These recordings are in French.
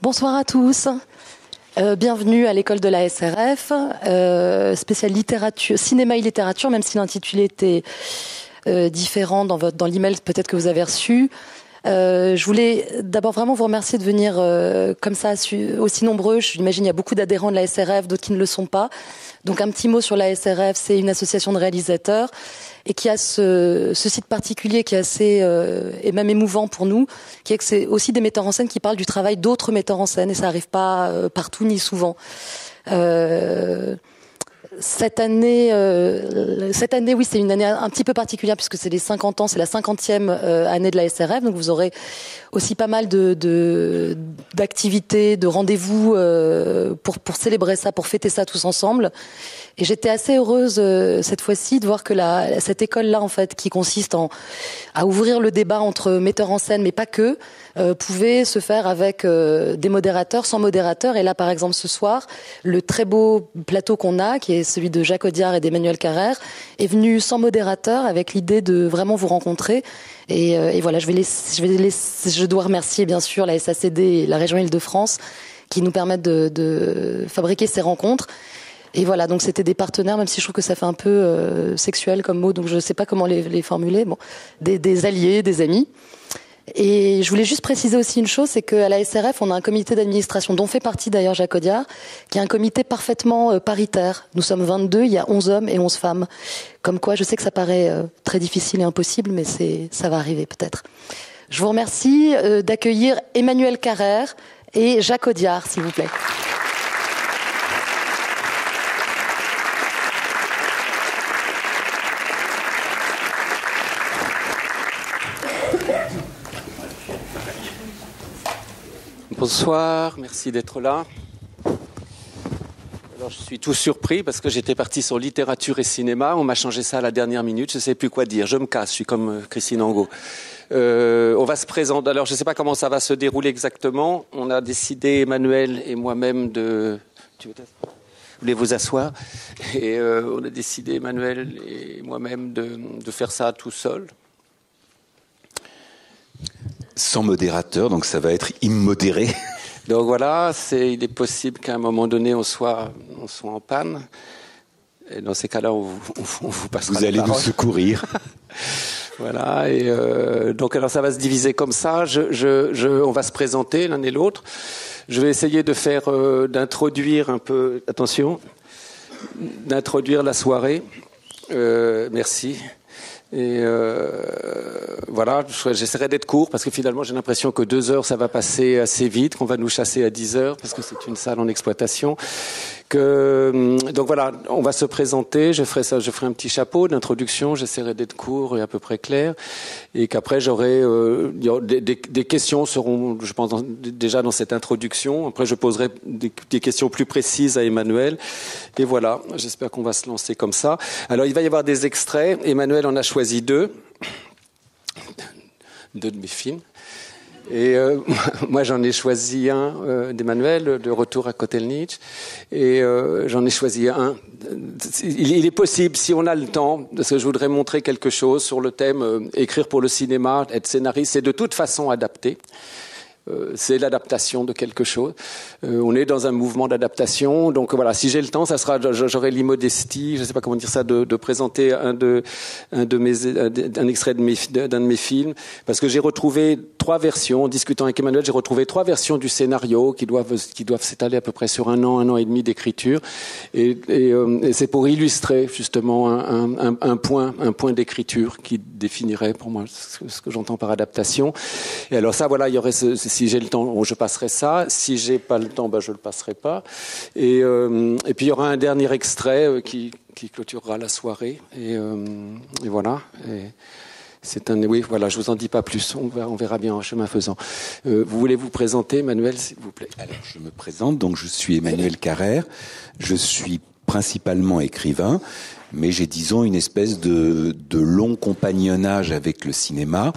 Bonsoir à tous. Euh, bienvenue à l'école de la SRF, euh, spéciale cinéma et littérature, même si l'intitulé était euh, différent dans, dans l'email peut-être que vous avez reçu. Euh, je voulais d'abord vraiment vous remercier de venir euh, comme ça aussi nombreux. J'imagine il y a beaucoup d'adhérents de la SRF, d'autres qui ne le sont pas. Donc un petit mot sur la SRF, c'est une association de réalisateurs et qui a ce, site particulier qui est assez euh, et même émouvant pour nous, qui est que c'est aussi des metteurs en scène qui parlent du travail d'autres metteurs en scène et ça arrive pas partout ni souvent. Cette année, euh, cette année, oui, c'est une année un petit peu particulière puisque c'est les 50 ans, c'est la 50e euh, année de la SRF, donc vous aurez aussi pas mal de d'activités, de, rendez-vous euh, pour pour célébrer ça, pour fêter ça tous ensemble. Et j'étais assez heureuse euh, cette fois-ci de voir que la, cette école-là, en fait, qui consiste en à ouvrir le débat entre metteurs en scène, mais pas que, euh, pouvait se faire avec euh, des modérateurs, sans modérateurs. Et là, par exemple, ce soir, le très beau plateau qu'on a, qui est celui de Jacques Audiard et d'Emmanuel Carrère, est venu sans modérateur, avec l'idée de vraiment vous rencontrer. Et, et voilà, je vais laisser, je vais laisser, je dois remercier bien sûr la SACD et la région Île-de-France qui nous permettent de, de fabriquer ces rencontres. Et voilà, donc c'était des partenaires, même si je trouve que ça fait un peu euh, sexuel comme mot, donc je ne sais pas comment les, les formuler. Bon, des, des, alliés, des amis. Et je voulais juste préciser aussi une chose, c'est qu'à la SRF, on a un comité d'administration dont fait partie d'ailleurs Jacques Audiard, qui est un comité parfaitement euh, paritaire. Nous sommes 22, il y a 11 hommes et 11 femmes. Comme quoi, je sais que ça paraît euh, très difficile et impossible, mais c'est ça va arriver peut-être. Je vous remercie euh, d'accueillir Emmanuel Carrère et Jacques Audiard, s'il vous plaît. Bonsoir, merci d'être là. Alors, je suis tout surpris parce que j'étais parti sur littérature et cinéma. On m'a changé ça à la dernière minute. Je ne sais plus quoi dire. Je me casse. Je suis comme euh, Christine Angot. Euh, on va se présenter. Alors, je ne sais pas comment ça va se dérouler exactement. On a décidé, Emmanuel et moi-même, de. Tu veux vous voulez vous asseoir Et euh, on a décidé, Emmanuel et moi-même, de, de faire ça tout seul sans modérateur, donc ça va être immodéré. Donc voilà, c'est, il est possible qu'à un moment donné, on soit, on soit en panne. Et dans ces cas-là, on, on, on vous passera Vous allez nous secourir. voilà. Et euh, donc alors ça va se diviser comme ça. Je, je, je, on va se présenter l'un et l'autre. Je vais essayer de faire, euh, d'introduire un peu. Attention, d'introduire la soirée. Euh, merci. Et euh, voilà, j'essaierai d'être court parce que finalement j'ai l'impression que deux heures ça va passer assez vite, qu'on va nous chasser à dix heures parce que c'est une salle en exploitation. Hum, donc voilà, on va se présenter. Je ferai ça, je ferai un petit chapeau d'introduction. J'essaierai d'être court et à peu près clair, et qu'après j'aurai euh, des, questions seront, je pense, déjà dans cette introduction. Après, je poserai des, des, questions plus précises à Emmanuel. Et voilà, j'espère qu'on va se lancer comme ça. Alors, il va y avoir des extraits. Emmanuel en a choisi deux, deux de mes films. Et euh, moi, j'en ai choisi un euh, d'Emmanuel, de Retour à Kotelnitch, et euh, j'en ai choisi un. Il, il, est possible, si on a le temps, parce que je voudrais montrer quelque chose sur le thème euh, écrire pour le cinéma, être scénariste, c'est de toute façon adapté. Euh, c'est l'adaptation de quelque chose. Euh, on est dans un mouvement d'adaptation, donc voilà. Si j'ai le temps, ça sera, j'aurai l'immodestie, je ne sais pas comment dire ça, de, présenter un de, mes, un extrait d'un de mes films, parce que j'ai retrouvé trois versions. En discutant avec Emmanuel, j'ai retrouvé trois versions du scénario qui doivent, qui doivent s'étaler à peu près sur un an, un an et demi d'écriture, et, euh, c'est pour illustrer justement un, un, point, un point d'écriture qui définirait pour moi ce que, j'entends par adaptation. Et alors ça, voilà, il y aurait ce si j'ai le temps, je passerai ça. Si j'ai pas le temps, ben, je le passerai pas. Et, euh, et puis il y aura un dernier extrait euh, qui, clôturera la soirée. Et, euh, et voilà. Et c'est un, oui, voilà, je vous en dis pas plus. On verra, bien en chemin faisant. Vous voulez vous présenter, Emmanuel, s'il vous plaît? Alors, je me présente. Donc, je suis Emmanuel Carrère. Je suis principalement écrivain, mais j'ai, disons, une espèce de long compagnonnage avec le cinéma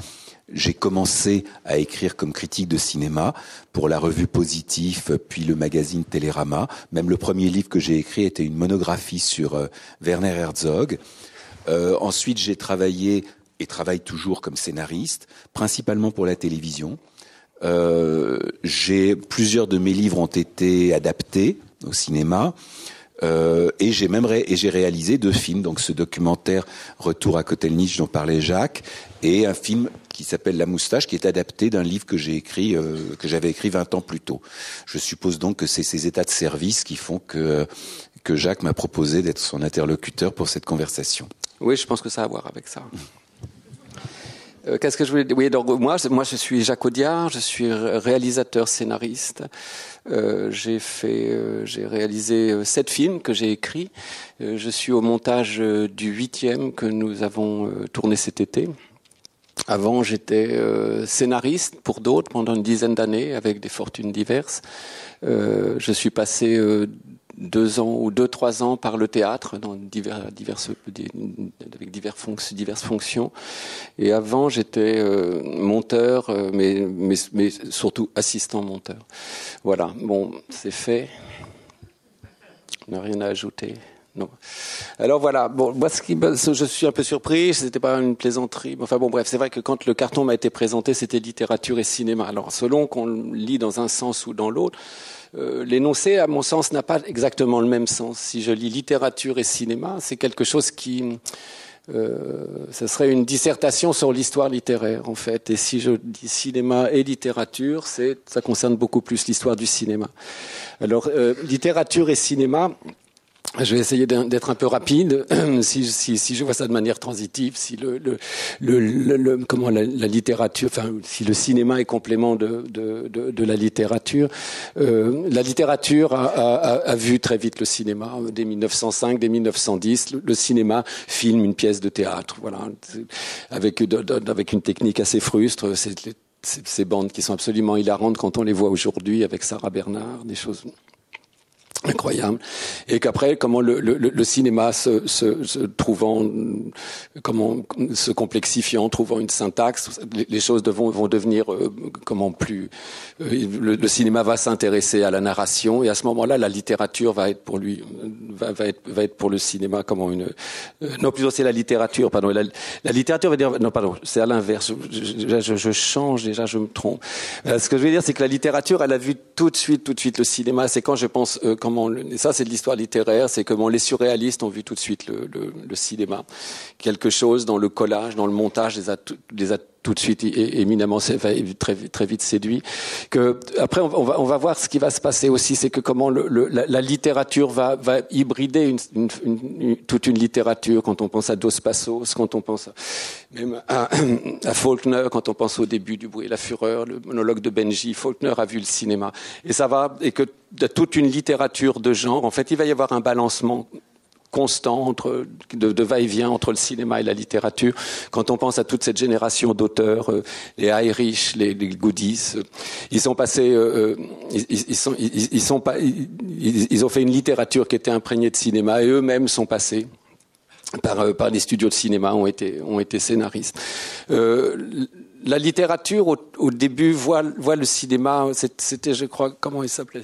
j'ai commencé à écrire comme critique de cinéma pour la revue Positif, puis le magazine Télérama. Même le premier livre que j'ai écrit était une monographie sur euh, Werner Herzog. Euh, ensuite, j'ai travaillé et travaille toujours comme scénariste, principalement pour la télévision. Euh, j'ai plusieurs de mes livres ont été adaptés au cinéma. Euh, et j'ai même ré, et j'ai réalisé deux films, donc ce documentaire Retour à Kotelnitch dont parlait Jacques, et un film qui s'appelle La Moustache, qui est adapté d'un livre que j'ai écrit, euh, que j'avais écrit 20 ans plus tôt. Je suppose donc que c'est ces états de service qui font que que Jacques m'a proposé d'être son interlocuteur pour cette conversation. Oui, je pense que ça a à voir avec ça. Euh, Qu'est-ce que je voulais Oui, donc moi, moi, je suis Jacques Audiard, je suis réalisateur, scénariste. Euh, j'ai fait, euh, j'ai réalisé euh, sept films que j'ai écrits. Euh, je suis au montage du huitième que nous avons tourné cet été. Avant, j'étais euh, scénariste pour d'autres pendant une dizaine d'années avec des fortunes diverses. Euh, je suis passé euh, deux ans ou deux trois ans par le théâtre dans divers, diverses, avec diverses fonctions. Et avant, j'étais monteur, mais, mais, mais surtout assistant monteur. Voilà. Bon, c'est fait. On n'a rien à ajouter. Non. Alors voilà. Bon, moi, ce qui, je suis un peu surpris. C'était pas une plaisanterie. Enfin bon, bref, c'est vrai que quand le carton m'a été présenté, c'était littérature et cinéma. Alors selon qu'on lit dans un sens ou dans l'autre, euh, l'énoncé, à mon sens, n'a pas exactement le même sens. Si je lis littérature et cinéma, c'est quelque chose qui euh, serait une dissertation sur l'histoire littéraire en fait. Et si je dis cinéma et littérature, c'est ça concerne beaucoup plus l'histoire du cinéma. Alors euh, littérature et cinéma. Je vais essayer d'être un peu rapide. Si, si, si je vois ça de manière transitive, si le, le, le, le- comment la, littérature, enfin si le cinéma est complément de, de, de, de la littérature, euh, la littérature a, a, a, vu très vite le cinéma dès 1905, dès 1910. Le, cinéma filme une pièce de théâtre, voilà, avec avec une technique assez frustre. C'est ces bandes qui sont absolument hilarantes quand on les voit aujourd'hui avec Sarah Bernard, des choses incroyable. Et qu'après comment le, le, le cinéma se, se, se trouvant comment se complexifiant trouvant une syntaxe les, choses vont, vont devenir euh, comment plus euh, le, le, cinéma va s'intéresser à la narration et à ce moment-là la littérature va être pour lui va, va être va être pour le cinéma comment une euh, non plutôt c'est la littérature pardon la, la, littérature va dire non pardon c'est à l'inverse. Je, je, je, change déjà je me trompe. Euh, ce que je veux dire c'est que la littérature elle a vu tout de suite tout de suite le cinéma. C'est quand je pense euh, ça c'est de l'histoire littéraire, c'est comment les surréalistes ont vu tout de suite le, cinéma, quelque chose dans le collage, dans le montage, les a, les a tout de suite éminemment très, très vite séduit. Que après on va, on va voir ce qui va se passer aussi, c'est que comment le, le, la, littérature va, va hybrider une, une, une, toute une littérature. Quand on pense à Dos Passos, quand on pense à, même à, à, Faulkner, quand on pense au début du bruit et la fureur, le monologue de Benji, Faulkner a vu le cinéma et ça va et que toute une littérature de genre, en fait, il va y avoir un balancement constant entre, de, de va-et-vient entre le cinéma et la littérature. Quand on pense à toute cette génération d'auteurs, euh, les Irish, les, les Goodies, euh, ils sont passés, euh, ils, ils, ils, ils sont pas, ils, ils, ont fait une littérature qui était imprégnée de cinéma et eux-mêmes sont passés. Par, par les studios de cinéma ont été ont été scénaristes. la littérature au, au début voit voit le cinéma. C'était je crois comment il s'appelait?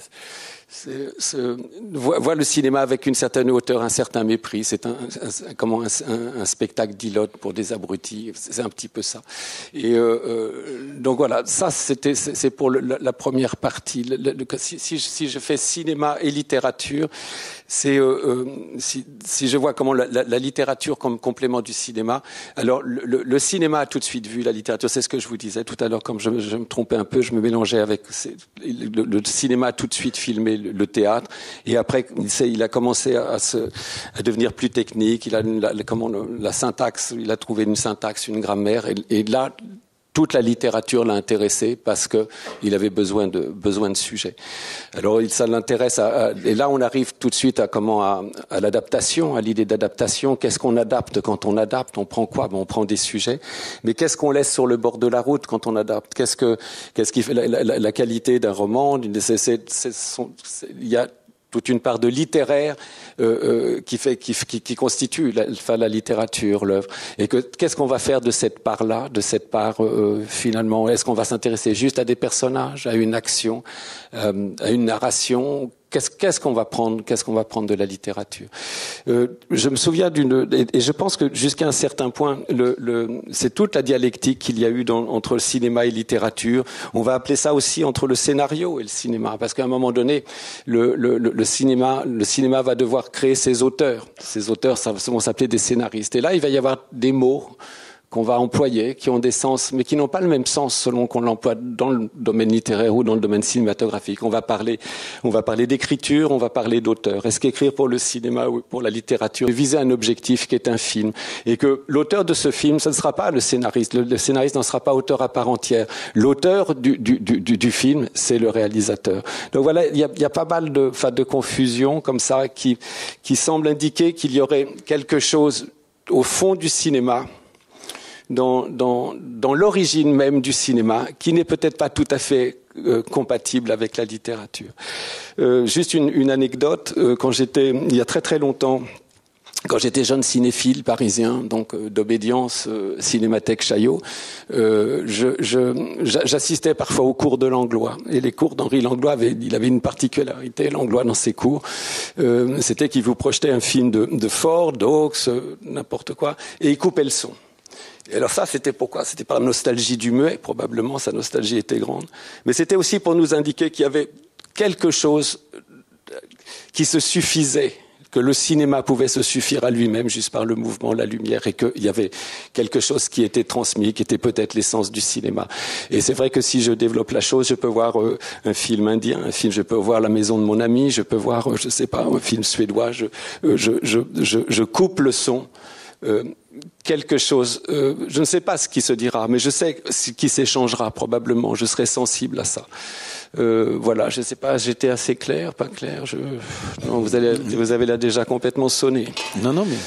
Voit, voit, le cinéma avec une certaine hauteur, un certain mépris. C'est un, un, comment un, un, spectacle d'ilote pour des abrutis. C'est un petit peu ça. Et euh, euh, donc voilà, ça c'était c'est pour le, la, la, première partie. Le, le, si, si, si, je fais cinéma et littérature, c'est euh, si, si, je vois comment la, la, littérature comme complément du cinéma. Alors le, cinéma a tout de suite vu la littérature. C'est ce que je vous disais tout à l'heure. Comme je, je, me trompais un peu, je me mélangeais avec le, cinéma a tout de suite filmé le théâtre. Et après, il a commencé à, se, à devenir plus technique. Il a la, comment, la syntaxe, il a trouvé une syntaxe, une grammaire. Et là, toute la littérature l'a intéressé parce que il avait besoin de besoin de sujets. Alors ça l'intéresse et là on arrive tout de suite à comment à, à l'adaptation, à l'idée d'adaptation. Qu'est-ce qu'on adapte quand on adapte? On prend quoi? Bon, On prend des sujets, mais qu'est-ce qu'on laisse sur le bord de la route quand on adapte? Qu'est-ce que qu'est-ce qui fait la, la, la qualité d'un roman Il y a toute une part de littéraire euh, euh, qui constitue la, littérature, l'œuvre. Et que qu'est-ce qu'on va faire de cette part-là, de cette part euh, finalement? Est-ce qu'on va s'intéresser juste à des personnages, à une action, à une narration qu'est-ce qu'on va prendre Qu'est-ce qu'on va prendre de la littérature euh, Je me souviens d'une et, je pense que jusqu'à un certain point, le, le, c'est toute la dialectique qu'il y a eu dans, entre le cinéma et littérature. On va appeler ça aussi entre le scénario et le cinéma, parce qu'à un moment donné, le, le, cinéma, le cinéma va devoir créer ses auteurs. Ces auteurs ça, vont s'appeler des scénaristes. Et là, il va y avoir des mots qu'on va employer, qui ont des sens, mais qui n'ont pas le même sens selon qu'on l'emploie dans le domaine littéraire ou dans le domaine cinématographique. On va parler, on va parler d'écriture, on va parler d'auteur. Est-ce qu'écrire pour le cinéma ou pour la littérature viser un objectif qui est un film et que l'auteur de ce film, ce ne sera pas le scénariste. Le, scénariste n'en sera pas auteur à part entière. L'auteur du, du, du, du, film, c'est le réalisateur. Donc voilà, il y a, y a, pas mal de, de confusion comme ça qui, qui semble indiquer qu'il y aurait quelque chose au fond du cinéma dans, dans, dans l'origine même du cinéma, qui n'est peut-être pas tout à fait euh, compatible avec la littérature. Euh, juste une, une anecdote, euh, quand j'étais, il y a très très longtemps, quand j'étais jeune cinéphile parisien, donc euh, d'obédience Cinémathèque Chaillot, j'assistais parfois aux cours de Langlois. Et les cours d'Henri Langlois, il avait une particularité, Langlois, dans ses cours, c'était qu'il vous projetait un film de, de Ford, d'Oaks, n'importe quoi, et il coupait le son. Et alors ça, c'était pourquoi? C'était par la nostalgie du muet, probablement, sa nostalgie était grande. Mais c'était aussi pour nous indiquer qu'il y avait quelque chose qui se suffisait, que le cinéma pouvait se suffire à lui-même juste par le mouvement, la lumière, et qu'il y avait quelque chose qui était transmis, qui était peut-être l'essence du cinéma. Et c'est vrai que si je développe la chose, je peux voir euh, un film indien, un film, je peux voir La maison de mon ami, je peux voir, euh, je sais pas, un film suédois, je, euh, je, je, je coupe le son. Euh, quelque chose. Euh, je ne sais pas ce qui se dira, mais je sais ce qui s'échangera probablement. Je serai sensible à ça. Euh, voilà, je ne sais pas, j'étais assez clair, pas clair. Je... Non, vous, allez, vous avez là déjà complètement sonné. Non, non, mais.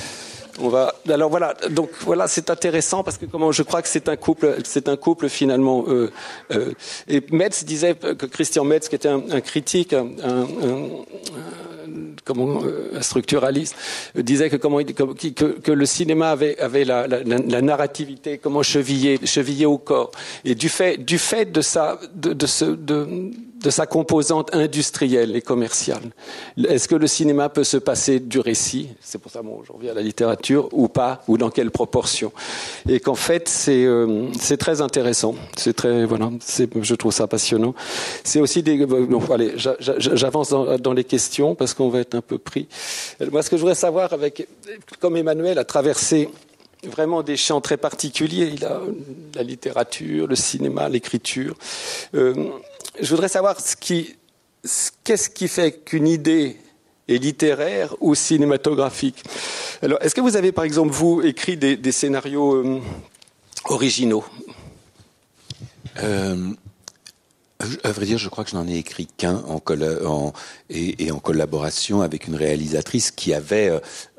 On va. Alors voilà, donc voilà, c'est intéressant parce que comment je crois que c'est un couple, c'est un couple finalement. Euh, euh, et Metz disait que Christian Metz, qui était un, un critique, un, un, comment, euh, structuraliste, disait que, comment, que, que le cinéma avait, avait la, la, la, narrativité, comment chevillé, chevillé au corps, et du fait, du fait de ça, de, de ce, de de sa composante industrielle et commerciale. Est-ce que le cinéma peut se passer du récit? C'est pour ça, bon, j'en reviens à la littérature, ou pas, ou dans quelle proportion? Et qu'en fait, c'est euh, très intéressant. C'est très, voilà, je trouve ça passionnant. C'est aussi des... Bon, allez, j'avance dans, dans, les questions, parce qu'on va être un peu pris. Moi, ce que je voudrais savoir, avec, comme Emmanuel a traversé vraiment des champs très particuliers. Il a la littérature, le cinéma, l'écriture. Euh, je voudrais savoir qu'est-ce qui fait qu'une idée est littéraire ou cinématographique. Alors, est-ce que vous avez, par exemple, vous, écrit des, scénarios euh, originaux? Euh, à vrai dire, je crois que je n'en ai écrit qu'un en, et, et, en collaboration avec une réalisatrice qui avait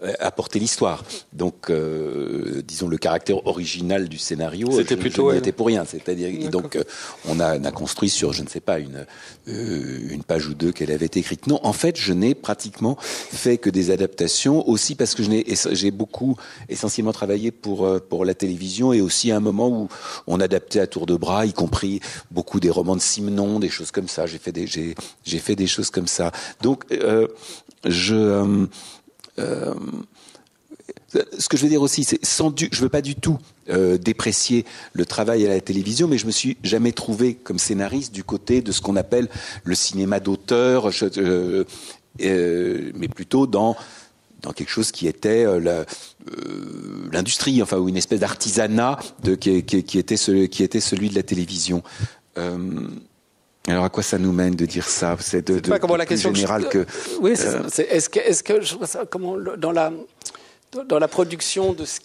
euh, apporté l'histoire. Donc, euh, disons, le caractère original du scénario, c'était plutôt était pour rien. C'est-à-dire, donc, euh, on, a, on, a, construit sur, je ne sais pas, une euh, une page ou deux qu'elle avait écrite. Non, en fait, je n'ai pratiquement fait que des adaptations, aussi parce que je n'ai, j'ai beaucoup essentiellement travaillé pour pour la télévision et aussi à un moment où on adaptait à tour de bras, y compris beaucoup des romans de Simenon, des choses comme ça. J'ai fait des j'ai j'ai fait des choses comme ça. Donc, euh, je euh, euh, ce que je veux dire aussi, c'est sans du, je veux pas du tout déprécier le travail à la télévision, mais je me suis jamais trouvé comme scénariste du côté de ce qu'on appelle le cinéma d'auteur, mais plutôt dans dans quelque chose qui était l'industrie, enfin ou une espèce d'artisanat qui était celui de la télévision. Alors à quoi ça nous mène de dire ça? C'est de, de, pas comment la question générale que. Oui, c'est euh... Est-ce que, est-ce que je vois ça comment dans la dans la production de ce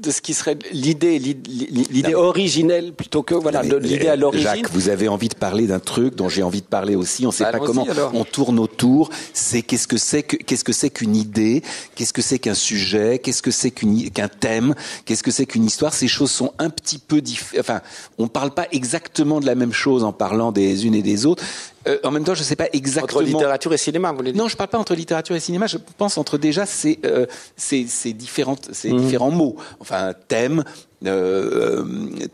de ce qui serait l'idée, l'idée originelle plutôt que voilà l'idée à l'origine. Jacques, vous avez envie de parler d'un truc dont j'ai envie de parler aussi. On ne sait bah, pas comment. on tourne autour. C'est qu'est-ce que c'est que qu'est-ce que c'est qu'une idée? Qu'est-ce que c'est qu'un sujet? Qu'est-ce que c'est qu'un thème? Qu'est-ce que c'est qu'une histoire? Ces choses sont un petit peu différentes. Enfin, on parle pas exactement de la même chose en parlant des unes et des autres. Euh, en même temps, je ne sais pas exactement. Entre littérature et cinéma, vous voulez dire Non, je ne parle pas entre littérature et cinéma. Je pense entre déjà ces, euh, ces, ces, différentes, ces mmh. différents mots. Enfin, thème, euh,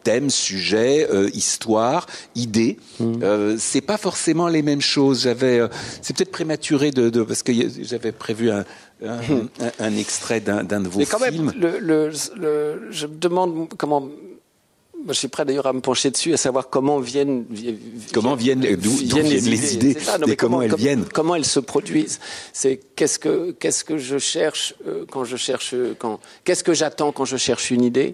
thème, sujet, euh, histoire, idée. Euh, c'est pas forcément les mêmes choses. J'avais, euh, c'est peut-être prématuré de, de parce que j'avais prévu un, un, un- un extrait d'un, d'un de vos Mais quand films. même, le, le, le- je me demande comment. Je suis prêt d'ailleurs à me pencher dessus, à savoir comment viennent, vi- Comment viennent- d'où- viennent les idées ça, non, et mais comment elles viennent. Comment elles se produisent. C'est qu'est-ce que qu'est-ce que je cherche euh, quand je cherche quand qu'est-ce que j'attends quand je cherche une idée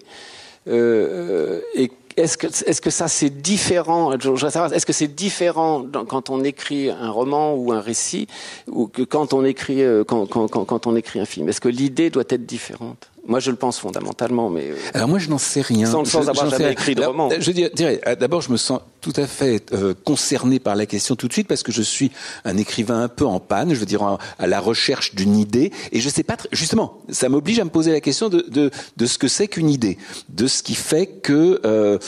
Euh, et est-ce que est-ce que ça c'est différent est-ce que c'est différent quand on écrit un roman ou un récit ou que quand on écrit euh, quand, quand, quand, quand on écrit un film? Est-ce que l'idée doit être différente? Moi, je le pense fondamentalement, mais euh, Alors moi, je n'en sais rien. Sans- sans Je- avoir jamais écrit de Alors, roman. Je dir- dirais, euh, d'abord, je me sens tout à fait euh, concerné par la question tout de suite parce que je suis un écrivain un peu en panne, je veux dire en- à la recherche d'une idée, et je sais pas justement, ça m'oblige à me poser la question de, de, de ce que c'est qu'une idée, de ce qui fait que euh,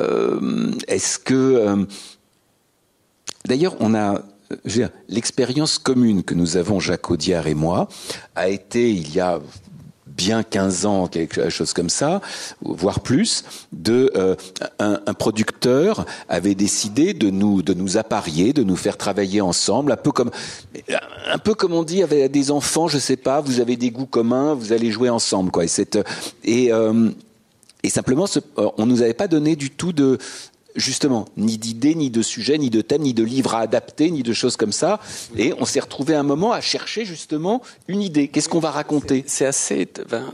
euh, est-ce que D'ailleurs, on a, je veux dire, l'expérience commune que nous avons, Jacques Audiard et moi, a été, il y a bien 15 ans, quelque chose comme ça, voire plus, de euh, un, un producteur avait décidé de nous de nous apparier, de nous faire travailler ensemble, un peu comme un peu comme on dit avec des enfants, je sais pas, vous avez des goûts communs, vous allez jouer ensemble, quoi. Et, cette, et euh, et simplement, euh, on nous avait pas donné du tout de justement ni d'idées, ni de sujets, ni de thèmes, ni de livres à adapter, ni de choses comme ça. Et on s'est retrouvé un moment à chercher justement une idée. Qu'est-ce qu'on va raconter? C'est assez. ben,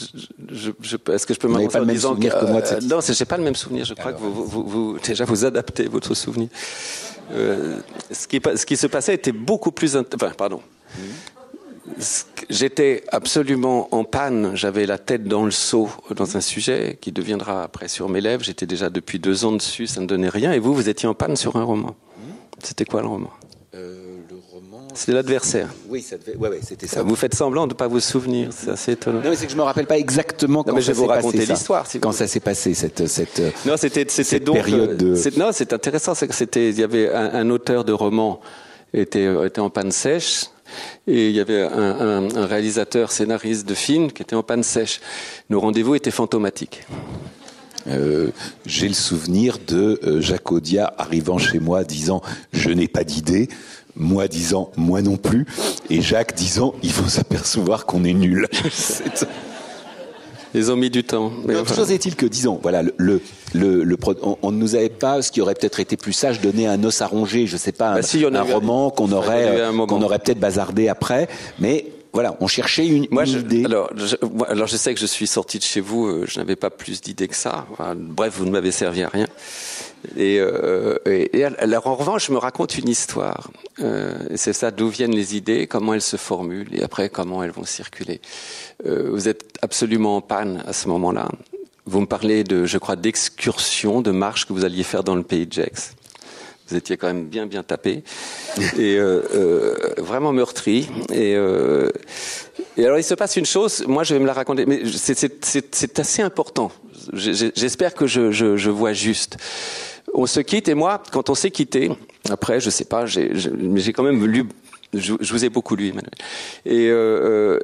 je, je, je- est-ce que je peux m'avancer pas le même souvenir que moi de cette- Non, j'ai pas le même souvenir. Je crois que vous, vous, vous- vous- déjà vous adaptez votre souvenir. Euh, ce, qui, pa- ce qui se passait était beaucoup plus. Enfin, pardon. Que- J'étais absolument en panne. J'avais la tête dans le seau dans un sujet qui deviendra après sur mes lèvres. J'étais déjà depuis deux ans dessus. Ça ne donnait rien. Et vous, vous étiez en panne sur un roman. C'était quoi le roman? Euh, Le roman. C'était l'adversaire. Oui, ça devait. Ouais, ouais, c'était ça. Vous faites semblant de ne pas vous souvenir. C'est assez étonnant. Non, mais c'est que je me rappelle pas exactement quand mais je ça vais vous raconter l'histoire, si quand ça s'est passé cette cette. euh, Non, c'était c'était Cette donc période euh, de- non, c'est intéressant, c'était il y avait un, un auteur de roman était euh, était en panne sèche et il y avait un, réalisateur scénariste de film qui était en panne sèche. Nos rendez-vous étaient fantomatiques. Euh, J'ai le souvenir de euh, Jacques Audiard arrivant chez moi disant je n'ai pas d'idée, moi disant moi non plus, et Jacques disant il faut s'apercevoir qu'on est nul. Ils ont mis du temps. Mais enfin, toujours est-il que, disons, voilà, le, le, le, on, ne nous avait pas, ce qui aurait peut-être été plus sage, donné un os à ronger, je sais pas, un, Bah si, un roman qu'on aurait, qu'on aurait peut-être bazardé après, mais voilà, on cherchait une, Moi, une je, idée. alors, je, moi, alors, je sais que je suis sorti de chez vous, euh, je n'avais pas plus d'idées que ça. Enfin, bref, vous ne m'avez servi à rien. Et, euh, alors, en revanche, je me raconte une histoire. Euh, c'est ça, d'où viennent les idées, comment elles se formulent, et après, comment elles vont circuler. Euh, vous êtes absolument en panne à ce moment-là. Vous me parlez de, je crois, d'excursion, de marche que vous alliez faire dans le pays de Gex. Vous étiez quand même bien bien tapé et vraiment meurtri. Et, alors il se passe une chose. Moi je vais me la raconter, mais c'est- assez important. J'espère que je vois juste. On se quitte et moi, quand on s'est quitté, après je sais pas, j'ai j'ai- quand même lu. Je, vous ai beaucoup lu, Emmanuel. Et euh,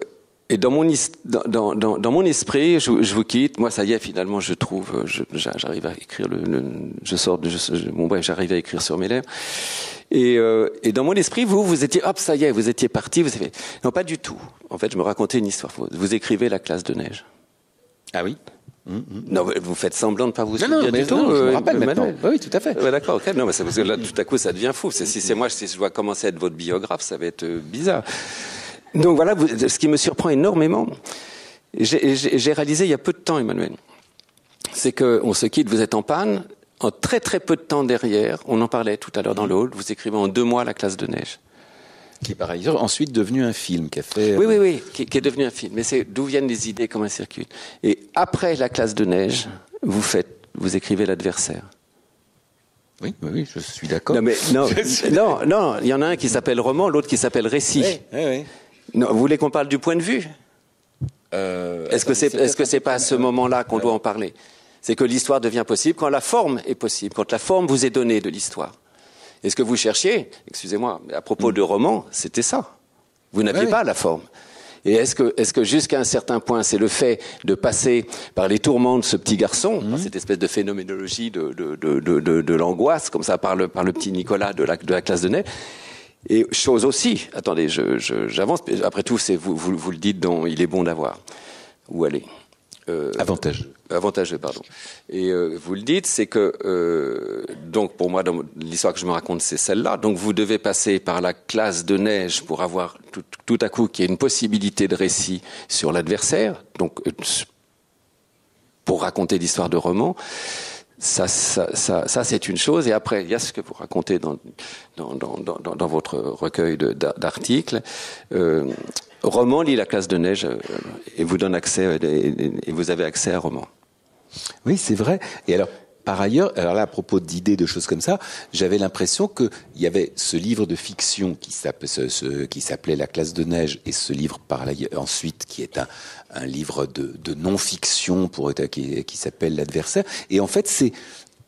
euh, dans mon, esprit, je, vous quitte. Moi, ça y est, finalement, je trouve, euh, j'arrive à écrire le, je sors de, bon, bref, j'arrive à écrire sur mes lèvres. Et, dans mon esprit, vous, vous étiez, hop, ça y est, vous étiez parti, vous avez, non, pas du tout. En fait, je me racontais une histoire. Vous écrivez la classe de neige. Ah oui? Non, vous- faites semblant de pas vous Non, souvenir non, mais du tout. non, je me euh, rappelle maintenant. Emmanuel. Oui, tout à fait. Ouais, D'accord, ok. Non, mais c'est parce que là, tout à coup, ça devient fou. Si c'est moi, si je dois commencer à être votre biographe, ça va être euh, bizarre. Donc voilà, vous- ce qui me surprend énormément, j'ai réalisé il y a peu de temps, Emmanuel, c'est qu'on se quitte, vous êtes en panne, en très très peu de temps derrière, on en parlait tout à l'heure dans le hall, vous écrivez en deux mois la classe de neige. Qui est par ailleurs ensuite devenu un film qui a fait. Oui, oui, oui, qui, qui est devenu un film. Mais c'est d'où viennent les idées, comment elles circulent. Et après la classe de neige, vous faites, vous écrivez l'adversaire. Oui, oui, oui, je suis d'accord. Non, mais non, non, non, il y en a un qui s'appelle roman, l'autre qui s'appelle récit. Oui, oui, oui. Non, vous voulez qu'on parle du point de vue? Euh, Est-ce que c'est est-ce que c'est pas à ce moment-là qu'on doit en parler? C'est que l'histoire devient possible quand la forme est possible, quand la forme vous est donnée de l'histoire. Et ce que vous cherchiez, excusez-moi, à propos de roman, c'était ça. Vous n'aviez Ouais, pas la forme. Et est-ce que, est-ce que jusqu'à un certain point, c'est le fait de passer par les tourments de ce petit garçon, mmh. cette espèce de phénoménologie de, de, de, de, de l'angoisse, comme ça par le, par le petit Nicolas de la, de la classe de neige, et chose aussi, attendez, j'avance, je, après tout, c'est vous, vous, vous, le dites, dont il est bon d'avoir. Où aller? Euh, Avantageux. Avantageux, pardon. Et euh, vous le dites, c'est que, euh, donc pour moi, l'histoire que je me raconte, c'est celle-là. Donc vous devez passer par la classe de neige pour avoir tout, tout à coup qu'il y ait une possibilité de récit sur l'adversaire, donc euh, pour raconter l'histoire de roman. Ça, ça, ça, ça c'est une chose. Et après, il y a ce que vous racontez dans, dans, dans, dans, dans votre recueil d'articles. Euh, roman lit la classe de neige euh, et vous donne accès euh, et, vous avez accès à roman. Oui, c'est vrai. Et alors, par ailleurs, alors là, à propos d'idées, de choses comme ça, j'avais l'impression qu'il y avait ce livre de fiction qui s'appelait La classe de neige et ce livre par ensuite qui est un, un livre de, de non-fiction pour qui, qui s'appelle L'adversaire. Et en fait, c'est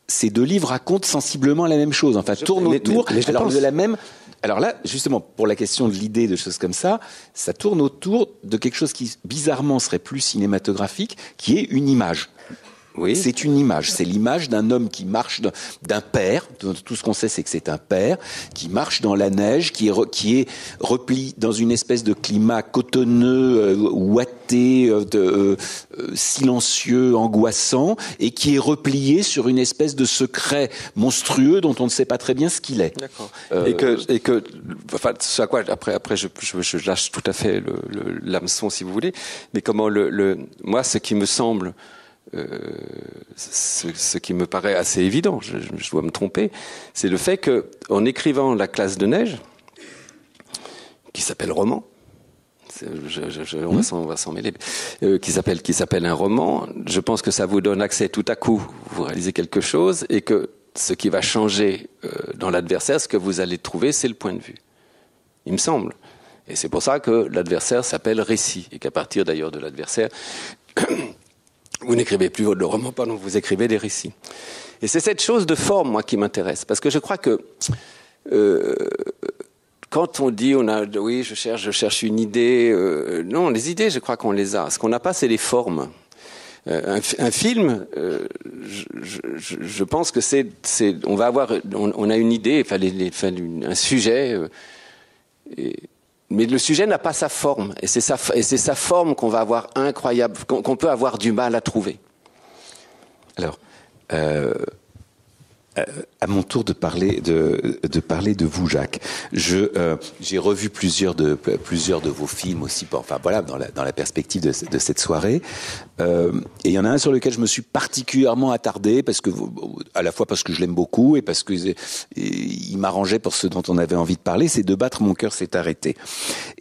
ces deux livres racontent sensiblement la même chose. Enfin, tournent autour alors, de la même. Alors là, justement, pour la question de l'idée de choses comme ça, ça tourne autour de quelque chose qui bizarrement serait plus cinématographique, qui est une image. Oui. C'est une image. C'est l'image d'un homme qui marche, d'un père. Tout ce qu'on sait, c'est que c'est un père qui marche dans la neige, qui est, qui est repli dans une espèce de climat cotonneux, euh, ouaté, euh, euh, silencieux, angoissant, et qui est replié sur une espèce de secret monstrueux dont on ne sait pas très bien ce qu'il est. D'accord. et que, et que, enfin, à quoi après, après, je, je, je lâche tout à fait l'hameçon, si vous voulez. Mais comment le, le, moi, ce qui me semble euh, ce, qui me paraît assez évident, je, dois me tromper, c'est le fait que, en écrivant La classe de neige, qui s'appelle roman, on va s'en mêler, euh, qui s'appelle qui s'appelle un roman. Je pense que ça vous donne accès tout à coup, vous réalisez quelque chose, et que ce qui va changer euh, dans l'adversaire, ce que vous allez trouver, c'est le point de vue. Il me semble. Et c'est pour ça que l'adversaire s'appelle récit, et qu'à partir d'ailleurs de l'adversaire, vous n'écrivez plus de romans, pardon, vous écrivez des récits. Et c'est cette chose de forme, moi, qui m'intéresse, parce que je crois que euh, quand on dit, on a, oui, je cherche, je cherche une idée, euh, non, les idées, je crois qu'on les a. Ce qu'on n'a pas, c'est les formes. Euh, un, un, film, euh, je, je, je, pense que c'est, on va avoir, on, a une idée, enfin, les, les, enfin un sujet. Euh, et, mais le sujet n'a pas sa forme, et c'est sa, forme qu'on va avoir incroyable, qu'on, peut avoir du mal à trouver. Alors, euh, à mon tour de parler de, de parler de vous, Jacques. Je euh, j'ai revu plusieurs de plusieurs de vos films aussi. Enfin voilà, dans la dans la perspective de, de cette soirée. Euh, et il y en a un sur lequel je me suis particulièrement attardé parce que à la fois parce que je l'aime beaucoup et parce que il m'arrangeait pour ce dont on avait envie de parler. C'est de battre mon cœur s'est arrêté.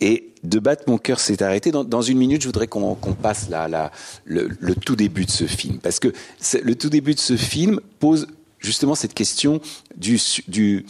Et de battre mon cœur s'est arrêté. Dans, dans, une minute, je voudrais qu'on qu'on passe là, là le, le tout début de ce film parce que le tout début de ce film pose justement cette question du, du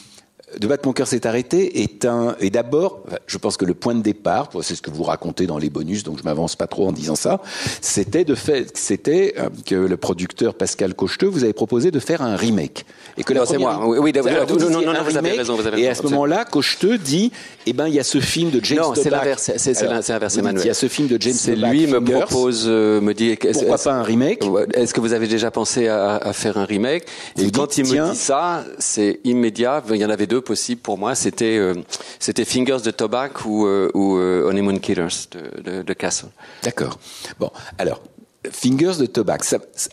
de battre mon cœur s'est arrêté est un et d'abord je pense que le point de départ c'est ce que vous racontez dans les bonus donc je m'avance pas trop en disant ça c'était de fait c'était euh, que le producteur Pascal Cocheteux vous avez proposé de faire un remake. Et que non, c'est moi. Oui, oui non, non, non, vous avez raison, vous avez et à ce moment-là Cocheteux dit eh ben il y a ce film de James non c'est l'inverse c'est l'inverse Emmanuel. il y a ce film de James c'est lui me propose euh, me dit pourquoi pas un remake est-ce que vous avez déjà pensé à, à faire un remake? Et quand il me dit ça c'est immédiat il y en avait deux possible pour moi, c'était euh, c'était Fingers de Tobac ou, euh, ou euh, Honeymoon Killers de, de, Castle. D'accord. Bon, alors Fingers de Tobac.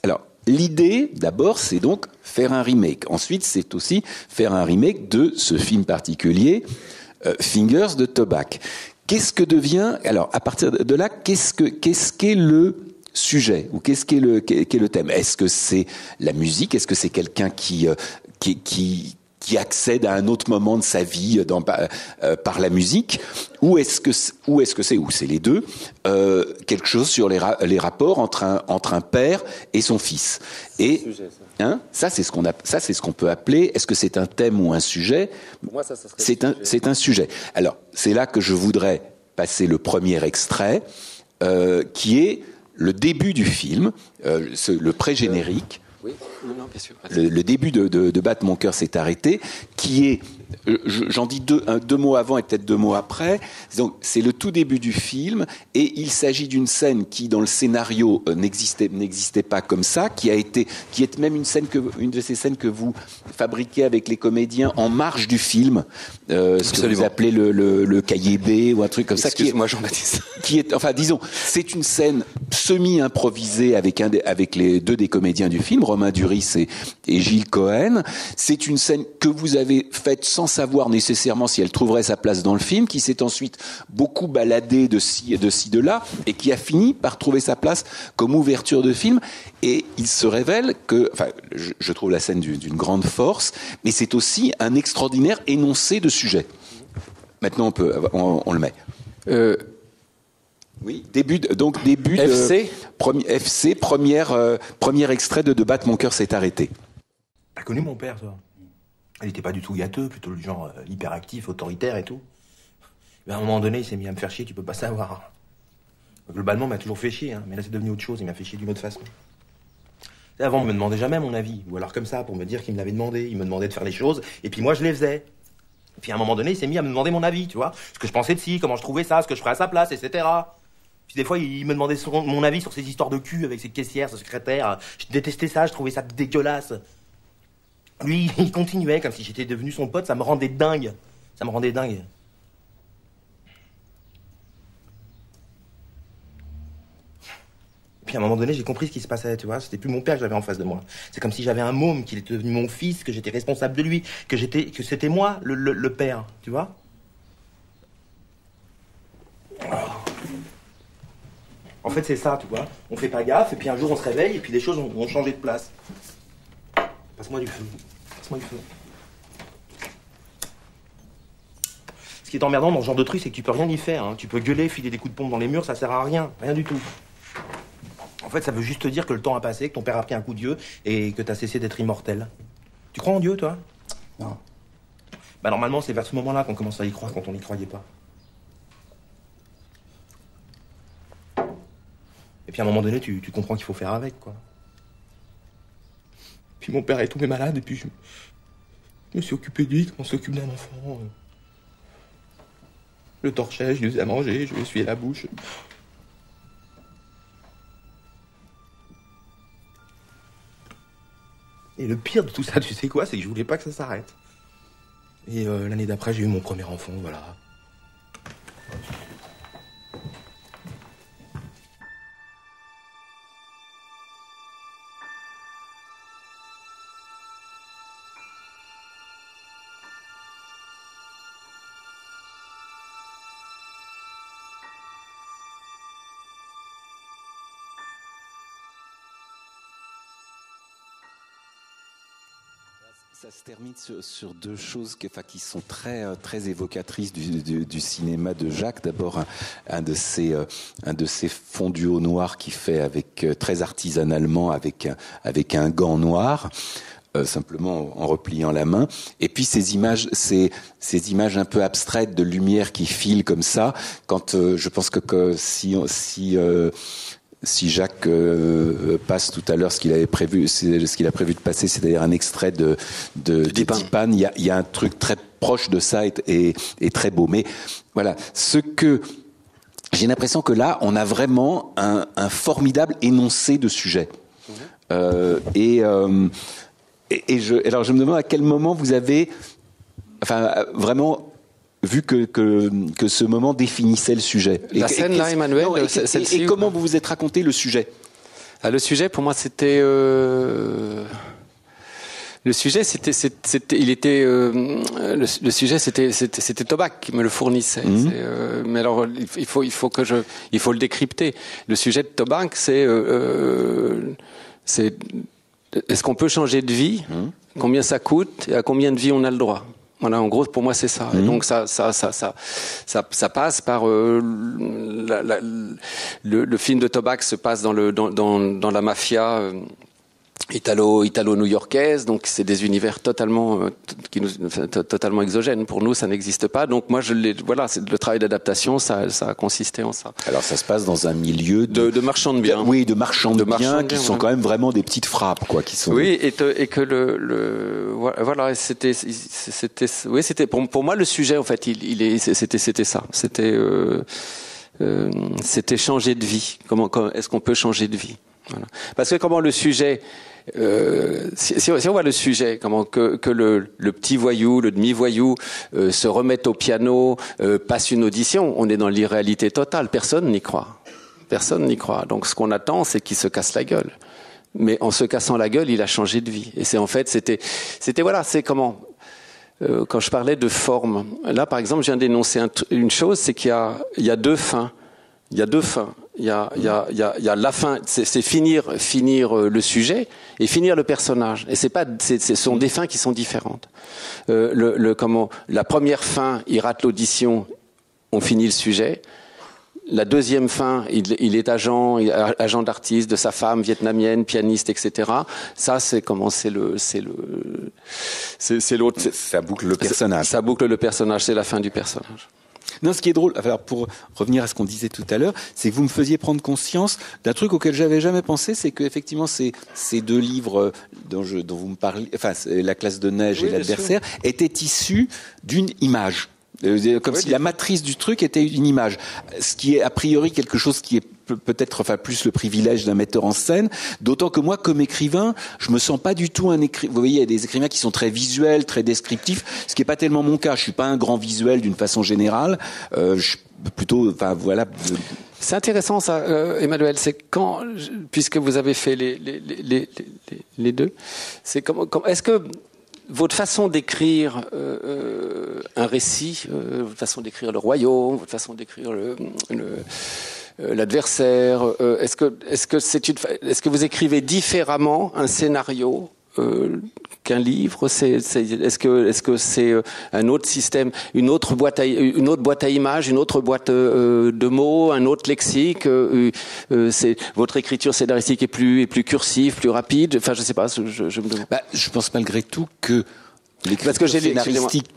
Alors l'idée, d'abord, c'est donc faire un remake. Ensuite, c'est aussi faire un remake de ce film particulier, Fingers de Tobac. Qu'est-ce que devient alors à partir de là, qu'est-ce que qu'est-ce qu'est le sujet ou qu'est-ce qu'est le qu'est le thème? Est-ce que c'est la musique? Est-ce que c'est quelqu'un qui qui accède à un autre moment de sa vie dans, euh, par la musique, ou est-ce que ou est-ce que c'est ou c'est les deux euh, quelque chose sur les, les rapports entre un entre un père et son fils. Et hein ça c'est ce qu'on a ça c'est ce qu'on peut appeler est-ce que c'est un thème ou un sujet? C'est un c'est un sujet. Alors c'est là que je voudrais passer le premier extrait euh, qui est le début du film euh, le pré-générique. Oui, non, non, bien sûr. Le, le, début de, de, de Battre mon cœur s'est arrêté, qui est j'en dis deux, deux mots avant et peut-être deux mots après. Donc, c'est le tout début du film et il s'agit d'une scène qui, dans le scénario, n'existait n'existait pas comme ça, qui a été, qui est même une scène que, une de ces scènes que vous fabriquez avec les comédiens en marge du film, euh, ce que vous appelez le, le, le cahier B ou un truc comme ça. Excuse-moi, Jean-Baptiste. Qui est, enfin, disons, c'est une scène semi-improvisée avec un, avec les deux des comédiens du film, Romain Et, et Gilles Cohen. C'est une scène que vous avez faite sans savoir nécessairement si elle trouverait sa place dans le film, qui s'est ensuite beaucoup baladée de ci, de ci, de là, et qui a fini par trouver sa place comme ouverture de film. Et il se révèle que, enfin, je, trouve la scène d'une grande force, mais c'est aussi un extraordinaire énoncé de sujet. Maintenant, on peut, on le met. Euh, oui, début de, donc début FC de premier, FC première euh, premier extrait de De battre mon cœur s'est arrêté. T'as connu mon père, toi? Il était pas du tout gâteux, plutôt le genre euh, hyperactif, autoritaire et tout. Mais à un moment donné, il s'est mis à me faire chier, tu peux pas savoir. Globalement, il m'a toujours fait chier, hein, mais là c'est devenu autre chose, il m'a fait chier d'une autre façon. Avant, il me demandait jamais mon avis, ou alors comme ça, pour me dire qu'il me l'avait demandé. Il me demandait de faire les choses, et puis moi je les faisais. Et puis à un moment donné, il s'est mis à me demander mon avis, tu vois. Ce que je pensais de ci, comment je trouvais ça, ce que je ferais à sa place, etc. Puis des fois, il me demandait mon avis sur ces histoires de cul avec ses caissières, ses secrétaires. Je détestais ça, je trouvais ça dégueulasse. Lui, il continuait comme si j'étais devenu son pote, ça me rendait dingue. Ça me rendait dingue. Puis à un moment donné, j'ai compris ce qui se passait, tu vois. C'était plus mon père que j'avais en face de moi. C'est comme si j'avais un môme, qu'il était devenu mon fils, que j'étais responsable de lui, que j'étais, que c'était moi le, le- le père, tu vois. En fait, c'est ça, tu vois. On fait pas gaffe, et puis un jour on se réveille, et puis les choses ont, ont changé de place. Passe-moi du feu. Passe-moi du feu. Ce qui est emmerdant dans ce genre de truc, c'est que tu peux rien y faire. hein. Tu peux gueuler, filer des coups de pompe dans les murs, ça sert à rien. Rien du tout. En fait, ça veut juste te dire que le temps a passé, que ton père a pris un coup de Dieu et que t'as cessé d'être immortel. Tu crois en Dieu, toi? Non. Bah normalement, c'est vers ce moment-là qu'on commence à y croire quand on n'y croyait pas. Et puis à un moment donné, tu, tu comprends qu'il faut faire avec, quoi. Puis mon père est tombé malade et puis je, me suis occupé de lui comme on s'occupe d'un enfant. euh. Le torchais, je lui faisais à manger, je lui essuyais la bouche. Et le pire de tout ça, tu sais quoi, c'est que je voulais pas que ça s'arrête. Et euh, l'année d'après, j'ai eu mon premier enfant, voilà. Se termine sur, deux choses qui, sont très, euh, très évocatrices du, cinéma de Jacques. D'abord, un, de ces, euh, un de ces fondus au noir qu'il fait avec euh, très artisanalement avec avec un gant noir. simplement en repliant la main, et puis ces images, ces, ces images un peu abstraites de lumière qui filent comme ça. Quand je pense que, si, si si Jacques euh, passe tout à l'heure ce qu'il avait prévu, ce qu'il a prévu de passer, c'est-à-dire un extrait de de, de il y a, il y a un truc très proche de ça et, et, et très beau. Mais voilà, ce que j'ai l'impression que là, on a vraiment un, un formidable énoncé de sujet. Euh, et, euh, et, et je, alors je me demande à quel moment vous avez, enfin vraiment vu que, que, que ce moment définissait le sujet. La Et- et scène, là, Emmanuel, non, et, et- comment vous vous êtes raconté le sujet Ah, le sujet, pour moi, c'était. euh, Le sujet, c'était, il était, euh, le, le sujet, c'était, c'était, Tobac qui me le fournissait. Mhm. Euh, mais alors, il faut, il faut que je, il faut le décrypter. Le sujet de Tobac, c'est, euh, c'est, est-ce qu'on peut changer de vie? Combien ça coûte et à combien de vies on a le droit? Voilà, en gros, pour moi, c'est ça. Et donc, ça, ça, ça, ça, ça, ça passe par euh, la- la- le, le film de Tobac se passe dans le dans dans, dans la mafia. euh, italo italo new-yorkaise donc c'est des univers totalement euh, qui nous totalement exogènes. Pour nous ça n'existe pas. Donc moi je l'ai voilà c'est le travail d'adaptation ça ça a consisté en ça. Alors ça se passe dans un milieu de, de, marchands de biens. Oui de marchands de, biens qui sont quand même vraiment des petites frappes quoi qui sont oui et, et que le, le voilà c'était c'était oui c'était pour, pour moi le sujet en fait il, il est c'était c'était ça. C'était euh, euh, c'était changer de vie. Comment, comment est-ce qu'on peut changer de vie? Voilà. Parce que comment le sujet, euh, si, on voit le sujet, comment que, le, petit voyou, le demi-voyou euh, se remette au piano, euh, passe une audition, on est dans l'irréalité totale. Personne n'y croit. Personne n'y croit. Donc ce qu'on attend, c'est qu'il se casse la gueule. Mais en se cassant la gueule, il a changé de vie. Et c'est en fait, c'était, c'était voilà, c'est comment. Quand je parlais de forme, là par exemple, je viens d'énoncer un, une chose, c'est qu'il y a deux fins. Il y a deux fins il y a, il y a, il y a, il y a la fin, c'est finir, finir euh, le sujet et finir le personnage. Et c'est pas, ce sont des fins qui sont différentes. Euh, le, le, comment, la première fin, il rate l'audition, on finit le sujet. La deuxième fin, il, il est agent, agent d'artiste de sa femme vietnamienne, pianiste, etc. Ça, c'est comment c'est le, c'est le, c'est l'autre. Ça boucle le personnage. Ça boucle le personnage. C'est la fin du personnage. Non, ce qui est drôle, alors pour revenir à ce qu'on disait tout à l'heure, c'est que vous me faisiez prendre conscience d'un truc auquel j'avais jamais pensé, c'est qu'effectivement ces, ces deux livres dont, je, dont vous me parlez, enfin la classe de neige oui, et l'adversaire, étaient issus d'une image. Euh, comme oui, si la matrice du truc était une image, ce qui est a priori quelque chose qui est peut-être enfin plus le privilège d'un metteur en scène, d'autant que moi comme écrivain, je me sens pas du tout un écrivain. Vous voyez, il y a des écrivains qui sont très visuels, très descriptifs, ce qui est pas tellement mon cas. Je suis pas un grand visuel d'une façon générale. Euh, je plutôt, enfin voilà. C'est intéressant ça, euh, Emmanuel. C'est quand, puisque vous avez fait les les les les, deux, c'est comment, est-ce que votre façon d'écrire euh, un récit, euh, votre façon d'écrire le royaume, votre façon d'écrire le l'adversaire euh, Est-ce que est-ce que c'est une est-ce que vous écrivez différemment un scénario euh, qu'un livre? C'est est-ce que est-ce que c'est un autre système, une autre boîte à une autre boîte à images, une autre boîte euh, de mots, un autre lexique euh, C'est votre écriture scénaristique est plus est plus cursive, plus rapide? Enfin, je sais pas. Je, je me demande. Bah, je pense malgré tout que parce que j'ai lu,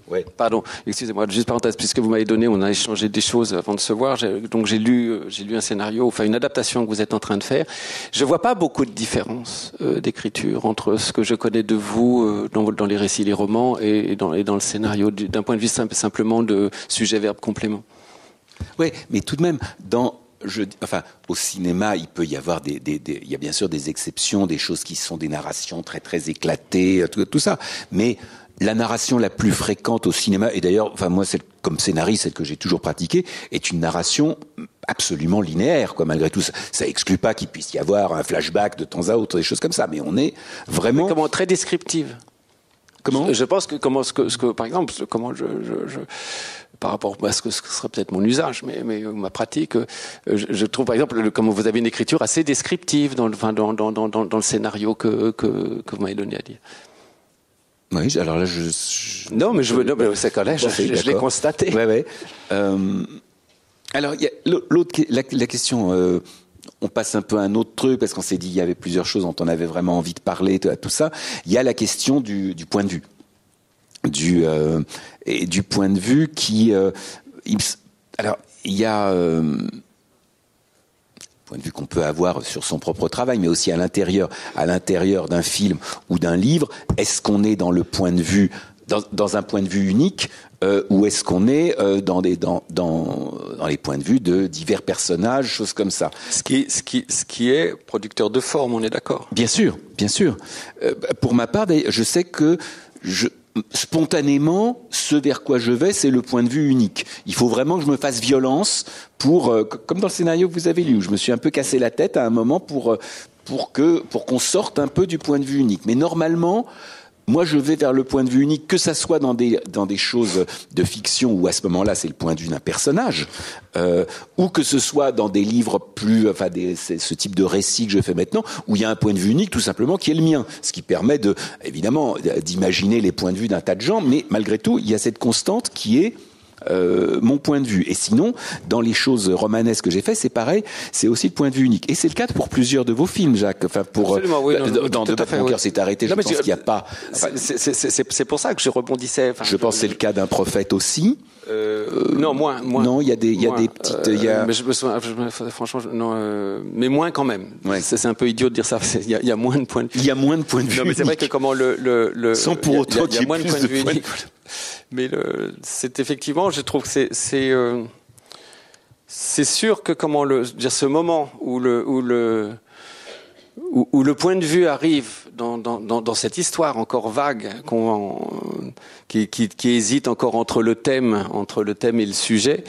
ouais. pardon, excusez-moi, juste parenthèse, puisque vous m'avez donné, on a échangé des choses avant de se voir, donc j'ai lu, j'ai lu un scénario, enfin une adaptation que vous êtes en train de faire. Je vois pas beaucoup de différence euh, d'écriture entre ce que je connais de vous euh, dans, dans, les récits, les romans, et, et, dans, et dans le scénario, d'un point de vue simple, simplement de sujet, verbe, complément. Oui, mais tout de même, dans je, enfin, au cinéma, il peut y avoir des, des, des, il y a bien sûr des exceptions, des choses qui sont des narrations très très éclatées, tout, tout ça. Mais la narration la plus fréquente au cinéma, et d'ailleurs, enfin moi, celle, comme scénariste, celle que j'ai toujours pratiquée, est une narration absolument linéaire, quoi. Malgré tout, ça, ça exclut pas qu'il puisse y avoir un flashback de temps à autre, des choses comme ça, mais on est vraiment mais comment très descriptive. Comment? Je pense que comment ce que, ce que par exemple, comment je, je, je par rapport à ce que ce serait peut-être mon usage, mais, mais ma pratique, je, je, trouve par exemple comme vous avez une écriture assez descriptive dans le, enfin, dans, dans, dans, dans le scénario que, que, que vous m'avez donné à dire. Oui, alors là, je. je non, mais je veux. Non, mais c'est quand même, je, je, l'ai constaté. Ouais, ouais. Euh, alors, l'autre, la, la, question. Euh, on passe un peu à un autre truc parce qu'on s'est dit il y avait plusieurs choses dont on avait vraiment envie de parler, tout ça. Il y a la question du, du point de vue, du euh, et du point de vue qui. Euh, il, alors, il y a point de vue qu'on peut avoir sur son propre travail, mais aussi à l'intérieur, à l'intérieur d'un film ou d'un livre. Est-ce qu'on est dans le point de vue, dans, dans un point de vue unique, euh, ou est-ce qu'on est euh, dans, des, dans, dans, dans les points de vue de divers personnages, choses comme ça Ce qui, ce qui, ce qui est producteur de forme, on est d'accord Bien sûr, bien sûr. Euh, pour ma part, je sais que je, spontanément, ce vers quoi je vais, c'est le point de vue unique. Il faut vraiment que je me fasse violence pour, euh, comme dans le scénario que vous avez lu, où je me suis un peu cassé la tête à un moment pour, euh, pour que, pour qu'on sorte un peu du point de vue unique. Mais normalement, moi, je vais vers le point de vue unique, que ça soit dans des dans des choses de fiction où à ce moment-là c'est le point de vue d'un personnage, euh, ou que ce soit dans des livres plus, enfin, des, ce type de récit que je fais maintenant, où il y a un point de vue unique, tout simplement, qui est le mien, ce qui permet de, évidemment, d'imaginer les points de vue d'un tas de gens, mais malgré tout, il y a cette constante qui est euh, mon point de vue. Et sinon, dans les choses romanesques que j'ai fait, c'est pareil, c'est aussi le point de vue unique. Et c'est le cas pour plusieurs de vos films, Jacques. Enfin, pour Absolument, oui, non, dans, tout De Mon cœur s'est arrêté. Non, je pense qu'il n'y a pas. enfin, C'est- pour ça que je rebondissais. Enfin, je pense que c'est le cas d'un prophète aussi. Euh, non, moins, moins. non, il y a des- il y a des petites- il y a- mais je me souviens, franchement, je- non, euh, mais moins quand même. Ouais. C'est un peu idiot de dire ça. Il y, y a moins de points de vue. Il y a moins de points de vue. Non, mais c'est vrai que comment le, le, le Sans pour il y a- autant il y y qu'il y a ait moins de points de de vue points de. Mais c'est effectivement, je trouve que c'est, c'est, euh, c'est sûr que comment le, dire ce moment où le, où le, où, où le point de vue arrive dans, dans, dans, dans cette histoire encore vague, qui, qui, qui hésite encore entre le thème, entre le thème et le sujet,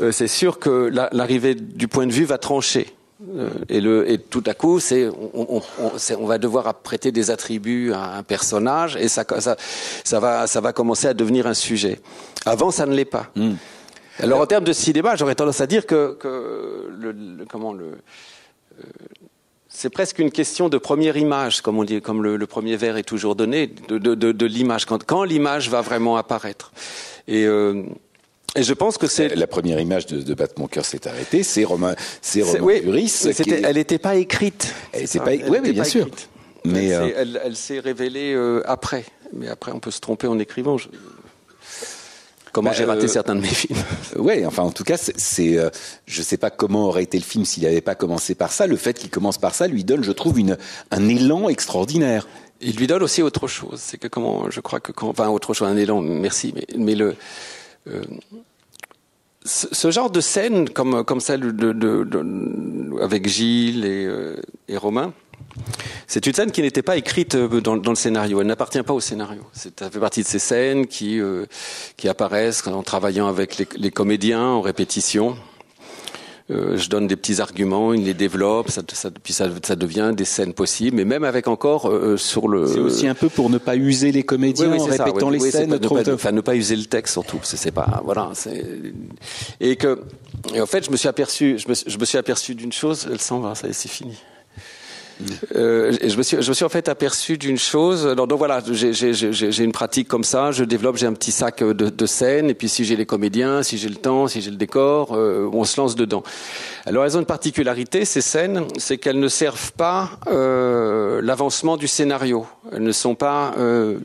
euh, c'est sûr que la- l'arrivée du point de vue va trancher. Euh, et, le, et tout à coup, c'est, on, on, on, c'est- on va devoir prêter des attributs à un personnage et ça, ça, ça, va, ça va commencer à devenir un sujet. Avant, ça ne l'est pas. Alors, en termes de cinéma, j'aurais tendance à dire que, que le, le- comment le, euh, c'est presque une question de première image, comme on dit, comme le, le premier vers est toujours donné, de, de, de, de l'image, quand, quand l'image va vraiment apparaître. Et, euh, et je pense que c'est La première image de, de Battre mon cœur s'est arrêtée, c'est Romain, c'est Romain oui, est- elle n'était pas écrite. Elle ça, pas- oui, bien pas sûr. écrite. Mais, elle, euh, s'est- s'est révélée euh, après. Mais après, on peut se tromper en écrivant. Je- Comment Bah, j'ai raté euh, certains de mes films. Ouais, enfin en tout cas, c'est, euh, je sais pas comment aurait été le film s'il n'avait pas commencé par ça. Le fait qu'il commence par ça lui donne, je trouve, une, un élan extraordinaire. Il lui donne aussi autre chose. C'est que comment, je crois que quand, enfin autre chose, un élan. Merci, mais, mais le euh, ce, ce genre de scène comme comme celle de, de- de- avec Gilles et, euh, et Romain. C'est une scène qui n'était pas écrite euh, dans, dans le scénario. Elle n'appartient pas au scénario. Ça fait partie de ces scènes qui euh, qui apparaissent en travaillant avec les, les comédiens en répétition. Euh, je donne des petits arguments, ils les développent, ça, ça, puis ça, ça devient des scènes possibles. Mais même avec encore euh, sur le. C'est aussi un peu pour ne pas user les comédiens en répétant oui, les scènes. pas- ne pas, enfin, ne pas user le texte surtout. C'est pas voilà. Et que et en fait, je me suis aperçu, je me, je me suis aperçu d'une chose. Elle s'en va, ça y est, c'est fini. Euh, je me suis, en fait aperçu d'une chose. Donc voilà, j'ai- une pratique comme ça. Je développe, j'ai un petit sac de, de scènes. Et puis si j'ai les comédiens, si j'ai le temps, si j'ai le décor, euh, on se lance dedans. Alors elles ont une particularité, ces scènes, c'est qu'elles ne servent pas euh, l'avancement du scénario. Elles ne sont pas euh,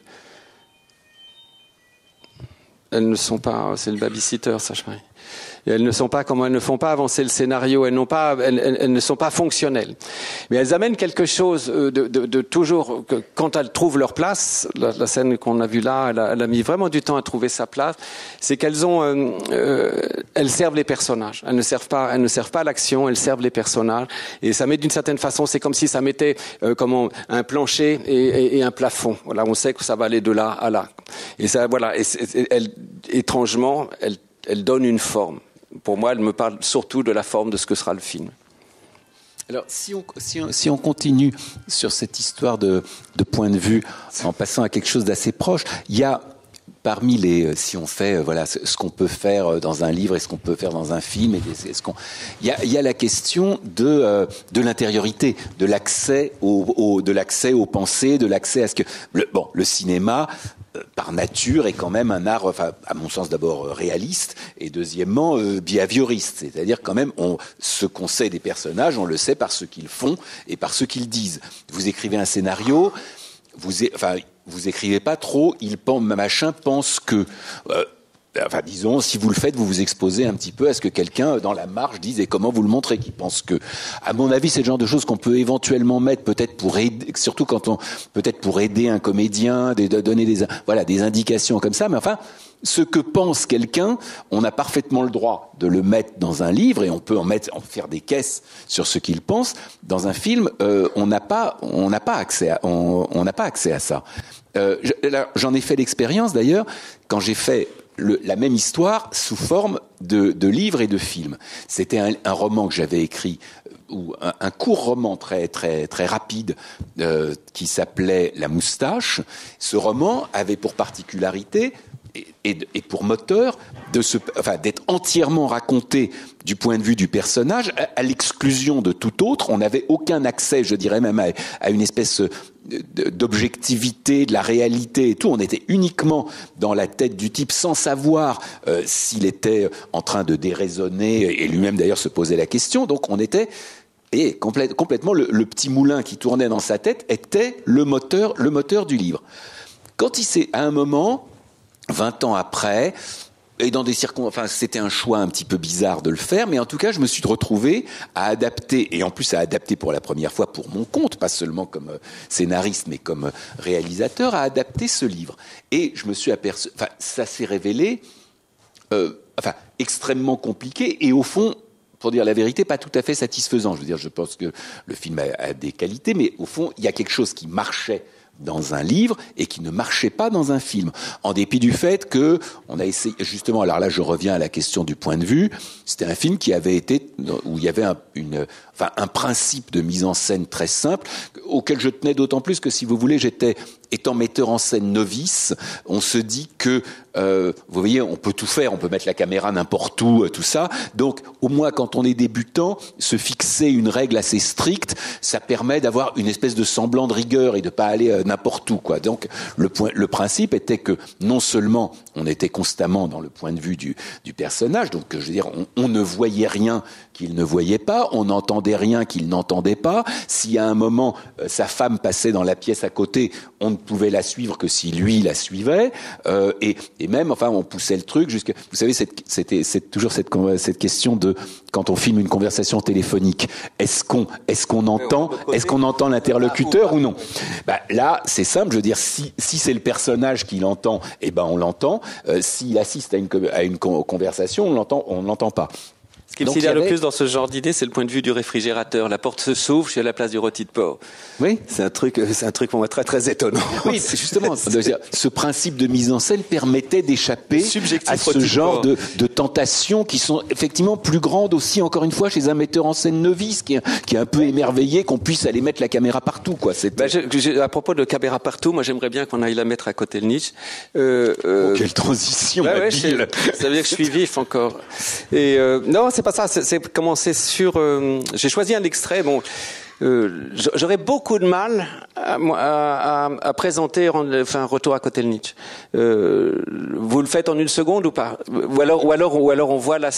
elles ne sont pas, c'est le babysitter, ça je parie. Elles ne sont pas comment elles ne font pas avancer le scénario, elles n'ont pas, elles, elles- ne sont pas fonctionnelles. Mais elles amènent quelque chose euh, de, de- de toujours que quand elles trouvent leur place. La, la scène qu'on a vue là, elle a, elle a mis vraiment du temps à trouver sa place. C'est qu'elles ont, euh, euh, elles servent les personnages. Elles ne servent pas, elles ne servent pas l'action, elles servent les personnages. Et ça met d'une certaine façon, c'est comme si ça mettait euh, comment un plancher et, et- et un plafond. Voilà, on sait que ça va aller de là à là. Et ça, voilà. Et elle, étrangement, elle, elle donne une forme. Pour moi, elle me parle surtout de la forme de ce que sera le film. Alors, si on, si, on, si on continue sur cette histoire de, de point de vue, en passant à quelque chose d'assez proche, il y a parmi les, euh, si on fait, euh, voilà, ce, ce qu'on peut faire euh, dans un livre et ce qu'on peut faire dans un film, et est-ce qu'on, il y a, y a la question de euh, de l'intériorité, de l'accès au, au- de l'accès aux pensées, de l'accès à ce que, le, bon, le cinéma. Par nature est quand même un art, enfin, à mon sens d'abord réaliste et deuxièmement euh, behavioriste, c'est-à-dire quand même on, ce qu'on sait des personnages, on le sait par ce qu'ils font et par ce qu'ils disent. Vous écrivez un scénario, vous, enfin, vous écrivez pas trop, il pense, machin pense que. euh, Enfin, disons, si vous le faites, vous vous exposez un petit peu à ce que quelqu'un dans la marge dise et comment vous le montrez qu'il pense que. À mon avis, c'est le genre de choses qu'on peut éventuellement mettre, peut-être pour aider, surtout quand on, peut-être pour aider un comédien, donner des, voilà, des indications comme ça. Mais enfin, ce que pense quelqu'un, on a parfaitement le droit de le mettre dans un livre et on peut en mettre, en faire des caisses sur ce qu'il pense. Dans un film, euh, on n'a pas, on n'a pas accès, on n'a pas accès à ça. Euh, J'en ai fait l'expérience d'ailleurs quand j'ai fait le- la même histoire sous forme de, de livres et de films. C'était un, un roman que j'avais écrit euh, ou un, un court roman très très très rapide euh, qui s'appelait La moustache. Ce roman avait pour particularité et, pour moteur de enfin, d'être entièrement raconté du point de vue du personnage, à, l'exclusion de tout autre. On n'avait aucun accès, je dirais même, à, une espèce d'objectivité, de la réalité et tout. On était uniquement dans la tête du type sans savoir euh, s'il était en train de déraisonner et lui-même d'ailleurs se posait la question. Donc on était et complètement le, le, petit moulin qui tournait dans sa tête était le moteur, le moteur du livre. Quand il s'est, à un moment, 20 ans après, et dans des circonstances, enfin, c'était un choix un petit peu bizarre de le faire, mais en tout cas, je me suis retrouvé à adapter, et en plus à adapter pour la première fois pour mon compte, pas seulement comme euh, scénariste, mais comme euh, réalisateur, à adapter ce livre. Et je me suis aperçu, enfin, ça s'est révélé, euh, enfin, extrêmement compliqué, et au fond, pour dire la vérité, pas tout à fait satisfaisant. Je veux dire, je pense que le film a, a des qualités, mais au fond, il y a quelque chose qui marchait dans un livre et qui ne marchait pas dans un film. En dépit du fait que on a essayé justement. Alors là, je reviens à la question du point de vue. C'était un film qui avait été où il y avait un, une, enfin un principe de mise en scène très simple auquel je tenais d'autant plus que si vous voulez, j'étais étant metteur en scène novice, on se dit que, euh, vous voyez, on peut tout faire, on peut mettre la caméra n'importe où, euh, tout ça. Donc, au moins, quand on est débutant, se fixer une règle assez stricte, ça permet d'avoir une espèce de semblant de rigueur et de pas aller euh, n'importe où, quoi. Donc, le point, le principe était que non seulement on était constamment dans le point de vue du, du personnage, donc, je veux dire, on, on ne voyait rien qu'il ne voyait pas, on n'entendait rien qu'il n'entendait pas. Si à un moment sa femme passait dans la pièce à côté, on ne pouvait la suivre que si lui la suivait, euh, et, et, même, enfin, on poussait le truc jusqu'à. Vous savez, c'était c'est toujours cette, cette question de quand on filme une conversation téléphonique, est-ce qu'on est-ce qu'on entend est-ce qu'on entend l'interlocuteur ou non? bah, Là, c'est simple. Je veux dire, si si c'est le personnage qui l'entend, eh ben on l'entend. Euh, S'il assiste à une à une conversation, on l'entend on l'entend pas. Ce qui me sidère le plus dans ce genre d'idée, c'est le point de vue du réfrigérateur. La porte se s'ouvre, je suis à la place du rôti de porc. Oui. C'est un truc, c'est un truc pour moi très très étonnant. Oui, justement. ce principe de mise en scène permettait d'échapper à ce genre de, de, tentations qui sont effectivement plus grandes aussi, encore une fois, chez un metteur en scène novice qui est, qui est un peu émerveillé qu'on puisse aller mettre la caméra partout, quoi. Bah, à propos de caméra partout, moi j'aimerais bien qu'on aille la mettre à côté de Nietzsche. Euh, euh... Oh, quelle transition, bah ouais, Ça veut dire que je suis vif encore. Et euh, non, c'est pas ça. C'est commencer sur. Euh, j'ai choisi un extrait. Bon, euh, j'aurais beaucoup de mal à, à, à présenter enfin, Retour à côté Nietzsche. Euh, vous le faites en une seconde ou pas? Ou alors, ou alors, ou alors on voit la,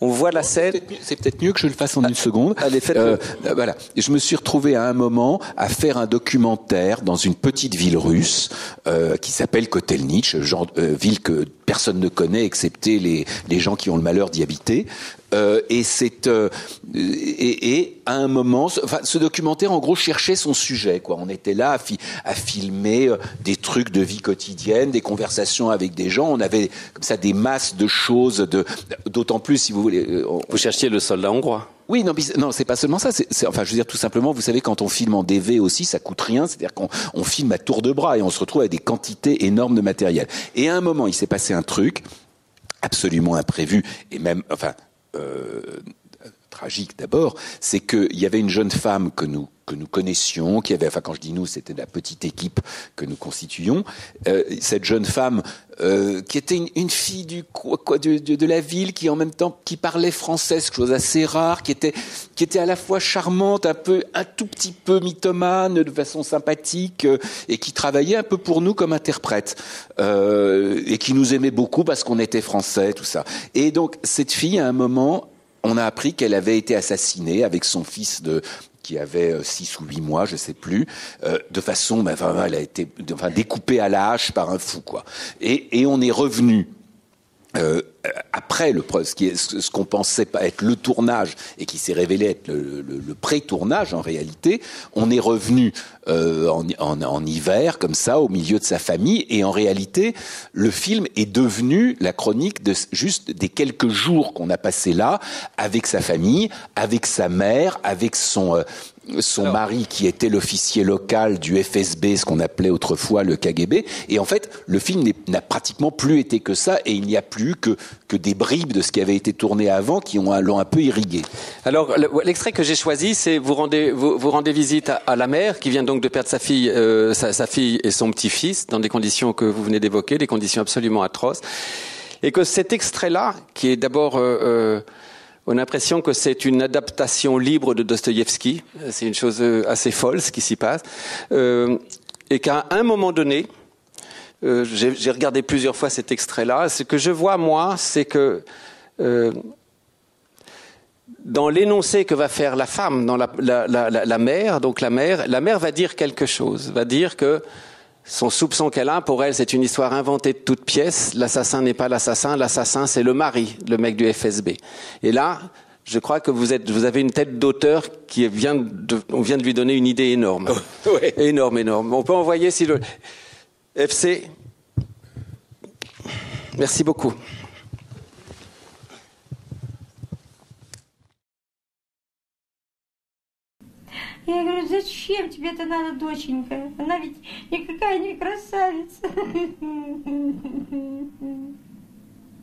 on voit la scène. C'est peut-être mieux que je le fasse en une seconde. Allez, faites euh, voilà. Je me suis retrouvé à un moment à faire un documentaire dans une petite ville russe euh, qui s'appelle Kotelnitch, genre euh, ville que personne ne connaît excepté les, les gens qui ont le malheur d'y habiter. Euh, et c'est euh, et, et, à un moment, enfin, ce documentaire en gros cherchait son sujet. Quoi, on était là à, à filmer euh, des trucs de vie quotidienne, des conversations avec des gens. On avait comme ça des masses de choses. De d'autant plus si vous voulez. Euh, vous cherchiez le soldat hongrois. Oui, non, non, c'est pas seulement ça. C'est, enfin, je veux dire tout simplement, vous savez, quand on filme en DV aussi, ça coûte rien. C'est-à-dire qu'on on filme à tour de bras et on se retrouve avec des quantités énormes de matériel. Et à un moment, il s'est passé un truc absolument imprévu et même, enfin, euh, tragique d'abord, c'est qu'il y avait une jeune femme que nous que nous connaissions, qui avait, enfin quand je dis nous, c'était la petite équipe que nous constituions. Euh, cette jeune femme euh, qui était une, fille du quoi, de, de, la ville, qui en même temps qui parlait français, chose assez rare, qui était qui était à la fois charmante, un peu un tout petit peu mythomane, de façon sympathique, euh, et qui travaillait un peu pour nous comme interprète euh, et qui nous aimait beaucoup parce qu'on était français, tout ça. Et donc cette fille, à un moment, on a appris qu'elle avait été assassinée avec son fils de qui avait euh, six ou huit mois, je sais plus, euh, de façon, ben, enfin, elle a été enfin, découpée à la hache par un fou, quoi. Et, et on est revenu euh, après le ce qui est ce qu'on pensait pas être le tournage et qui s'est révélé être le, le, le pré-tournage en réalité, on est revenu euh, en, en, en, hiver comme ça au milieu de sa famille. Et en réalité le film est devenu la chronique de juste des quelques jours qu'on a passé là avec sa famille, avec sa mère, avec son euh, son mari qui était l'officier local du FSB, ce qu'on appelait autrefois le KGB. Et en fait, le film n'a pratiquement plus été que ça, et il n'y a plus que, que des bribes de ce qui avait été tourné avant qui ont l'ont un peu irrigué. Alors, l'extrait que j'ai choisi, c'est vous rendez vous, vous, rendez visite à, la mère qui vient donc de perdre sa fille, euh, sa, sa, fille et son petit-fils dans des conditions que vous venez d'évoquer, des conditions absolument atroces, et que cet extrait-là, qui est d'abord euh, euh on a l'impression que c'est une adaptation libre de Dostoïevski. C'est une chose euh, assez folle ce qui s'y passe. Euh, et qu'à un moment donné, euh, j'ai regardé plusieurs fois cet extrait-là, ce que je vois, moi, c'est que dans l'énoncé que va faire la femme, dans la, la, mère, donc la mère, la mère va dire quelque chose, va dire que son soupçon qu'elle a, pour elle, c'est une histoire inventée de toutes pièces. L'assassin n'est pas l'assassin, l'assassin c'est le mari, le mec du FSB. Et là, je crois que vous, êtes, vous avez une tête d'auteur qui vient de, on vient de lui donner une idée énorme. Énorme, énorme. On peut envoyer si le FC. Merci beaucoup. Я говорю, зачем тебе это надо, доченька? Она ведь никакая не красавица.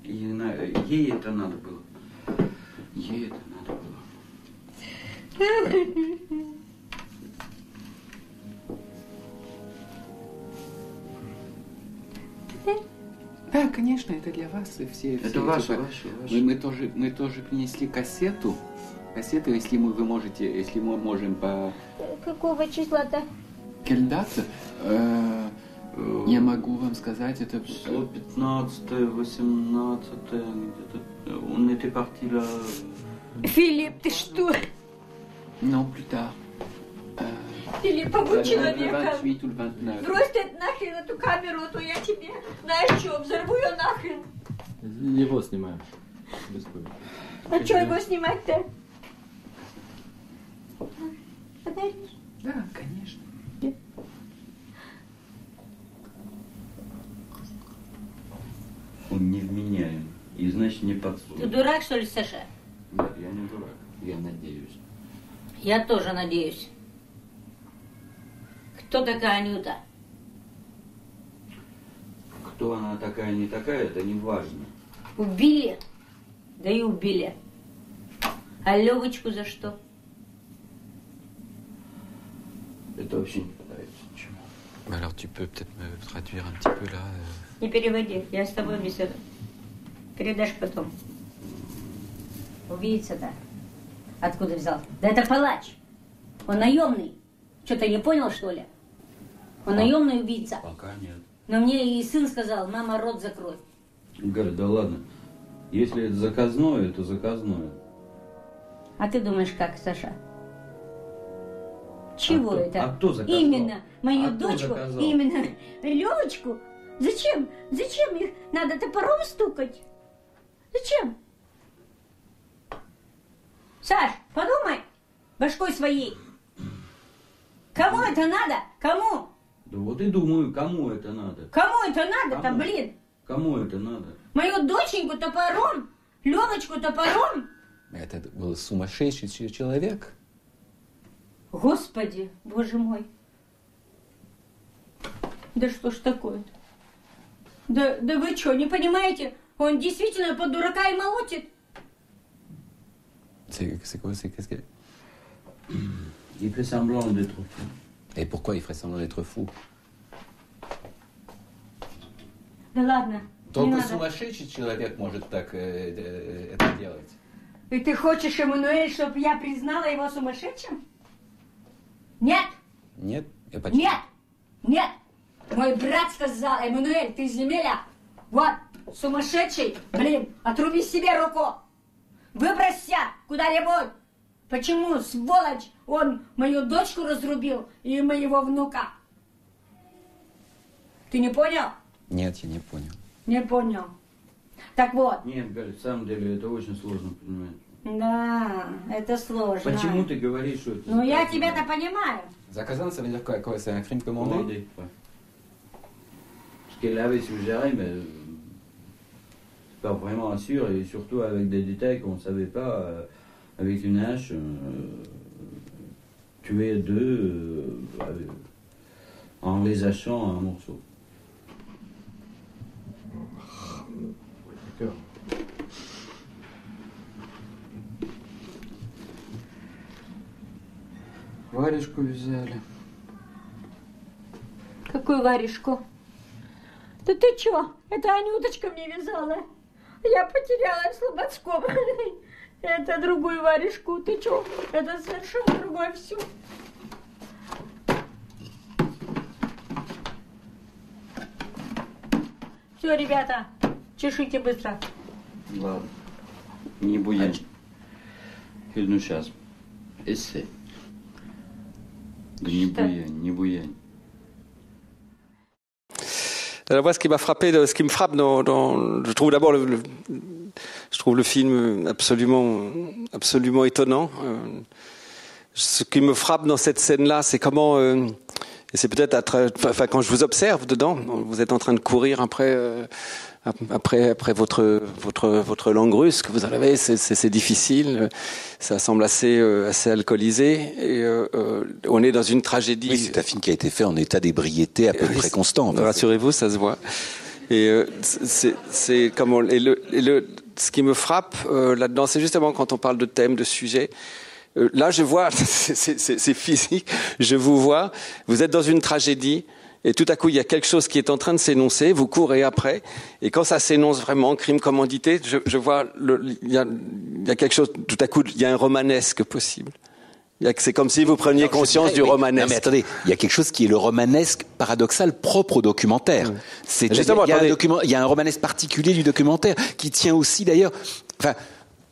ей это надо было. Ей это надо было. Да, конечно, это для вас и все. Это все ваше, это, ваше, ваше. Мы, мы тоже, мы тоже принесли кассету кассету, если мы, вы можете, если мы можем по... Какого числа-то? Кельдата? Э, я могу вам сказать, это... 15 18 где-то. Он était parti là... Филипп, ты что? Non, plus tard. Филипп, побудь человеком. Брось ты нахрен эту камеру, а то я тебе, знаешь что, взорву ее нахрен. Его снимаем. А что его снимать-то? Подаришь? Да, конечно. Он невменяем. И значит не подсуден. Ты дурак, что ли, Саша? Нет, я не дурак. Я надеюсь. Я тоже надеюсь. Кто такая Анюта? Кто она такая, не такая, это не важно. Убили. Да и убили. А Левочку за что? Это вообще не понравится ничего. Alors tu peux peut-être me traduire un petit peu là. Euh... Не переводи, я с тобой беседую. Передашь потом. Убийца-то откуда взял? Да это палач. Он наемный. Что, ты не понял, что ли? Он а, наемный убийца. Пока нет. Но мне и сын сказал, мама, рот закрой. Галя, да ладно. Если это заказное, то заказное. А ты думаешь, как, Саша? Чего а это? а кто заказал? Именно мою а дочку, именно Левочку. Зачем? Зачем их надо топором стукать? Зачем? Саш, подумай башкой своей. Кому это надо? Кому? Да вот и думаю, кому это надо. Кому это надо-то, блин? Кому это надо? Мою доченьку топором, Леночку топором. Это был сумасшедший человек. Господи, боже мой. Да что ж такое-то? Да, да вы что, не понимаете? Он действительно под дурака и молотит. C'est quoi C'est qu'est-ce que Il fait semblant d'être fou. Et pourquoi il ferait semblant d'être fou Да ладно. Только сумасшедший человек может так э, э, это делать. И ты хочешь, Эммануэль, чтобы я признала его сумасшедшим? Нет. Нет? Я почти... Нет. Нет. Мой брат сказал, Эммануэль, ты земля. Вот, сумасшедший. Блин, отруби себе руку. Выбросься куда-нибудь. Почему, сволочь, он мою дочку разрубил и моего внука? Ты не понял? Нет, я не понял. Не понял. Так вот. Нет, Галя, в самом деле это очень сложно понимать. Да, это сложно. Почему ты говоришь, что это... Ну, я тебя-то понимаю. Заказан, ça veut dire quoi, quoi C'est un crime commandé Commandé, ouais. Ce qu'elle avait suggéré, mais euh, pas vraiment sûr, et surtout avec des détails qu'on ne savait pas, euh, avec une hache, euh, tuer deux euh, euh, en les hachant en morceaux. Варежку взяли. Какую варежку? Да ты чё? Это Анюточка мне вязала. Я потеряла в Слободском. Это другую варежку. Ты чё? Это совершенно другое все. Все, ребята, чешите быстро. Ладно. Не буянь. Ну сейчас. Essaie. Да не Что? буянь, не буянь. Alors moi, ce qui m'a frappé, ce qui me frappe dans, dans- je trouve d'abord le, le- je trouve le film absolument, absolument étonnant. Euh, Ce qui me frappe dans cette scène-là, c'est comment, euh, et c'est peut-être à tra- enfin quand je vous observe dedans, vous êtes en train de courir après, euh, après, après votre, votre, votre langue russe que vous en avez, c'est- difficile, ça semble assez, euh, assez alcoolisé, et euh, euh, on est dans une tragédie. Oui, c'est un film qui a été fait en état d'ébriété à peu près constant. Rassurez-vous, ça se voit. Et euh, c'est c'est comme on- et le, et le ce qui me frappe euh, là-dedans, c'est justement quand on parle de thème, de sujet. Euh, là, je vois, c'est- c'est c'est- c'est physique. Je vous vois. Vous êtes dans une tragédie. Et tout à coup, il y a quelque chose qui est en train de s'énoncer, vous courez après, et quand ça s'énonce vraiment, crime, commandité, je, je vois, le- il y, a, il y a quelque chose, tout à coup, il y a un romanesque possible. Il y a- C'est comme si vous preniez conscience du romanesque. Non, mais attendez, il y a quelque chose qui est le romanesque paradoxal propre au documentaire. C'est Justement, il y, a un attendez. document- il y a un romanesque particulier du documentaire qui tient aussi d'ailleurs. Enfin,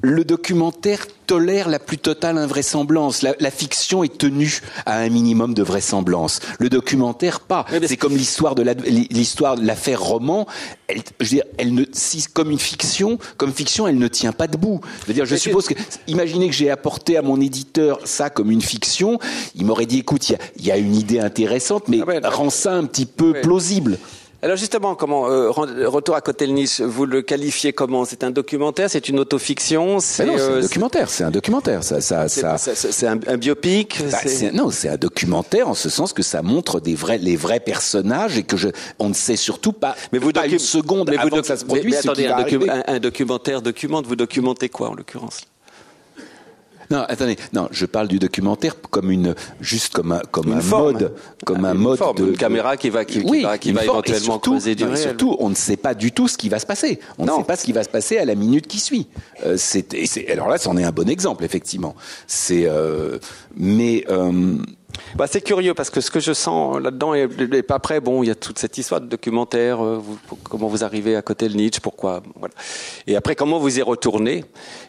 le documentaire tolère la plus totale invraisemblance. La, la fiction est tenue à un minimum de vraisemblance. Le documentaire pas. Oui, C'est comme l'histoire de la- l'histoire de l'affaire roman. Elle, je veux dire, elle ne, si, comme une fiction, comme fiction, elle ne tient pas debout. Je veux dire, je suppose que, imaginez que j'ai apporté à mon éditeur ça comme une fiction, il m'aurait dit, écoute, il y y a une idée intéressante, mais Ah rends ça un petit peu plausible. Alors justement, comment euh, Ren- Retour à Kotelnitch, vous le qualifiez comment? C'est un documentaire, c'est une autofiction, c'est non, c'est euh, un documentaire, c'est un documentaire. Ça, ça, c'est- ça, c'est- un, un biopic? Bah, c'est- c'est- non, c'est un documentaire en ce sens que ça montre des vrais, les vrais personnages et que je, on ne sait surtout pas, mais vous pas docu- une seconde mais vous avant docu- que ça se produise. mais attendez, va un, docu- arriver. un- un documentaire documente. Vous documentez quoi en l'occurrence? Non, attendez, non, je parle du documentaire comme une, juste comme un, comme Une un forme. mode, comme Ah, un mode forme, de une caméra qui va- qui- qui oui, va- qui va forme, et éventuellement surtout- creuser du non, réel. surtout, on ne sait pas du tout ce qui va se passer. On Non. ne sait pas ce qui va se passer à la minute qui suit. Euh, c'est- alors là, c'en est un bon exemple, effectivement. C'est, euh, mais euh, Bah, c'est curieux parce que ce que je sens là-dedans et, et pas après, bon, il y a toute cette histoire de documentaire, euh, vous- comment vous arrivez à côté de Nietzsche, pourquoi, voilà. Et après, comment vous y retournez?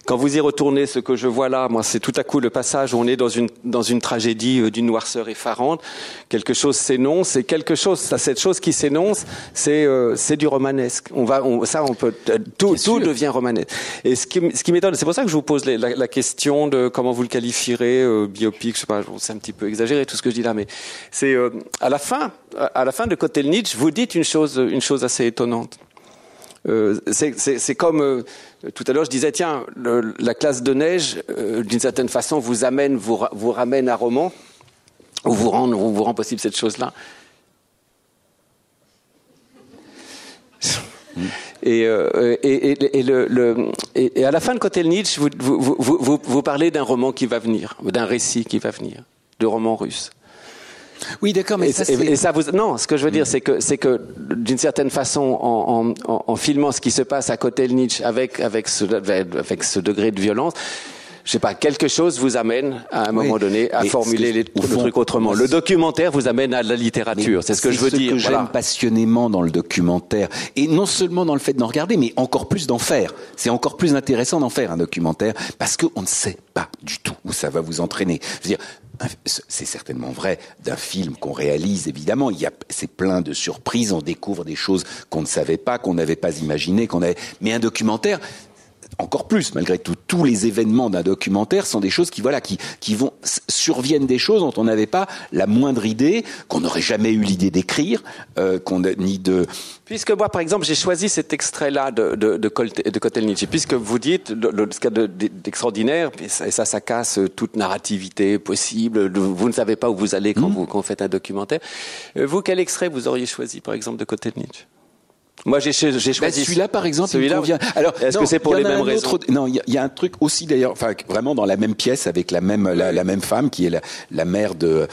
Quand vous y retournez, ce que je vois là, moi, c'est tout à coup le passage où on est dans une dans une tragédie euh, d'une noirceur effarante. Quelque chose s'énonce, et quelque chose, ça, cette chose qui s'énonce, c'est euh, c'est du romanesque. On va, on, ça, on peut, tout, tout devient romanesque. Et ce qui, ce qui m'étonne, c'est pour ça que je vous pose la question de comment vous le qualifierez, euh, biopic, je sais pas, c'est un petit peu exagéré tout ce que je dis là, mais c'est euh, à la fin, à la fin de Kotelnitch, vous dites une chose, une chose assez étonnante. Euh, c'est- comme euh, tout à l'heure, je disais tiens, le- la classe de neige, d'une certaine façon, vous amène, vous, ra- vous ramène à roman, ou vous rend, ou vous rend possible cette chose-là. Et, euh, et, et, et le, le- et, et à la fin de vous, vous, vous, vous parlez d'un roman qui va venir, d'un récit qui va venir, de roman russe. oui, d'accord, mais Et, ça, et- c'est- et ça vous, non, ce que je veux dire, c'est que, c'est que d'une certaine façon, en, en, en- filmant ce qui se passe à Kotelnitch avec, avec, ce, avec ce degré de violence, je sais pas, quelque chose vous amène à un Oui. moment donné à Mais formuler ce que- les, le fond, truc autrement. Le c'est- documentaire vous amène à la littérature, c'est ce que je veux dire. que voilà. j'aime passionnément dans le documentaire. Et non seulement dans le fait d'en regarder, mais encore plus d'en faire. C'est encore plus intéressant d'en faire un documentaire parce qu'on ne sait pas du tout où ça va vous entraîner. Je veux dire, c'est certainement vrai d'un film qu'on réalise, évidemment. Il y a, c'est plein de surprises. On découvre des choses qu'on ne savait pas, qu'on n'avait pas imaginées, qu'on avait. Mais un documentaire, encore plus, malgré tout, tous les événements d'un documentaire sont des choses qui, voilà, qui, qui vont surviennent des choses dont on n'avait pas la moindre idée, qu'on n'aurait jamais eu l'idée d'écrire, euh, qu'on ni de. Puisque moi, par exemple, j'ai choisi cet extrait-là de, de, de, Colte- de Kotelnitch, puisque vous dites le, le- ce qu'il y a de- d'extraordinaire, et ça, ça, ça casse toute narrativité possible. le- Vous ne savez pas où vous allez quand, vous, quand vous faites un documentaire. Euh, Vous, quel extrait vous auriez choisi, par exemple, de Kotelnitch Moi, j'ai Bah, choisi celui-là, par exemple, celui-là. convient. Alors, est-ce que c'est pour les mêmes raisons autre- Non, il y, a- il y a un truc aussi d'ailleurs, enfin vraiment dans la même pièce avec la même la, la même femme qui est la, la mère de.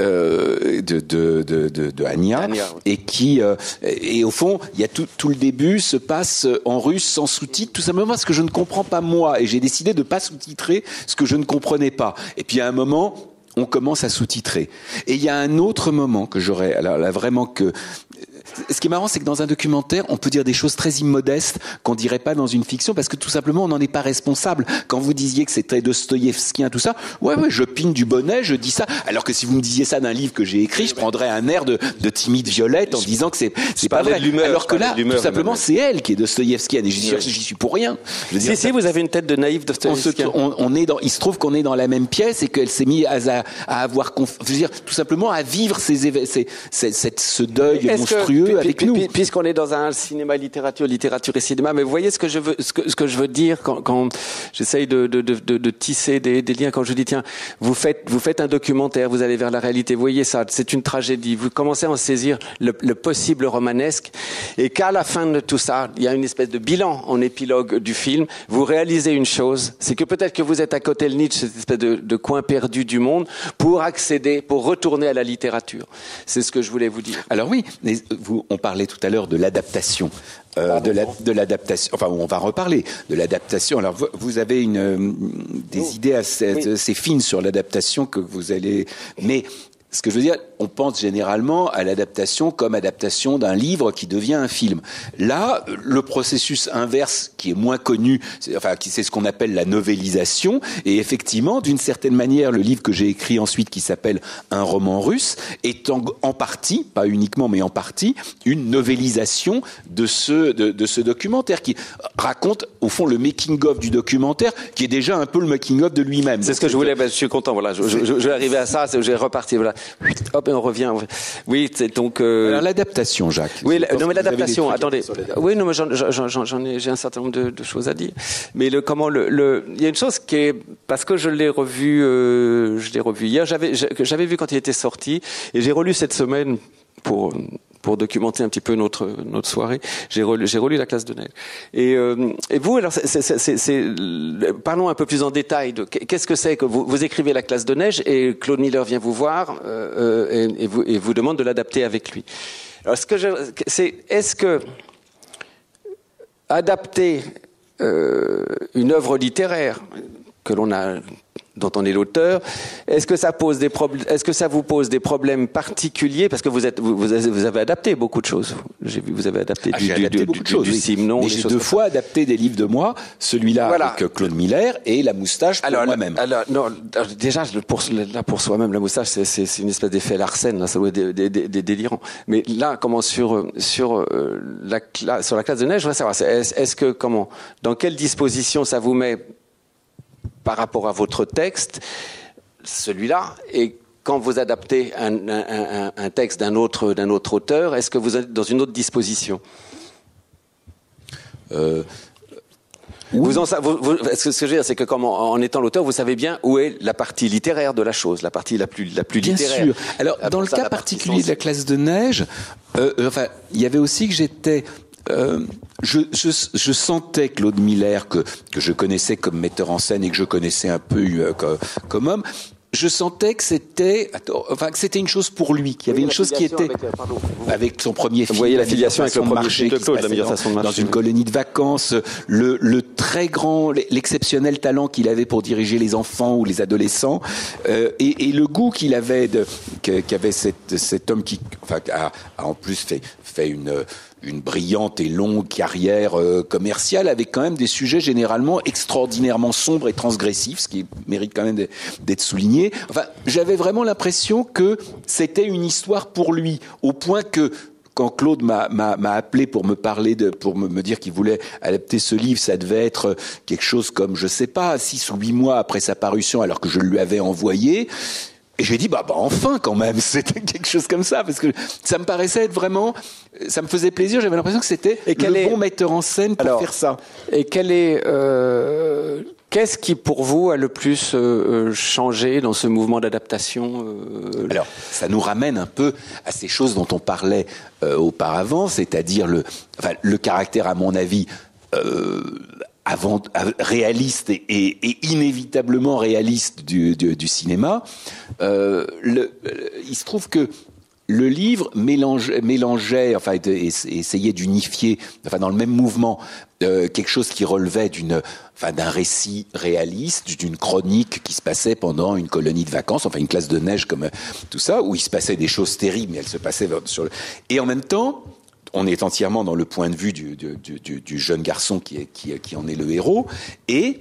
euh, de, de, de, de, de Anya, Anya, oui. et qui euh, et au fond il y a tout, tout le début se passe en russe sans sous-titres tout simplement parce que je ne comprends pas moi et j'ai décidé de pas sous-titrer ce que je ne comprenais pas et puis à un moment on commence à sous-titrer et il y a un autre moment que j'aurais alors là vraiment que ce qui est marrant, c'est que dans un documentaire, on peut dire des choses très immodestes qu'on dirait pas dans une fiction, parce que tout simplement, on n'en est pas responsable. Quand vous disiez que c'était Dostoïevskien, tout ça, ouais, ouais, je pine du bonnet, je dis ça. Alors que si vous me disiez ça d'un livre que j'ai écrit, je prendrais un air de, de timide violette en disant que c'est c'est pas vrai. de Alors je que là, tout simplement, c'est elle qui est Dostoïevskienne, et j'y suis, suis pour rien. Je veux Si, dire, si, vous avez une tête de naïf Dostoïevskien. on, on est dans, il se trouve qu'on est dans la même pièce et qu'elle s'est mise à, à, à avoir, conf- je veux dire, tout simplement à vivre ces, ces, ce deuil que- avec nous. Puisqu'on est dans un cinéma littérature, littérature et cinéma, mais vous voyez ce que je veux, ce que, ce que je veux dire quand, quand j'essaye de, de, de, de, de tisser des, des liens. Quand je dis tiens, vous faites, vous faites un documentaire, vous allez vers la réalité. Vous voyez ça, c'est une tragédie. Vous commencez à en saisir le, le possible romanesque, et qu'à la fin de tout ça, il y a une espèce de bilan en épilogue du film. Vous réalisez une chose, c'est que peut-être que vous êtes à côté de Nietzsche, cette espèce de, de coin perdu du monde, pour accéder, pour retourner à la littérature. C'est ce que je voulais vous dire. Alors oui, mais vous, on parlait tout à l'heure de l'adaptation. euh, de la- de l'adaptation, enfin on va reparler de l'adaptation. Alors vous, vous avez une, euh, des idées assez, Oui. assez fines sur l'adaptation que vous allez, mais ce que je veux dire, on pense généralement à l'adaptation comme adaptation d'un livre qui devient un film. Là, le processus inverse, qui est moins connu, c'est, enfin, qui- c'est ce qu'on appelle la novélisation. Et effectivement, d'une certaine manière, le livre que j'ai écrit ensuite, qui s'appelle Un roman russe, est en, en partie, pas uniquement, mais en partie, une novélisation de ce, de, de ce documentaire qui raconte, au fond, le making-of du documentaire, qui est déjà un peu le making-of de lui-même. C'est ce que je voulais. ben, je suis content. Voilà, je, je, je, je vais arriver à ça. c'est- J'ai reparti. Voilà. Hop, et on revient. Oui, c'est donc. euh, Alors l'adaptation, Jacques. oui, la- non mais l'adaptation. Attendez. Oui, non mais j'en- ai, j'ai un certain nombre de, de choses à dire. Mais le comment le, le, il y a une chose qui est parce que je l'ai revu, euh, je l'ai revu hier. J'avais, j'avais vu quand il était sorti et j'ai relu cette semaine pour pour documenter un petit peu notre notre soirée. J'ai relu, la classe de neige. Et, euh, vous alors, parlons un peu plus en détail de qu'est-ce que c'est que vous, écrivez la classe de neige et Claude Miller vient vous voir euh, euh, et, vous et vous demande de l'adapter avec lui. Alors ce que c'est est-ce que adapter une œuvre littéraire que l'on a dont on est l'auteur, est-ce que ça pose des Est-ce que ça vous pose des problèmes particuliers? Parce que vous êtes vous, vous avez adapté beaucoup de choses. J'ai vu vous avez adapté Ah, du, adapté du- beaucoup de choses. oui. J'ai deux fois adapté des livres de moi, celui-là Voilà. avec euh, Claude Miller et La moustache pour moi-même. alors, non, déjà, pour, là, pour soi-même, la moustache, c'est, une espèce d'effet Larsen, là, ça doit être des, des, des- des délirants. Mais là, comment sur, sur, euh, la, cla- sur la classe de neige, je voudrais savoir, est-ce, est-ce que, comment, dans quelle disposition ça vous met par rapport à votre texte, celui-là, et quand vous adaptez un, un- un- un texte d'un autre, d'un autre auteur, est-ce que vous êtes dans une autre disposition? Euh, Vous en, sa- vous, vous- ce que je veux dire, c'est que comme en, en étant l'auteur, vous savez bien où est la partie littéraire de la chose, la partie la plus, la plus Bien littéraire. sûr. Alors, Ah, dans le ça, cas particulier de la classe de neige, euh, euh, enfin, il y avait aussi que j'étais. Euh, je, je, je sentais Claude Miller que que je connaissais comme metteur en scène et que je connaissais un peu euh, co- comme homme. Je sentais que c'était, enfin que c'était une chose pour lui, qu'il y avait une chose qui était avec son premier film. voyez La l'affiliation avec le premier de Claude, La meilleure dans- façon de Dans marcher, une colonie de vacances, le, le très grand, l'exceptionnel talent qu'il avait pour diriger les enfants ou les adolescents, euh, et, et le goût qu'il avait de, qu'avait cet, cet homme qui, enfin, a, a en plus fait, fait une, une brillante et longue carrière euh, commerciale avec quand même des sujets généralement extraordinairement sombres et transgressifs, ce qui mérite quand même d'être souligné. Enfin, j'avais vraiment l'impression que c'était une histoire pour lui, au point que quand Claude m'a appelé pour me parler de, pour me, me dire qu'il voulait adapter ce livre, ça devait être quelque chose comme, je sais pas, six ou huit mois après sa parution, alors que je lui avais envoyé. Et j'ai dit, bah, bah, enfin, quand même, c'était quelque chose comme ça, parce que ça me paraissait être vraiment, ça me faisait plaisir, j'avais l'impression que c'était Et quel le est- bon metteur en scène pour Alors, faire ça. Et quel est euh, qu'est-ce qui pour vous a le plus euh, euh, changé dans ce mouvement d'adaptation euh, Alors, ça nous ramène un peu à ces choses dont on parlait euh, auparavant, c'est-à-dire le, enfin, le caractère, à mon avis, euh, avant, av- réaliste et, inévitablement réaliste du, cinéma. Euh, le- il se trouve que le livre mélange, mélangeait, enfin, essayait d'unifier, enfin, dans le même mouvement, euh, quelque chose qui relevait d'une, enfin, d'un récit réaliste, d'une chronique qui se passait pendant une colonie de vacances, enfin, une classe de neige comme euh, tout ça, où il se passait des choses terribles, mais elles se passaient sur le, et en même temps, on est entièrement dans le point de vue du, du, du- du- du jeune garçon qui, est, qui, qui en est le héros, et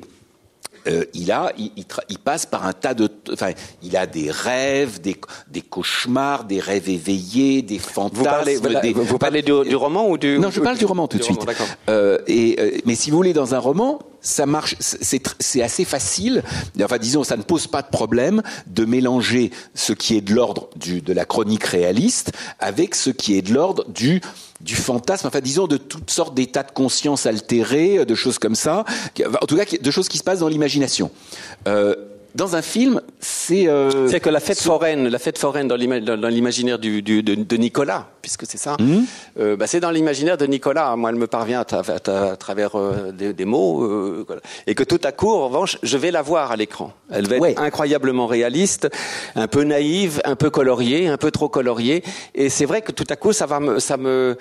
euh, il a, il, il tra- il passe par un tas de, enfin, il a des rêves, des, des cauchemars, des rêves éveillés, des fantasmes. vous parlez voilà, des- vous parlez du, du roman ou du non, je parle du roman tout de suite. roman. Euh, et euh, mais si vous voulez, dans un roman, ça marche. C'est assez facile. Enfin, disons, ça ne pose pas de problème de mélanger ce qui est de l'ordre de la chronique réaliste avec ce qui est de l'ordre du du fantasme, enfin disons de toutes sortes d'états de conscience altérés, de choses comme ça, en tout cas de choses qui se passent dans l'imagination. Euh, dans un film, c'est euh, C'est que la fête foraine, la fête foraine dans l'ima- dans- dans l'imaginaire du, du- de, de Nicolas, puisque c'est ça, Mhm. euh, bah, c'est dans l'imaginaire de Nicolas. Moi, elle me parvient à, tra- à tra- à travers euh, des, des mots, euh, voilà. et que tout à coup, en revanche, je vais la voir à l'écran. Elle va être Ouais. incroyablement réaliste, un peu naïve, un peu coloriée, un peu trop coloriée, et c'est vrai que tout à coup, ça va me, ça me,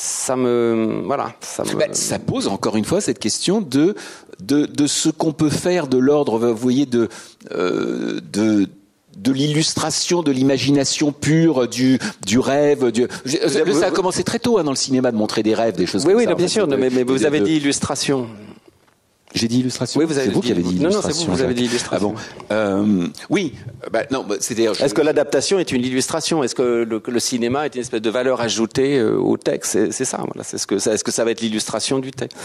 ça me, voilà, ça me. Ben, ça pose encore une fois cette question de de, de ce qu'on peut faire de l'ordre, vous voyez, de euh, de de l'illustration, de l'imagination pure, du du rêve. Du... Ça a commencé très tôt hein, dans le cinéma de montrer des rêves, des choses. oui, comme oui, ça, non, en bien fait, sûr, de- mais, mais vous de- avez dit illustration. J'ai dit illustration. Oui, vous avez C'est vous dit- qui avez dit non, non, c'est illustration. vous, vous avez dit illustration. Ah bon euh, Oui, bah, non, bah, c'est-à-dire. je- Est-ce que l'adaptation est une illustration? Est-ce que le, cinéma est une espèce de valeur ajoutée euh, au texte? C'est c'est ça, voilà. C'est ce que ça- Est-ce que ça va être l'illustration du texte?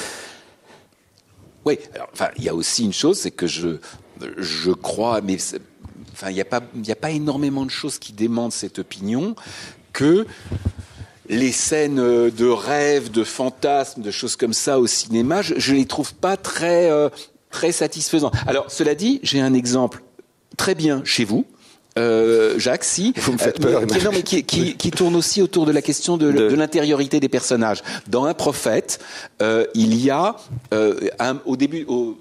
Oui, alors, enfin, il y a aussi une chose, c'est que je, je crois, mais c'est- enfin, il n'y a pas, il a pas énormément de choses qui démentent cette opinion que les scènes euh, de rêve, de fantasmes, de choses comme ça au cinéma, je, je les trouve pas très, euh, très satisfaisantes. Alors, cela dit, j'ai un exemple très bien chez vous. Euh, Jacques, si. Vous me faites Euh, peur, mais- qui, non, mais qui, qui, qui tourne aussi autour de la question de, De- de l'intériorité des personnages. Dans Un prophète, euh, il y a euh, un- au début, au,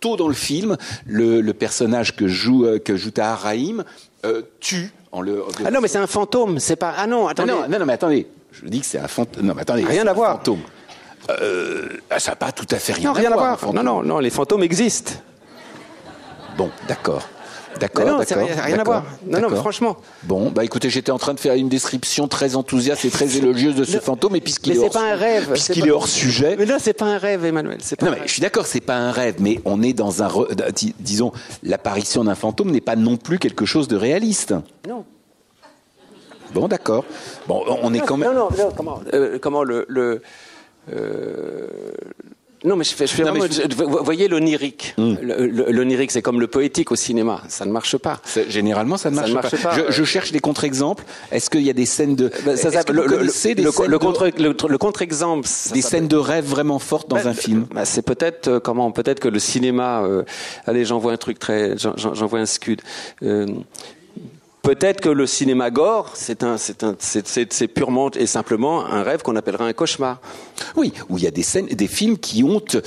tôt dans le film, le, le personnage que joue euh, que joue Tahar Rahim euh, tue en le. Ah non, mais c'est un fantôme. C'est pas. Ah non, Ah attendez. non, non, non, mais attendez. Je dis que c'est un fantôme. Non, mais attendez. Rien à voir. Fantôme. Euh, ah, ça n'a pas tout à fait rien, Non, rien à un voir. fantôme. Non, non, non, les fantômes existent. Bon, d'accord. D'accord, non, d'accord, rien, rien à voir. Non, non, mais franchement. Bon, bah écoutez, j'étais en train de faire une description très enthousiaste et très élogieuse de ce fantôme, et puisqu'il mais est, hors, pas un rêve, puisqu'il pas- est hors sujet. Mais non, c'est pas un rêve, Emmanuel. Pas Non, mais je suis d'accord, c'est pas un rêve, mais on est dans un, re- dis- disons, l'apparition d'un fantôme n'est pas non plus quelque chose de réaliste. Non. Bon, d'accord. Bon, on est quand même. Non, non, non, comment, euh, comment le. le euh, non, mais je fais, je fais Non, mais vraiment- je- je- vous voyez l'onirique. Le- le- L'onirique, c'est comme le poétique au cinéma. Ça ne marche pas. Généralement, ça ne Ça marche, ne marche pas, Je, ouais. je cherche des contre-exemples. Est-ce qu'il y a des scènes de. Ben, ça que le, le- des le- scènes le de- contre, le, le contre-exemple. ça des scènes de rêve vraiment fortes dans Ben, un film ben, c'est peut-être euh, comment peut-être que le cinéma euh, allez j'envoie un truc très j'en- j'en- j'envoie un scud Euh, peut-être que le cinéma gore c'est un c'est un c'est- c'est c'est purement et simplement un rêve qu'on appellerait un cauchemar Oui, où il y a des scènes, des films qui ont, euh,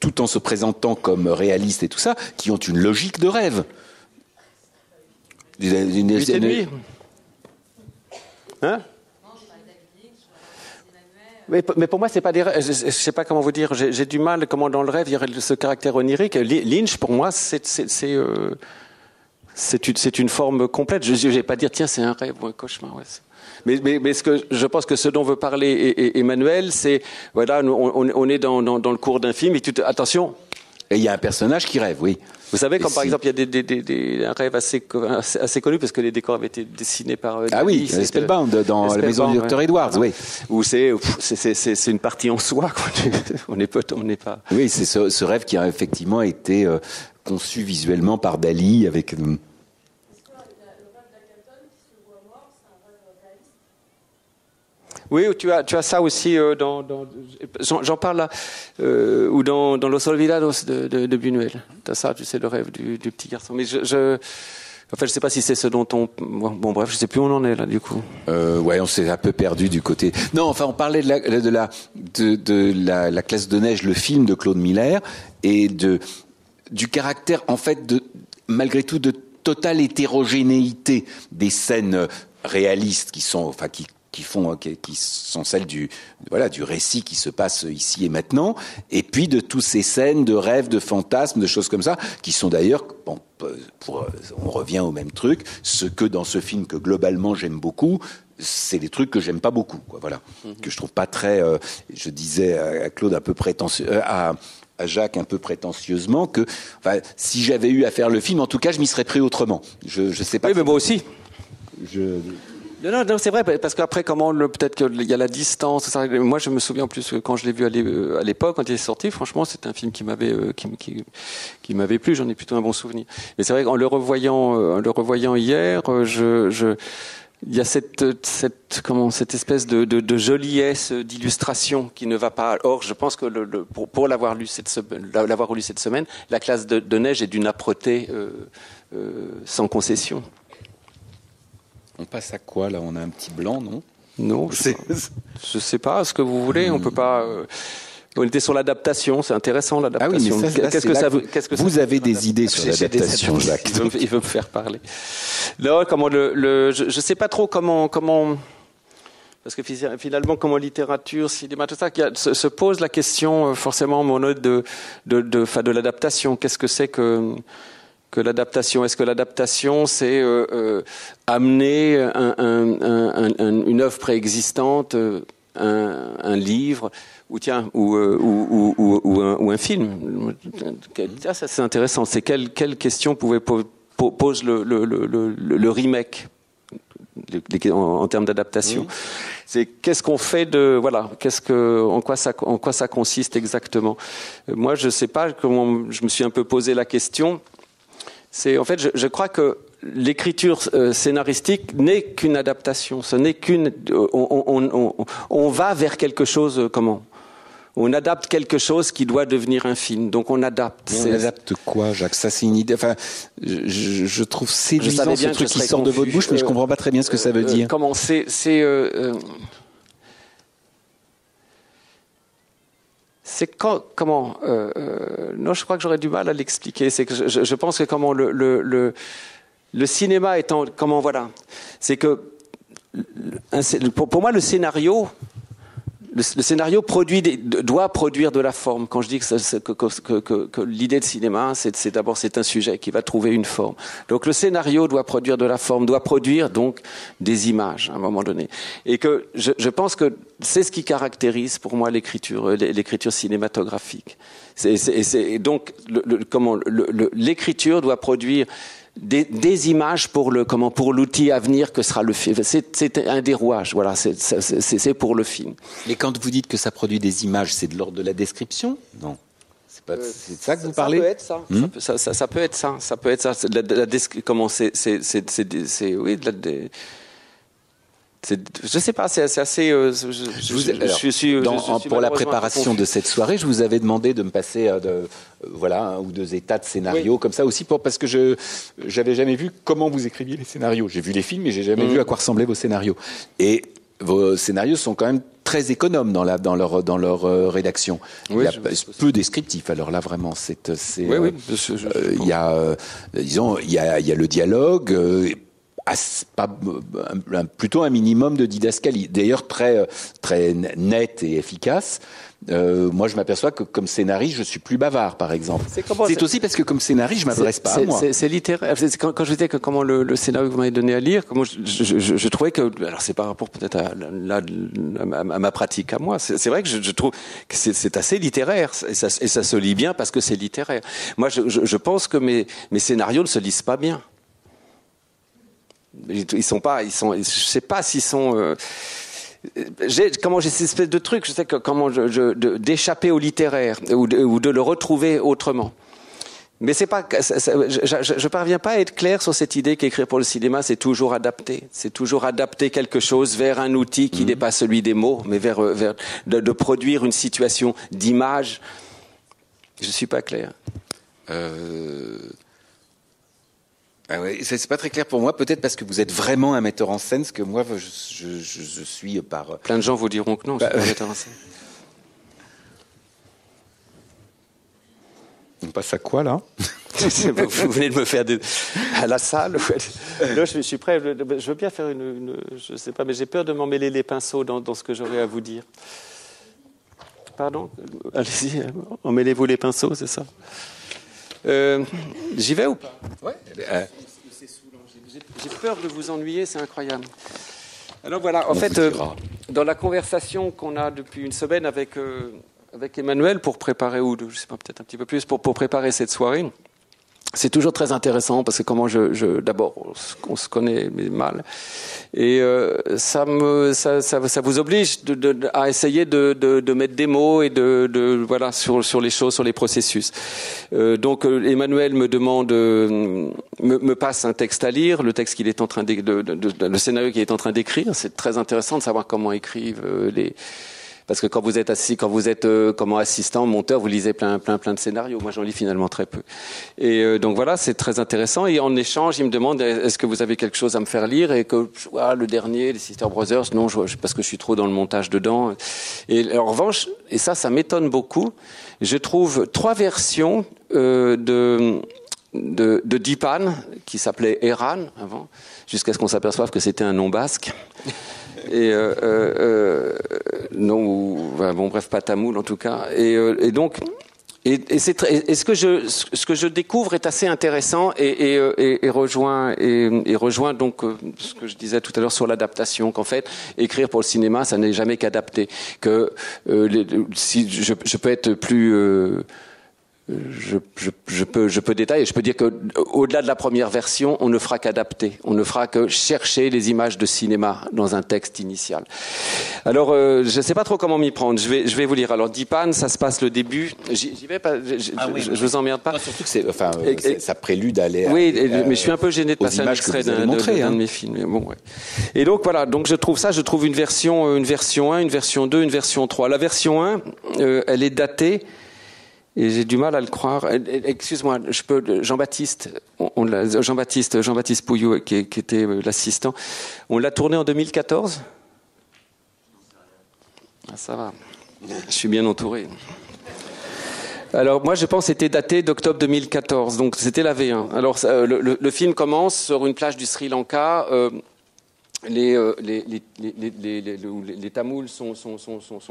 tout en se présentant comme réalistes et tout ça, qui ont une logique de rêve. Une- une- une- hein? Mais, mais pour moi, c'est pas des rêves. Je, je sais pas comment vous dire. J'ai du mal. Comment dans le rêve, il y aurait ce caractère onirique. Lynch, pour moi, c'est c'est euh, une, forme complète. Je ne vais pas dire tiens, c'est un rêve ou un cauchemar. ouais, mais, mais, mais ce que je pense que ce dont veut parler E- E- Emmanuel, c'est voilà, on, on est dans, dans, dans le cours d'un film et attention, Et il y a un personnage qui rêve, oui. Vous savez, comme par exemple, il y a des, des, des, des- un rêve assez, co- assez, assez connu parce que les décors avaient été dessinés par. euh, Ah oui, Spellbound dans la maison du ouais. Edwards, oui. Où c'est, une partie en soi. Quoi. on n'est pas, on n'est pas. Oui, c'est ce, ce rêve qui a effectivement été euh, conçu visuellement par Dali avec. Oui, tu as, tu as ça aussi euh, dans, j'en, parle là, euh, ou dans, dans Los Olvidados de, de, de Buñuel. Ça, tu sais, le rêve du, petit garçon. Mais je, je, en fait, je sais pas si c'est ce dont on, bon, bref, je sais plus où on en est là, du coup. Euh, ouais, on s'est un peu perdu du côté. Non, enfin, on parlait de la de la de, de la, la classe de neige, le film de Claude Miller, et de du caractère, en fait, de malgré tout, de totale hétérogénéité des scènes euh, réalistes qui sont, enfin, qui qui font, qui, qui sont celles du voilà du récit qui se passe ici et maintenant, et puis de toutes ces scènes de rêves, de fantasmes, de choses comme ça, qui sont d'ailleurs, bon, pour, on revient au même truc, ce que dans ce film que globalement j'aime beaucoup, c'est des trucs que j'aime pas beaucoup, quoi, voilà, que je trouve pas très, euh, je disais à à Claude un peu prétentieux, euh, à à Jacques un peu prétentieusement que, enfin, si j'avais eu à faire le film, en tout cas, je m'y serais pris autrement. Je, je sais pas. Oui, mais moi aussi. Je, Non, non, c'est vrai, parce qu'après, comment le, peut-être qu'il y a la distance. Moi, je me souviens en plus quand je l'ai vu à l'é- à l'époque, quand il est sorti, franchement, c'est un film qui m'avait, euh, qui, m'avait plu. J'en ai plutôt un bon souvenir. Mais c'est vrai qu'en le revoyant, euh, le revoyant hier, euh, il y a cette, cette, comment, cette espèce de, de, joliesse d'illustration qui ne va pas. Or, je pense que le, pour, l'avoir lu cette, semaine- l'avoir lu cette semaine, la classe de, neige est d'une âpreté euh, euh, sans concession. On passe à quoi là? On a un petit blanc, non? Non, je, je sais pas ce que vous voulez. On peut pas. euh, on était sur l'adaptation. C'est intéressant Ah oui, l'adaptation. ça, là, Qu'est-ce que ça veut vous- Qu'est-ce que vous ça- avez des idées sur l'adaptation. Jacques. Il veut, il veut me faire parler. Non, comment le, le je, je sais pas trop comment comment. Parce que fi- finalement, comment littérature, cinéma, tout ça, se, se pose la question euh, forcément, mon de de l'adaptation. Qu'est-ce que c'est que que l'adaptation Est-ce que l'adaptation, c'est euh, euh, amener un- un- un- un- une œuvre préexistante, euh, un, un livre, ou tiens, ou, euh, ou, ou, ou- ou un, film? Ça, ça, c'est intéressant. C'est quelle, quelle question pouvait po- po- pose le, le, le, remake en termes d'adaptation? C'est qu'est-ce qu'on fait de voilà Qu'est-ce que en quoi ça en quoi ça consiste exactement? Euh, Moi, je sais pas comment. Je me suis un peu posé la question. C'est en fait, je, je crois que l'écriture euh, scénaristique n'est qu'une adaptation. Ce n'est qu'une. On, on, on, on- on va vers quelque chose. euh, comment? On adapte quelque chose qui doit devenir un film. Donc on adapte. On adapte quoi, Jacques? Ça, c'est une idée. Enfin, je, je- je trouve séduisant ce bien que truc je qui sort de votre bouche, mais je Euh, comprends pas très bien ce que ça veut Euh, dire. Comment? C'est c'est euh, c'est comment euh, euh, non je crois que j'aurais du mal à l'expliquer. C'est que je, pense que comment le le cinéma étant comment voilà. C'est que pour moi le scénario le, scénario produit des- doit produire de la forme. Quand je dis que, l'idée de cinéma, c'est d'abord c'est un sujet qui va trouver une forme. Donc le scénario doit produire de la forme, doit produire donc des images à un moment donné. Et que je, je pense que c'est ce qui caractérise pour moi l'écriture, euh, l'écriture cinématographique. C'est- c'est- c'est- et donc le- le- comment l'écriture doit produire des, des images pour le comment pour l'outil à venir que sera le film. C'est c'est un des rouages. Voilà, c'est- c'est c'est- c'est pour le film. Mais quand vous dites que ça produit des images, c'est de l'ordre de la description? Non. C'est pas c'est de ça que vous Euh, Ça parlez? peut être ça. Hmm? Ça, peut, ça, ça- ça peut être ça. Ça peut être ça. C'est de la, de comment c'est c'est c'est c'est des- c'est- oui de la c'est je sais pas. C'est assez. euh, je, je, Je vous- je- alors, je suis dans- je suis en- pour la préparation de cette soirée, je vous avais demandé de me passer euh, de, euh, voilà un ou deux états de scénarios comme ça aussi pour parce que je j'avais jamais vu comment vous écriviez les scénarios. J'ai vu les films, mais j'ai jamais Mhm. vu à quoi ressemblaient vos scénarios. Et vos scénarios sont quand même très économes dans la dans leur dans leur euh, rédaction. Oui, il y a peu- descriptif. Alors là vraiment c'est Oui, euh, oui. euh, il y a, euh, disons, il y a, il y a le dialogue. Euh, pas, un, plutôt un minimum de didascalie. D'ailleurs, très, très net et efficace. Euh, moi, je m'aperçois que comme scénariste, je suis plus bavard, par exemple. C'est aussi parce que comme scénariste, je m'adresse pas à moi. C'est littéraire. Quand, quand, je disais que comment le, le scénario que vous m'avez donné à lire, comment je, je, je, je trouvais que, alors c'est par rapport peut-être à, à, à, ma pratique à moi. C'est vrai que je, trouve que c'est assez littéraire et ça, et ça, se lit bien parce que c'est littéraire. Moi, je, pense que mes, mes scénarios ne se lisent pas bien. Ils sont pas, ils sont, je sais pas s'ils sont. Euh, comment j'ai cette espèce de truc, je sais que comment je, d'échapper au littéraire ou de, ou de, le retrouver autrement. Mais c'est pas, je, je, parviens pas à être clair sur cette idée qu'écrire pour le cinéma, c'est toujours adapter, c'est toujours adapter quelque chose vers un outil qui mhm. n'est pas celui des mots, mais vers, vers de, de produire une situation d'image. Je suis pas clair. Euh... Ah ouais, c'est pas très clair pour moi, peut-être parce que vous êtes vraiment un metteur en scène, ce que moi je, je, je, suis par. Plein de gens vous diront que non, bah, je suis un metteur en scène. On passe à quoi là? Vous venez de me faire des... à la salle. Là, je suis prêt. Je veux bien faire une, une je sais pas, mais j'ai peur de m'emmêler les pinceaux dans, dans ce que j'aurais à vous dire. Pardon? Allez-y, emmêlez-vous les pinceaux, c'est ça? Euh, J'y vais ou pas Ouais. Euh, j'ai peur de vous ennuyer, c'est incroyable. Alors voilà, en fait, euh, dans la conversation qu'on a depuis une semaine avec, avec Emmanuel pour préparer, ou je sais pas, peut-être un petit peu plus, pour, pour préparer cette soirée, c'est toujours très intéressant parce que comment je, je d'abord on se connaît mal. Et euh, ça me ça, ça, vous oblige de, de, à essayer de, de, mettre des mots et de, voilà sur sur les choses sur les processus. Euh, donc euh, Emmanuel me demande me, me, passe un texte à lire le texte qu'il est en train de, le scénario qu'il est en train d'écrire. C'est très intéressant de savoir comment écrivent les parce que quand vous êtes assis, quand vous êtes euh, comme assistant, monteur, vous lisez plein, plein, plein de scénarios. Moi, j'en lis finalement très peu. Et euh, donc voilà, c'est très intéressant. Et en échange, il me demande est-ce que vous avez quelque chose à me faire lire Et que ah, le dernier, les Sister Brothers, non, je, parce que je suis trop dans le montage dedans. Et en revanche, et ça, ça m'étonne beaucoup. Je trouve trois versions euh, de de, de Dipan, qui s'appelait Eran avant, jusqu'à ce qu'on s'aperçoive que c'était un nom basque. Et euh, euh, euh, non, bon bref, pas tamoul en tout cas. Et, et donc, et, et, c'est et, ce que je ce que je découvre est assez intéressant et, et, et rejoint et, rejoint donc ce que je disais tout à l'heure sur l'adaptation qu'en fait écrire pour le cinéma ça n'est jamais qu'adapter que les, si je, je, peux être plus je, je, je, peux, je peux détailler. Je peux dire que au-delà de la première version, on ne fera qu'adapter. On ne fera que chercher les images de cinéma dans un texte initial. Alors, euh, je ne sais pas trop comment m'y prendre. Je vais, je vais vous lire. Alors, Dipan, ça se passe le début. J'y vais pas. Ah je, vous emmerde pas. surtout que c'est, enfin, euh, ça prélude à l'air. Oui, mais je suis un peu gêné de passer un extrait d'un hein. de, mes films. Bon, ouais. Et donc voilà. Donc je trouve ça. Je trouve une version, euh, une version 1, une version 2, une version 3. La version 1, euh, elle est datée et j'ai du mal à le croire. Excuse-moi, Jean-Baptiste, Jean-Baptiste, Jean-Baptiste Pouillou, qui, était euh, l'assistant. On l'a tourné en 2014. Ah, ça va. Je suis bien entouré. Alors moi je pense c'était daté d'octobre 2014, donc c'était la V1. Alors le, le, film commence sur une plage du Sri Lanka. Euh, les, euh, les, Tamouls sont,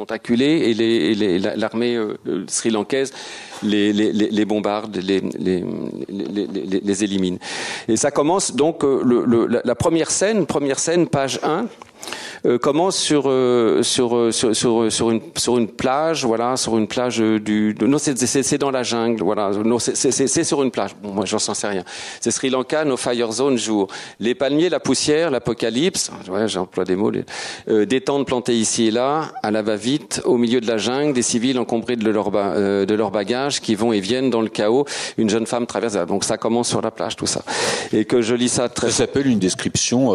acculés et l'armée euh, sri-lankaise les, bombarde, les, élimine. Et ça commence donc, euh, la première scène, première scène, page 1, euh, commence sur, euh, sur, euh, sur, sur, sur, une, sur une plage, voilà, sur une plage du. Non, c'est dans la jungle, voilà. Non, c'est sur une plage. Bon, moi, j'en sais rien. C'est Sri Lanka, no fire zone jour. Les palmiers, la poussière, l'apocalypse. Ouais, j'emploie des mots. Euh, des tentes plantées ici et là, à la va-vite, au milieu de la jungle, des civils encombrés de leur de leurs bagages qui vont et viennent dans le chaos. Une jeune femme traverse. Donc ça commence sur la plage, tout ça. Et que je lis ça très. Ça s'appelle une description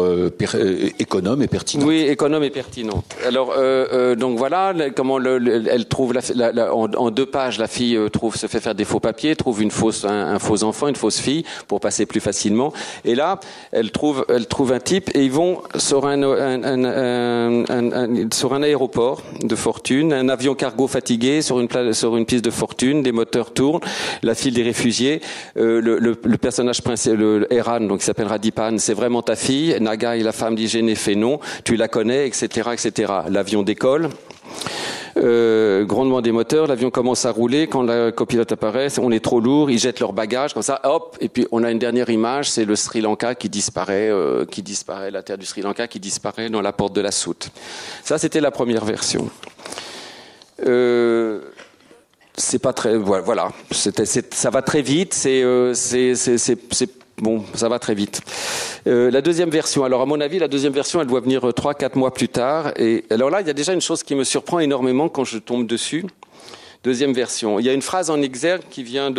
économe et pertinente. Oui, économe et pertinente. Alors, euh, euh, donc voilà, comment le- le- elle trouve la, la- la- en, deux pages, la fille euh, trouve se fait faire des faux papiers, trouve une fausse, un, faux enfant, une fausse fille pour passer plus facilement. Et là, elle trouve, elle trouve un type et ils vont sur un, un- un- sur un aéroport de fortune, un avion cargo fatigué sur une sur une piste de fortune, des moteurs tournent, la file des réfugiés, euh, le, le- le personnage principal, le, Eran, donc qui s'appelle Radipan, c'est vraiment ta fille. Naga et la femme d'hygiène fait non, tu la connais, etc., etc. L'avion décolle. Euh, grondement des moteurs, l'avion commence à rouler. Quand la copilote apparaît, on est trop lourd, ils jettent leurs bagages comme ça, hop. Et puis on a une dernière image, c'est le Sri Lanka qui disparaît, euh, qui disparaît, la terre du Sri Lanka qui disparaît dans la porte de la soute. Ça, c'était la première version. Euh, c'est pas très voilà, ça va très vite c'est euh, bon ça va très vite. Euh, la deuxième version alors à mon avis la deuxième version elle doit venir euh, trois quatre mois plus tard. Et alors là il y a déjà une chose qui me surprend énormément quand je tombe dessus. Deuxième version. Il y a une phrase en exergue qui vient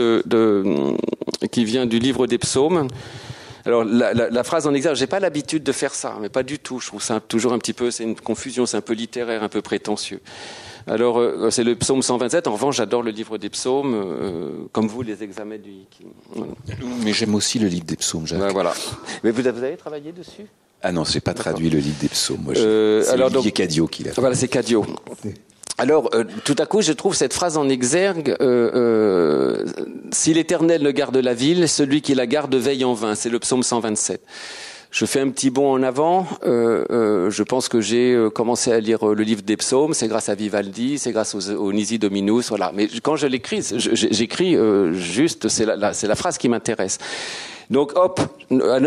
vient du livre des psaumes. Alors la phrase en exergue, j'ai pas l'habitude de faire ça, mais pas du tout. Je trouve ça toujours un petit peu, c'est une confusion, c'est un peu littéraire, un peu prétentieux. Alors euh, c'est le psaume 127. En revanche, j'adore le livre des psaumes, euh, comme vous les examens du Hiki. Voilà. Mais j'aime aussi le livre des psaumes, Jacques. Ben, voilà. Mais vous, vous avez travaillé dessus? Ah non, j'ai pas traduit le livre des psaumes. Moi, Euh, c'est alors Olivier donc- Cadio qui l'a fait. Voilà, c'est Cadio. Alors, euh, tout à coup, je trouve cette phrase en exergue euh, euh, Si l'Éternel ne garde la ville, celui qui la garde veille en vain. C'est le psaume 127. Je fais un petit bond en avant. Euh, euh, je pense que j'ai euh, commencé à lire euh, le livre des psaumes. C'est grâce à Vivaldi, c'est grâce aux, Nisi Dominus. Voilà. Mais quand je l'écris, j'écris euh, juste, c'est la, la- phrase qui m'intéresse. Donc hop,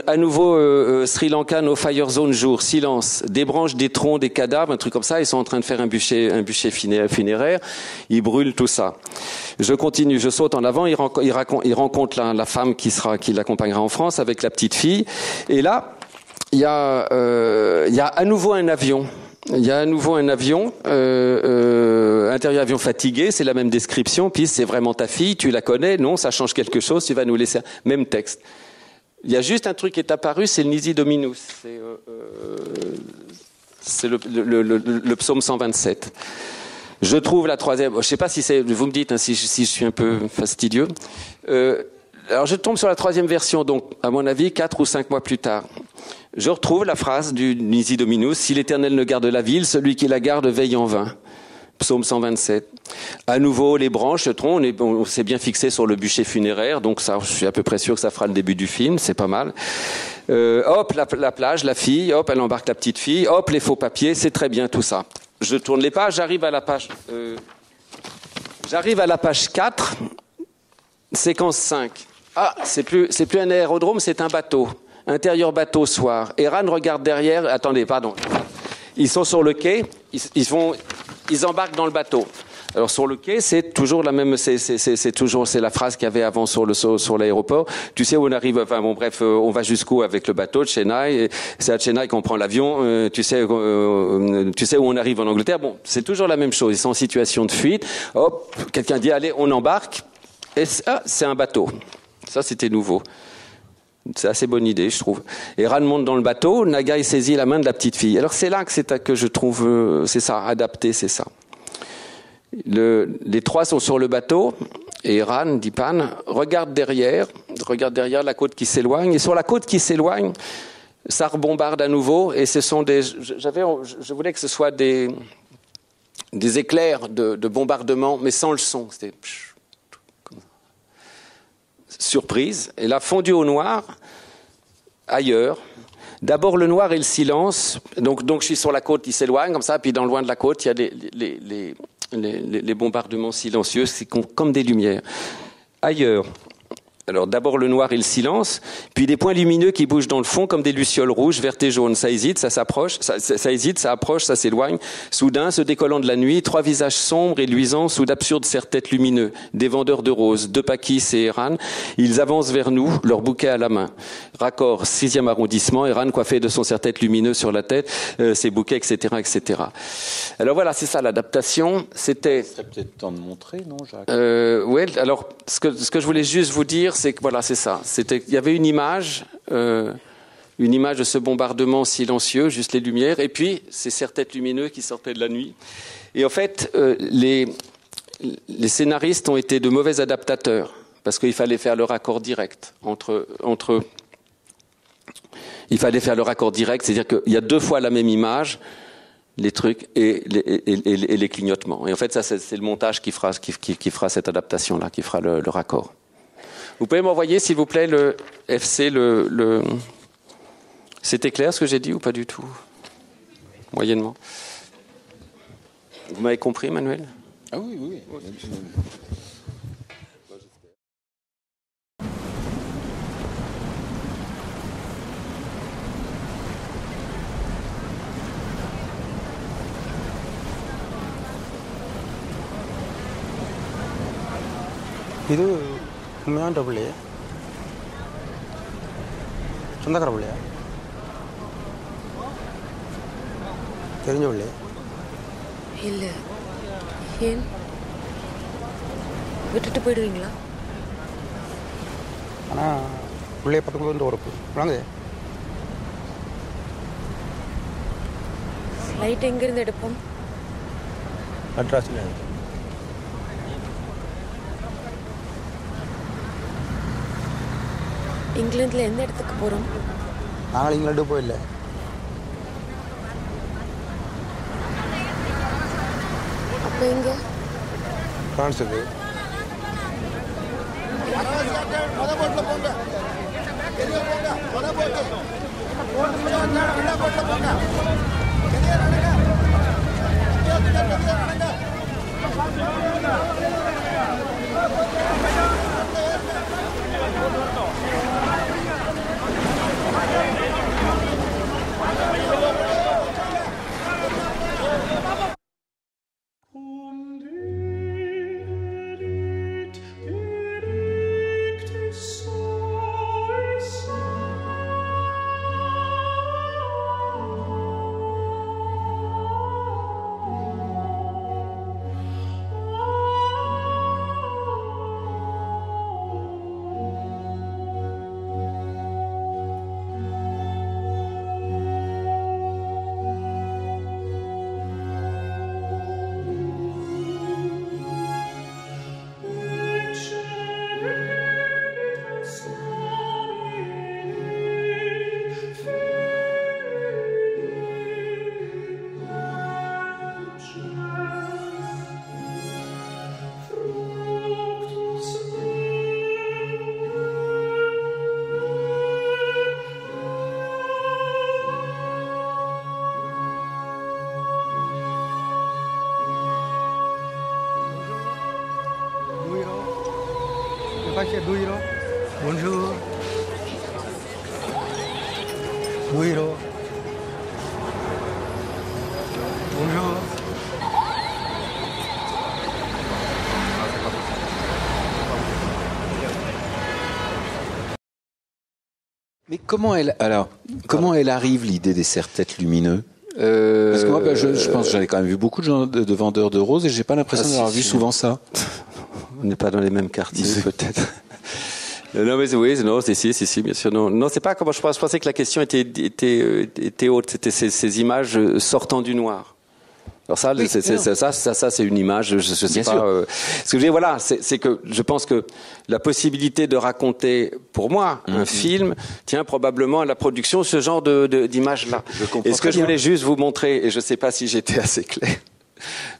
à, nouveau euh, euh, Sri Lanka, no fire zone jour, silence, des branches, des troncs, des cadavres, un truc comme ça. Ils sont en train de faire un bûcher, un bûcher funéraire. Ils brûlent tout ça. Je continue, je saute en avant. Il, renco- il rencontre la, la femme qui sera, qui l'accompagnera en France avec la petite fille. Et là, il y a, euh, il y a à nouveau un avion. Il y a à nouveau un avion, euh, euh, intérieur avion fatigué, c'est la même description. Puis c'est vraiment ta fille, tu la connais, non, ça change quelque chose, tu vas nous laisser même texte. Il y a juste un truc qui est apparu, c'est le Nisi Dominus. C'est euh, euh, le, le, le, le- psaume 127. Je trouve la troisième. Je ne sais pas si c'est. Vous me dites hein, si, si je suis un peu fastidieux. Euh, alors je tombe sur la troisième version, donc à mon avis quatre ou cinq mois plus tard. Je retrouve la phrase du Nisi Dominus Si l'Éternel ne garde la ville, celui qui la garde veille en vain. Psaume 127. À nouveau, les branches, tronc, on est- on s'est bien fixé sur le bûcher funéraire, donc ça, je suis à peu près sûr que ça fera le début du film, c'est pas mal. Euh, hop, la, la plage, la fille, hop, elle embarque la petite fille, hop, les faux papiers, c'est très bien tout ça. Je tourne les pages, j'arrive à la page, euh, j'arrive à la page 4, séquence 5. Ah, c'est plus, c'est plus un aérodrome, c'est un bateau. Intérieur bateau soir. Eran regarde derrière. Attendez, pardon. Ils sont sur le quai. Ils, ils vont, ils embarquent dans le bateau. Alors sur le quai, c'est toujours la même, c'est, toujours, c'est la phrase qu'il y avait avant sur le sur, l'aéroport. Tu sais où on arrive, enfin bon bref, euh, on va jusqu'où avec le bateau de Chennai. C'est à Chennai qu'on prend l'avion. euh, tu sais, euh, tu sais où on arrive en Angleterre. Bon, c'est toujours la même chose. Ils sont en situation de fuite. Hop, quelqu'un dit allez, on embarque. Et ah, c'est un bateau. Ça, c'était nouveau. C'est assez bonne idée, je trouve. Et Ran monte dans le bateau, Nagai saisit la main de la petite fille. Alors c'est là que c'est que je trouve, euh, c'est ça, adapté, c'est ça. Le- les trois sont sur le bateau et Ran, dit Pan, regarde derrière, regarde derrière la côte qui s'éloigne. Et sur la côte qui s'éloigne, ça rebombarde à nouveau. Et ce sont des, j'avais, je voulais que ce soit des, des éclairs de, de bombardement, mais sans le son. C'était. Surprise. Et là, fondu au noir, ailleurs. D'abord le noir et le silence. Donc, donc je suis sur la côte, il s'éloigne comme ça. Puis dans le loin de la côte, il y a les, bombardements silencieux. C'est com- comme des lumières. Ailleurs. Alors d'abord le noir et le silence, puis des points lumineux qui bougent dans le fond comme des lucioles rouges, vertes et jaunes. Ça hésite, ça s'approche, ça, ça- ça hésite, ça approche, ça s'éloigne. Soudain, se décollant de la nuit, trois visages sombres et luisants sous d'absurdes serre-têtes lumineux. Des vendeurs de roses, deux Pakis et Eran. Ils avancent vers nous, leur bouquet à la main. Raccord, sixième arrondissement, Eran coiffé de son serre-tête lumineux sur la tête, euh, ses bouquets, etc., etc. Alors voilà, c'est ça l'adaptation. C'était serait peut-être temps de montrer, non, Jacques? Euh, ouais, alors ce que, ce que je voulais juste vous dire, c'est voilà, c'est ça. Il y avait une image, euh, une image de ce bombardement silencieux, juste les lumières, et puis ces serre-têtes lumineux qui sortaient de la nuit. Et en fait, euh, les, scénaristes ont été de mauvais adaptateurs, parce qu'il fallait faire le raccord direct entre, entre il fallait faire le raccord direct, c'est-à-dire qu'il y a deux fois la même image, les trucs et les, clignotements. Et en fait, ça, c'est le montage qui fera, cette adaptation-là, qui fera le raccord. Vous pouvez m'envoyer, s'il vous plaît, le FC, le. le... C'était clair ce que j'ai dit ou pas du tout? Moyennement. Vous m'avez compris, Manuel Ah oui, oui. உண்மையான பிள்ளை? சொந்தக்கார பிள்ளையா? தெரிஞ்ச பிள்ளை? இல்லை. ஏன்? விட்டுட்டு போயிடுவீங்களா? ஆனால் பிள்ளைய வந்து உறப்பு வாங்க. ஃப்ளைட் எங்கேருந்து எடுப்போம்? மெட்ராஸில் இங்கிலாந்தில் எந்த இடத்துக்கு போகிறோம் நாங்கள் இங்கிலாண்டு போயில்ல அப்போ எங்கே? ஃப்ரான்ஸுக்கு Pacha 2 euros. Bonjour. 2 euros. Bonjour. Mais comment elle, alors, comment elle arrive l'idée des serre-têtes lumineux Euh, Parce que moi, bah, je, je pense que j'en ai quand même vu beaucoup de, gens, de, de vendeurs de roses et j'ai pas l'impression Ah, d'avoir si. vu souvent ça. On n'est pas dans les mêmes quartiers, C'est- peut-être. Non, mais oui, non, si, si, si, si, bien sûr. Non, non c'est pas comment je pense. Je pensais que la question était, était, euh, était haute. C'était ces, ces images euh, sortant du noir. Alors ça, Oui, c'est- c'est- c'est- ça, ça, ça, c'est une image. Je, je sais Bien pas. sûr. euh, ce que je dis, voilà, c'est c'est que je pense que la possibilité de raconter, pour moi, un film tient probablement à la production ce genre de de- d'images-là. Je comprends Et ce que je voulais juste vous montrer, et je sais pas si j'étais assez clair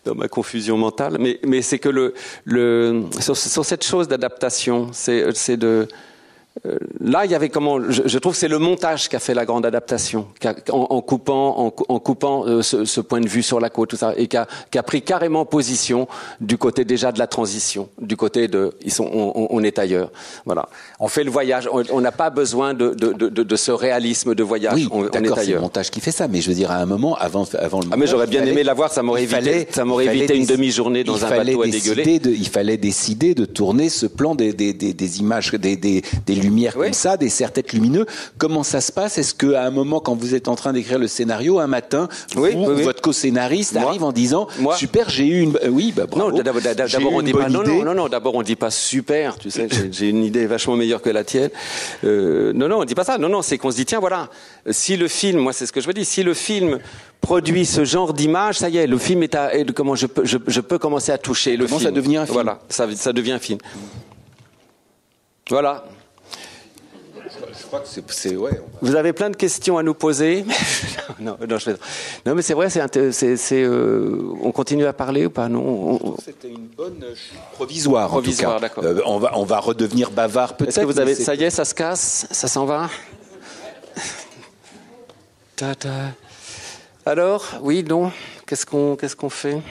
dans ma confusion mentale, mais, mais c'est que le, le, sur, sur cette chose d'adaptation, c'est, de, là, il y avait comment je, je trouve que c'est le montage qui a fait la grande adaptation, a- en, en coupant, en, en coupant euh, ce, ce point de vue sur la côte, tout ça, et qui a, qui a pris carrément position du côté déjà de la transition, du côté de, ils sont, on, on- est ailleurs. Voilà, on fait le voyage, on n'a pas besoin de, de, de, de, ce réalisme de voyage, Oui, on, on est d'accord, c'est le ailleurs. montage qui fait ça. Mais je veux dire, à un moment, avant, avant le Ah, mais j'aurais bien aimé la voir, ça m'aurait évité- fallait- ça m'aurait évité une demi-journée dans un bateau à dégueuler. de- il fallait décider de tourner ce plan des, des, des, des images, des, des, des lumière comme ça, des serre-têtes lumineux. Comment ça se passe? Est-ce qu'à un moment, quand vous êtes en train d'écrire le scénario, un matin, Oui, vous, oui, oui. votre co-scénariste arrive en disant Moi. super, j'ai eu une, oui, bah bravo. Non, d'abord, on dit pas. Non, non, non, non. D'abord, on dit pas super. Tu sais, j'ai- une idée vachement meilleure que la tienne. Euh, non, non, on dit pas ça. Non, non, c'est qu'on se dit tiens, voilà, si le film, moi, c'est ce que je me dis, si le film produit ce genre d'image, ça y est, le film est à. comment je peux, je, je peux commencer à toucher le Commence film. à devenir un film? Voilà, ça, ça devient un film. Voilà. Je crois que c'est, c'est ouais. Vous avez plein de questions à nous poser. non, non, je non, mais c'est vrai, c'est, euh, on continue à parler ou pas? Non. on- on- C'était une bonne chute provisoire. Provisoire, d'accord. Euh, on va, on va redevenir bavard peut-être. Est-ce que vous avez, ça y est, ça se casse, ça s'en va? Ta, ta. Alors, oui, non. Qu'est-ce qu'on, qu'est-ce qu'on fait?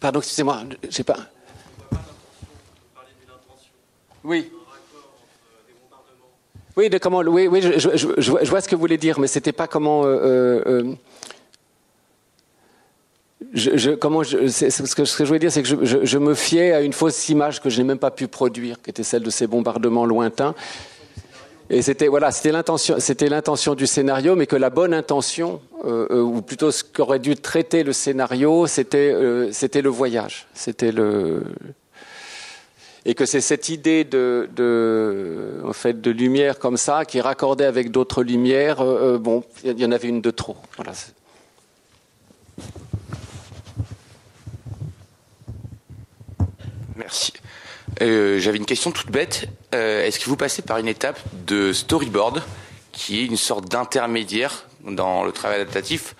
Pardon, excusez-moi, je sais pas. Oui. Oui, de comment, oui, oui, je, je- je- je vois- ce que vous voulez dire, mais c'était pas comment. euh, euh, euh, je- comment ce, que, ce que je voulais dire, c'est que je, je- je me fiais à une fausse image que je n'ai même pas pu produire, qui était celle de ces bombardements lointains. Et c'était voilà, c'était l'intention, c'était l'intention du scénario, mais que la bonne intention, euh, euh, ou plutôt ce qu'aurait dû traiter le scénario, c'était euh, c'était le voyage, c'était le et que c'est cette idée de, de en fait de lumière comme ça qui est raccordée avec d'autres lumières. euh, euh, bon, il y en avait une de trop. Voilà. Merci. Euh, J'avais une question toute bête. Euh, Est-ce que vous passez par une étape de storyboard qui est une sorte d'intermédiaire dans le travail adaptatif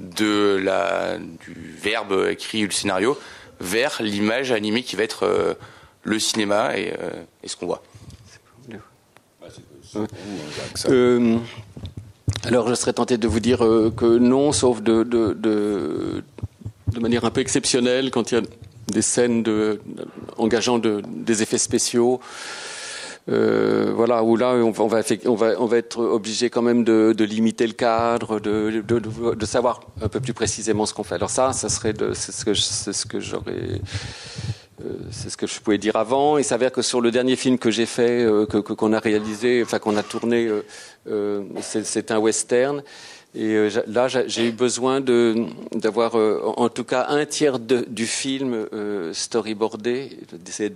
de la, du verbe écrit ou le scénario vers l'image animée qui va être euh, le cinéma et, ce qu'on voit? Euh, alors, je serais tenté de vous dire que non, sauf de, de, de, de manière un peu exceptionnelle, quand il y a des scènes de, engageant de, des effets spéciaux. Euh, voilà, où là, on va, on va, on va, être obligé quand même de, de limiter le cadre, de, de, de, savoir un peu plus précisément ce qu'on fait. Alors ça, ça serait c'est ce que, c'est ce que j'aurais, euh, c'est ce que je pouvais dire avant. Il s'avère que sur le dernier film que j'ai fait, euh, que qu'on a réalisé, enfin qu'on a tourné, euh, c'est un western. Et euh, là, j'a- j'ai eu besoin d'avoir, euh, en tout cas, un tiers du film euh, storyboardé,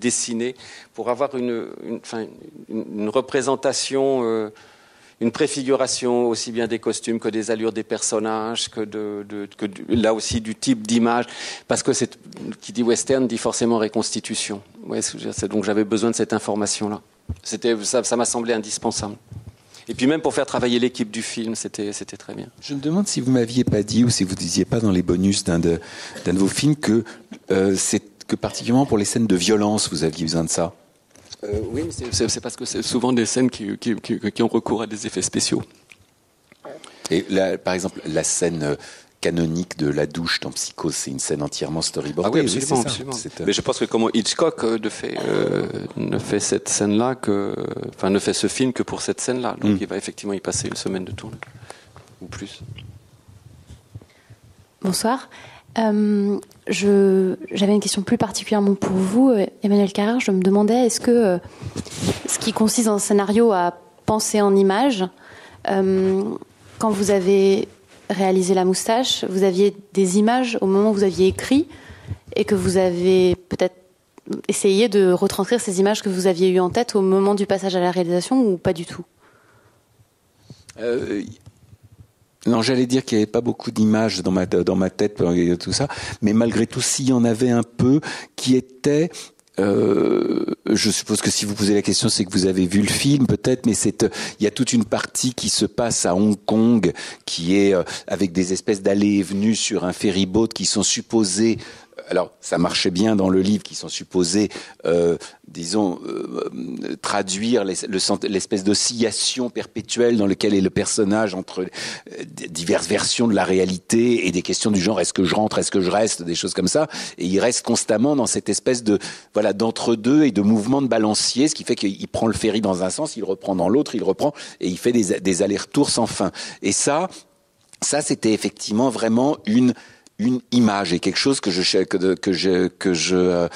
dessiné, pour avoir une, représentation. une préfiguration aussi bien des costumes que des allures des personnages, que, là aussi du type d'image, parce que qui dit western dit forcément reconstitution. Donc j'avais besoin de cette information-là. Ça m'a semblé indispensable. Et puis même pour faire travailler l'équipe du film, c'était, très bien. Je me demande si vous m'aviez pas dit ou si vous disiez pas dans les bonus d'un de, vos films que euh, c'est que particulièrement pour les scènes de violence, vous aviez besoin de ça. Euh, oui, c'est, parce que c'est souvent des scènes qui, qui- qui- qui ont recours à des effets spéciaux. Et là, par exemple, la scène euh, canonique de la douche dans Psychose, c'est une scène entièrement storyboardée. Ah oui, absolument, ça. absolument. C'est, euh, Mais je pense que comment Hitchcock euh, ne fait, euh, ne fait cette scène-là que, enfin, ne fait ce film que pour cette scène-là. Donc, Mm. il va effectivement y passer une semaine de tournage ou plus. Bonsoir. Euh, je- J'avais une question plus particulièrement pour vous, euh, Emmanuel Carrère. Je me demandais, est-ce que euh, ce qui consiste dans un scénario à penser en images, euh, quand vous avez réalisé La Moustache, vous aviez des images au moment où vous aviez écrit et que vous avez peut-être essayé de retranscrire ces images que vous aviez eues en tête au moment du passage à la réalisation ou pas du tout? Euh, non, j'allais dire qu'il n'y avait pas beaucoup d'images dans ma, dans ma tête, tout ça, mais malgré tout, s'il y en avait un peu qui était... euh, je suppose que si vous posez la question, c'est que vous avez vu le film, peut-être, mais c'est, euh, il y a toute une partie qui se passe à Hong Kong, qui est euh, avec des espèces d'allées et venues sur un ferryboat qui sont supposées alors ça marchait bien dans le livre qui sont supposés, euh, disons, euh, traduire l'espèce d'oscillation perpétuelle dans lequel est le personnage entre euh, diverses versions de la réalité et des questions du genre est-ce que je rentre, est-ce que je reste, des choses comme ça. Et il reste constamment dans cette espèce de voilà d'entre-deux et de mouvement de balancier, ce qui fait qu'il prend le ferry dans un sens, il reprend dans l'autre, il reprend et il fait des, des allers-retours sans fin. Et ça, ça c'était effectivement vraiment une une image et quelque chose que je que, que je que je euh,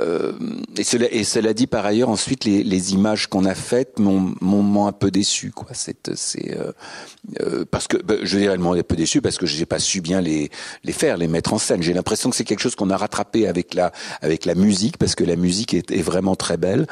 euh, et, cela, et cela dit par ailleurs ensuite les, images qu'on a faites m'ont un peu déçu quoi. C'est c'est euh, euh, parce que ben, je dirais m'ont un peu déçu parce que j'ai pas su bien les les faire les mettre en scène. J'ai l'impression que c'est quelque chose qu'on a rattrapé avec la avec la musique parce que la musique est vraiment très belle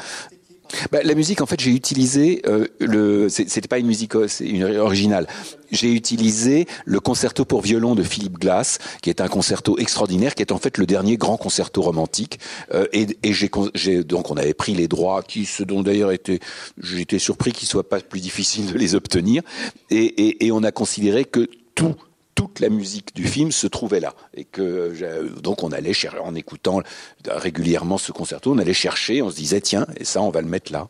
bah, la musique, en fait, j'ai utilisé euh, le. C'était pas une musique euh, une originale. J'ai utilisé le concerto pour violon de Philippe Glass, qui est un concerto extraordinaire, qui est en fait le dernier grand concerto romantique. Euh, et et j'ai donc on avait pris les droits, qui ce dont d'ailleurs était, j'étais surpris qu'il soit pas plus difficile de les obtenir. Et, et, et on a considéré que tout toute la musique du film se trouvait là et que donc on allait chercher en écoutant régulièrement ce concerto on allait chercher on se disait tiens et ça on va le mettre là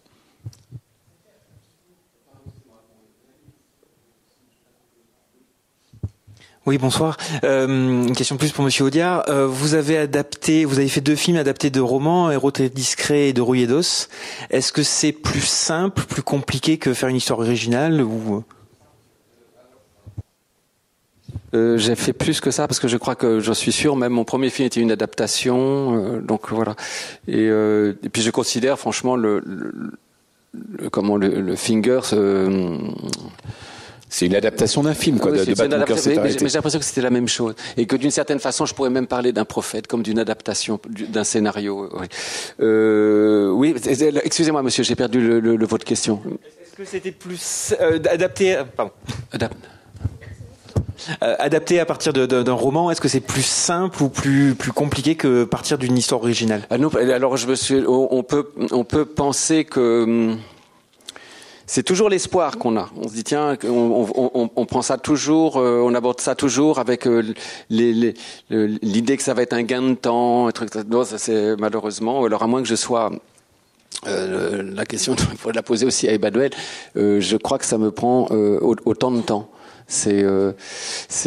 Oui, bonsoir. Euh, une question plus pour Monsieur Audiard. Euh, vous avez adapté, vous avez fait deux films adaptés de romans, Héros discret et de Rouillé d'os. Est-ce que c'est plus simple, plus compliqué que faire une histoire originale ou Euh, j'ai fait plus que ça parce que je crois que je suis sûr, même mon premier film était une adaptation, euh, donc voilà. Et, euh, et puis je considère franchement le, le- le- comment le, le Fingers. euh, c'est une adaptation d'un film quoi oui, de, adaptation, s'est mais- j'ai l'impression que c'était la même chose et que d'une certaine façon, je pourrais même parler d'un prophète comme d'une adaptation du- d'un scénario. Oui, Euh, oui excusez-moi, monsieur, j'ai perdu le, le- le- votre question. Est-ce que c'était plus euh, adapté, euh, pardon. Adap- Euh, adapté à partir d'un roman Est-ce que c'est plus simple ou plus plus compliqué que partir d'une histoire originale Ah non, alors on, peut, on peut penser que hum, c'est toujours l'espoir qu'on a. On se dit tiens, on, on, on, on prend ça toujours, euh, on aborde ça toujours avec euh, l'idée que ça va être un gain de temps. Non, ça c'est malheureusement. Alors à moins que je sois euh, la question, il faut la poser aussi à Emmanuel. Je crois que ça me prend au- autant de temps. C'est, euh,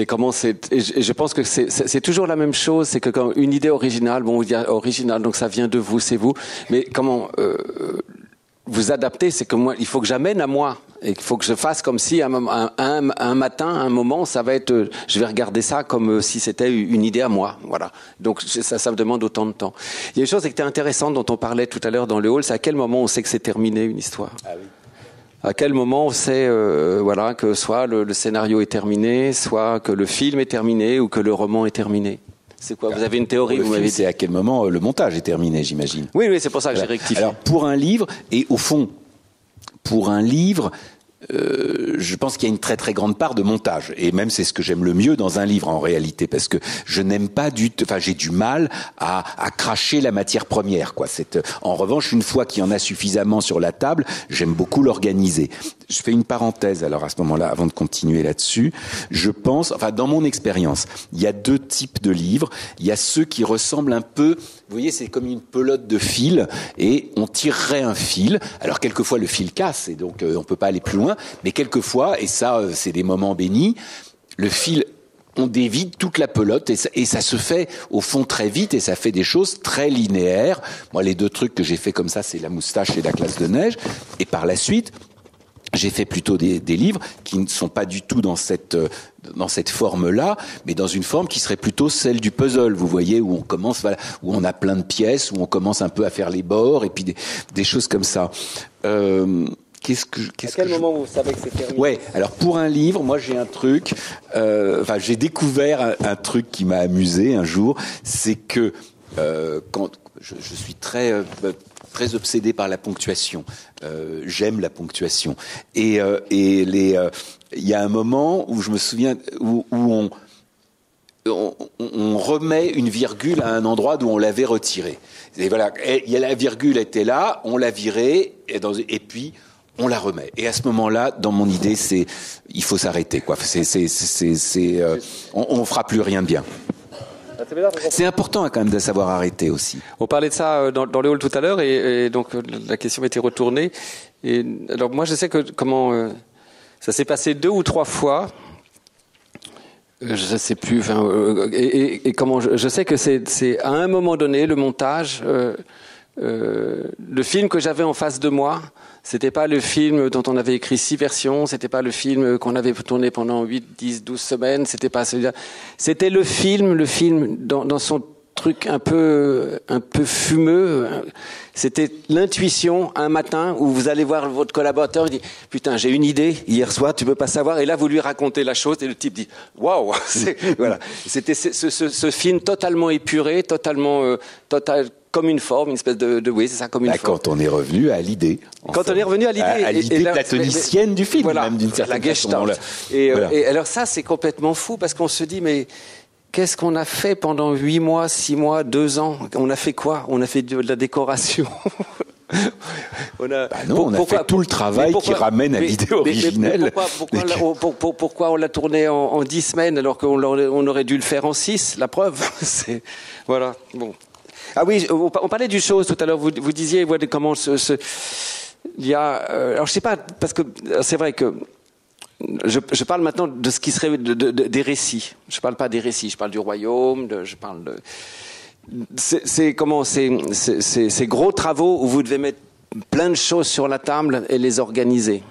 comment c'est. Et je, pense que c'est, toujours la même chose. C'est que quand une idée originale, bon, il y a original, donc ça vient de vous, c'est vous. Mais comment euh, vous adapter, c'est que moi, il faut que j'amène à moi. Et il faut que je fasse comme si un, un, un, matin, un moment, ça va être, euh, je vais regarder ça comme euh, si c'était une idée à moi. Voilà. Donc ça, ça me demande autant de temps. Il y a une chose qui était intéressante dont on parlait tout à l'heure dans le hall, c'est à quel moment on sait que c'est terminé une histoire? À quel moment on sait, euh, voilà, que soit le, le scénario est terminé, soit que le film est terminé ou que le roman est terminé. C'est quoi Vous avez une théorie vous film, c'est à quel moment euh, le montage est terminé j'imagine? Oui, oui, c'est pour ça que j'ai rectifié. Alors pour un livre, et au fond, pour un livre, euh, je pense qu'il y a une très très grande part de montage. Et même c'est ce que j'aime le mieux dans un livre en réalité, parce que je n'aime pas du, enfin j'ai du mal à, à cracher la matière première. Quoi. C'est, euh, en revanche, une fois qu'il y en a suffisamment sur la table, j'aime beaucoup l'organiser. Je fais une parenthèse alors à ce moment-là, avant de continuer là-dessus. Je pense, enfin dans mon expérience, il y a deux types de livres. Il y a ceux qui ressemblent un peu, vous voyez, c'est comme une pelote de fil et on tirerait un fil. Alors quelquefois le fil casse et donc euh, on peut pas aller plus loin, mais quelquefois, et ça euh, c'est des moments bénis, le fil on dévide toute la pelote et ça, et ça se fait au fond très vite et ça fait des choses très linéaires. Moi, les deux trucs que j'ai fait comme ça, c'est la moustache et la classe de neige. Et par la suite, j'ai fait plutôt des, des livres qui ne sont pas du tout dans cette euh, dans cette forme-là, mais dans une forme qui serait plutôt celle du puzzle. Vous voyez où on commence, voilà, où on a plein de pièces, où on commence un peu à faire les bords et puis des, des choses comme ça. Euh, Qu'est-ce que, qu'est-ce que je- moment vous savez que c'est terminé Ouais, alors pour un livre, moi j'ai un truc, euh, enfin j'ai découvert un, un truc qui m'a amusé un jour, c'est que euh, quand je, suis très euh, très obsédé par la ponctuation, euh, j'aime la ponctuation et et les il y a un moment où je me souviens où, où on on, remet une virgule à un endroit d'où on l'avait retirée. Et voilà, et y a la virgule était là, on l'a virée, et, puis on la remet. Et à ce moment-là, dans mon idée, c'est il faut s'arrêter, quoi. C'est, c'est, c'est, on, on fera plus rien de bien. C'est important quand même de savoir arrêter aussi. On parlait de ça euh, dans, dans le hall tout à l'heure et, et donc euh, la question été retournée. Et alors moi je sais que comment euh, ça s'est passé deux ou trois fois. Je sais plus. Enfin, euh, et, et- et comment je, je sais que c'est c'est à un moment donné le montage. euh, euh, le film que j'avais en face de moi, c'était pas le film dont on avait écrit six versions, c'était pas le film qu'on avait tourné pendant 8, 10, 12 semaines, c'était pas celui-là. C'était le film, le film dans, son truc un peu, un peu fumeux. C'était l'intuition un matin où vous allez voir votre collaborateur, il dit putain j'ai une idée hier soir, tu peux pas savoir, et là vous lui racontez la chose et le type dit waouh, voilà. C'était ce film totalement épuré, totalement euh, total comme une forme, une espèce de, de oui c'est ça comme une Bah, forme. quand on est revenu à l'idée. Quand on est revenu à l'idée, à, l'idée platonicienne du film, voilà, même d'une la certaine façon. L'a- Et, euh, Voilà. et alors ça, c'est complètement fou parce qu'on se dit, mais qu'est-ce qu'on a fait pendant huit mois, six mois, deux ans? On a fait quoi? On a fait de la décoration. on a, Bah non, on a fait tout le travail pourquoi- qui ramène à l'idée mais originelle. pourquoi, pourquoi on l'a- tourné en, en dix semaines alors qu'on on aurait dû le faire en six? La preuve, c'est voilà. Bon. Ah oui, on parlait du chose tout à l'heure. Vous, vous disiez comment ce, ce- il y a. euh, alors je sais pas parce que euh, c'est vrai que je, je parle maintenant de ce qui serait de- de- de- des récits. Je parle pas des récits. Je parle du royaume. je parle de. C'est comment ces gros travaux où vous devez mettre plein de choses sur la table et les organiser.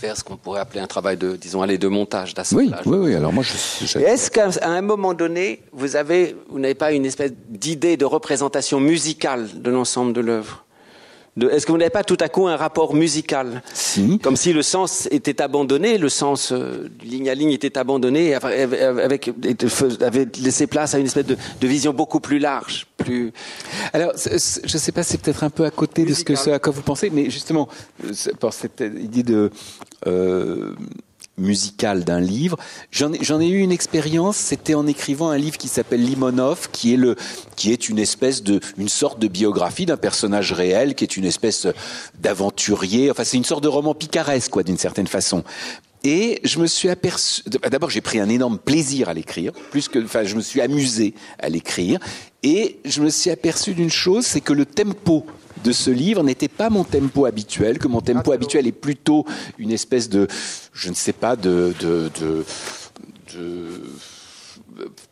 Faire ce qu'on pourrait appeler un travail de, disons, allez, de montage, Oui, d'assemblage. oui, oui. Alors moi, je, je- Et Est-ce qu'à un moment donné, vous avez, vous n'avez pas une espèce d'idée de représentation musicale de l'ensemble de l'œuvre? Est-ce que vous n'avez pas tout à coup un rapport musical Si. Comme si le sens était abandonné, le sens euh, ligne à ligne était abandonné, avec, avait laissé place à une espèce de, de vision beaucoup plus large, plus. Alors, je ne sais pas, c'est peut-être un peu à côté de ce, que, ce à quoi vous pensez, mais justement, pour cette idée de euh, musicale d'un livre, j'en ai, ai eu une expérience. C'était en écrivant un livre qui s'appelle Limonov, qui est le, qui est une espèce de, une sorte de biographie d'un personnage réel, qui est une espèce d'aventurier. Enfin, c'est une sorte de roman picaresque, quoi, d'une certaine façon. Et je me suis aperçu. D'abord, j'ai pris un énorme plaisir à l'écrire, plus que. Enfin, je me suis amusé à l'écrire, et je me suis aperçu d'une chose, c'est que le tempo de ce livre n'était pas mon tempo habituel, que mon tempo habituel est plutôt une espèce de, je ne sais pas, de, de, de, de-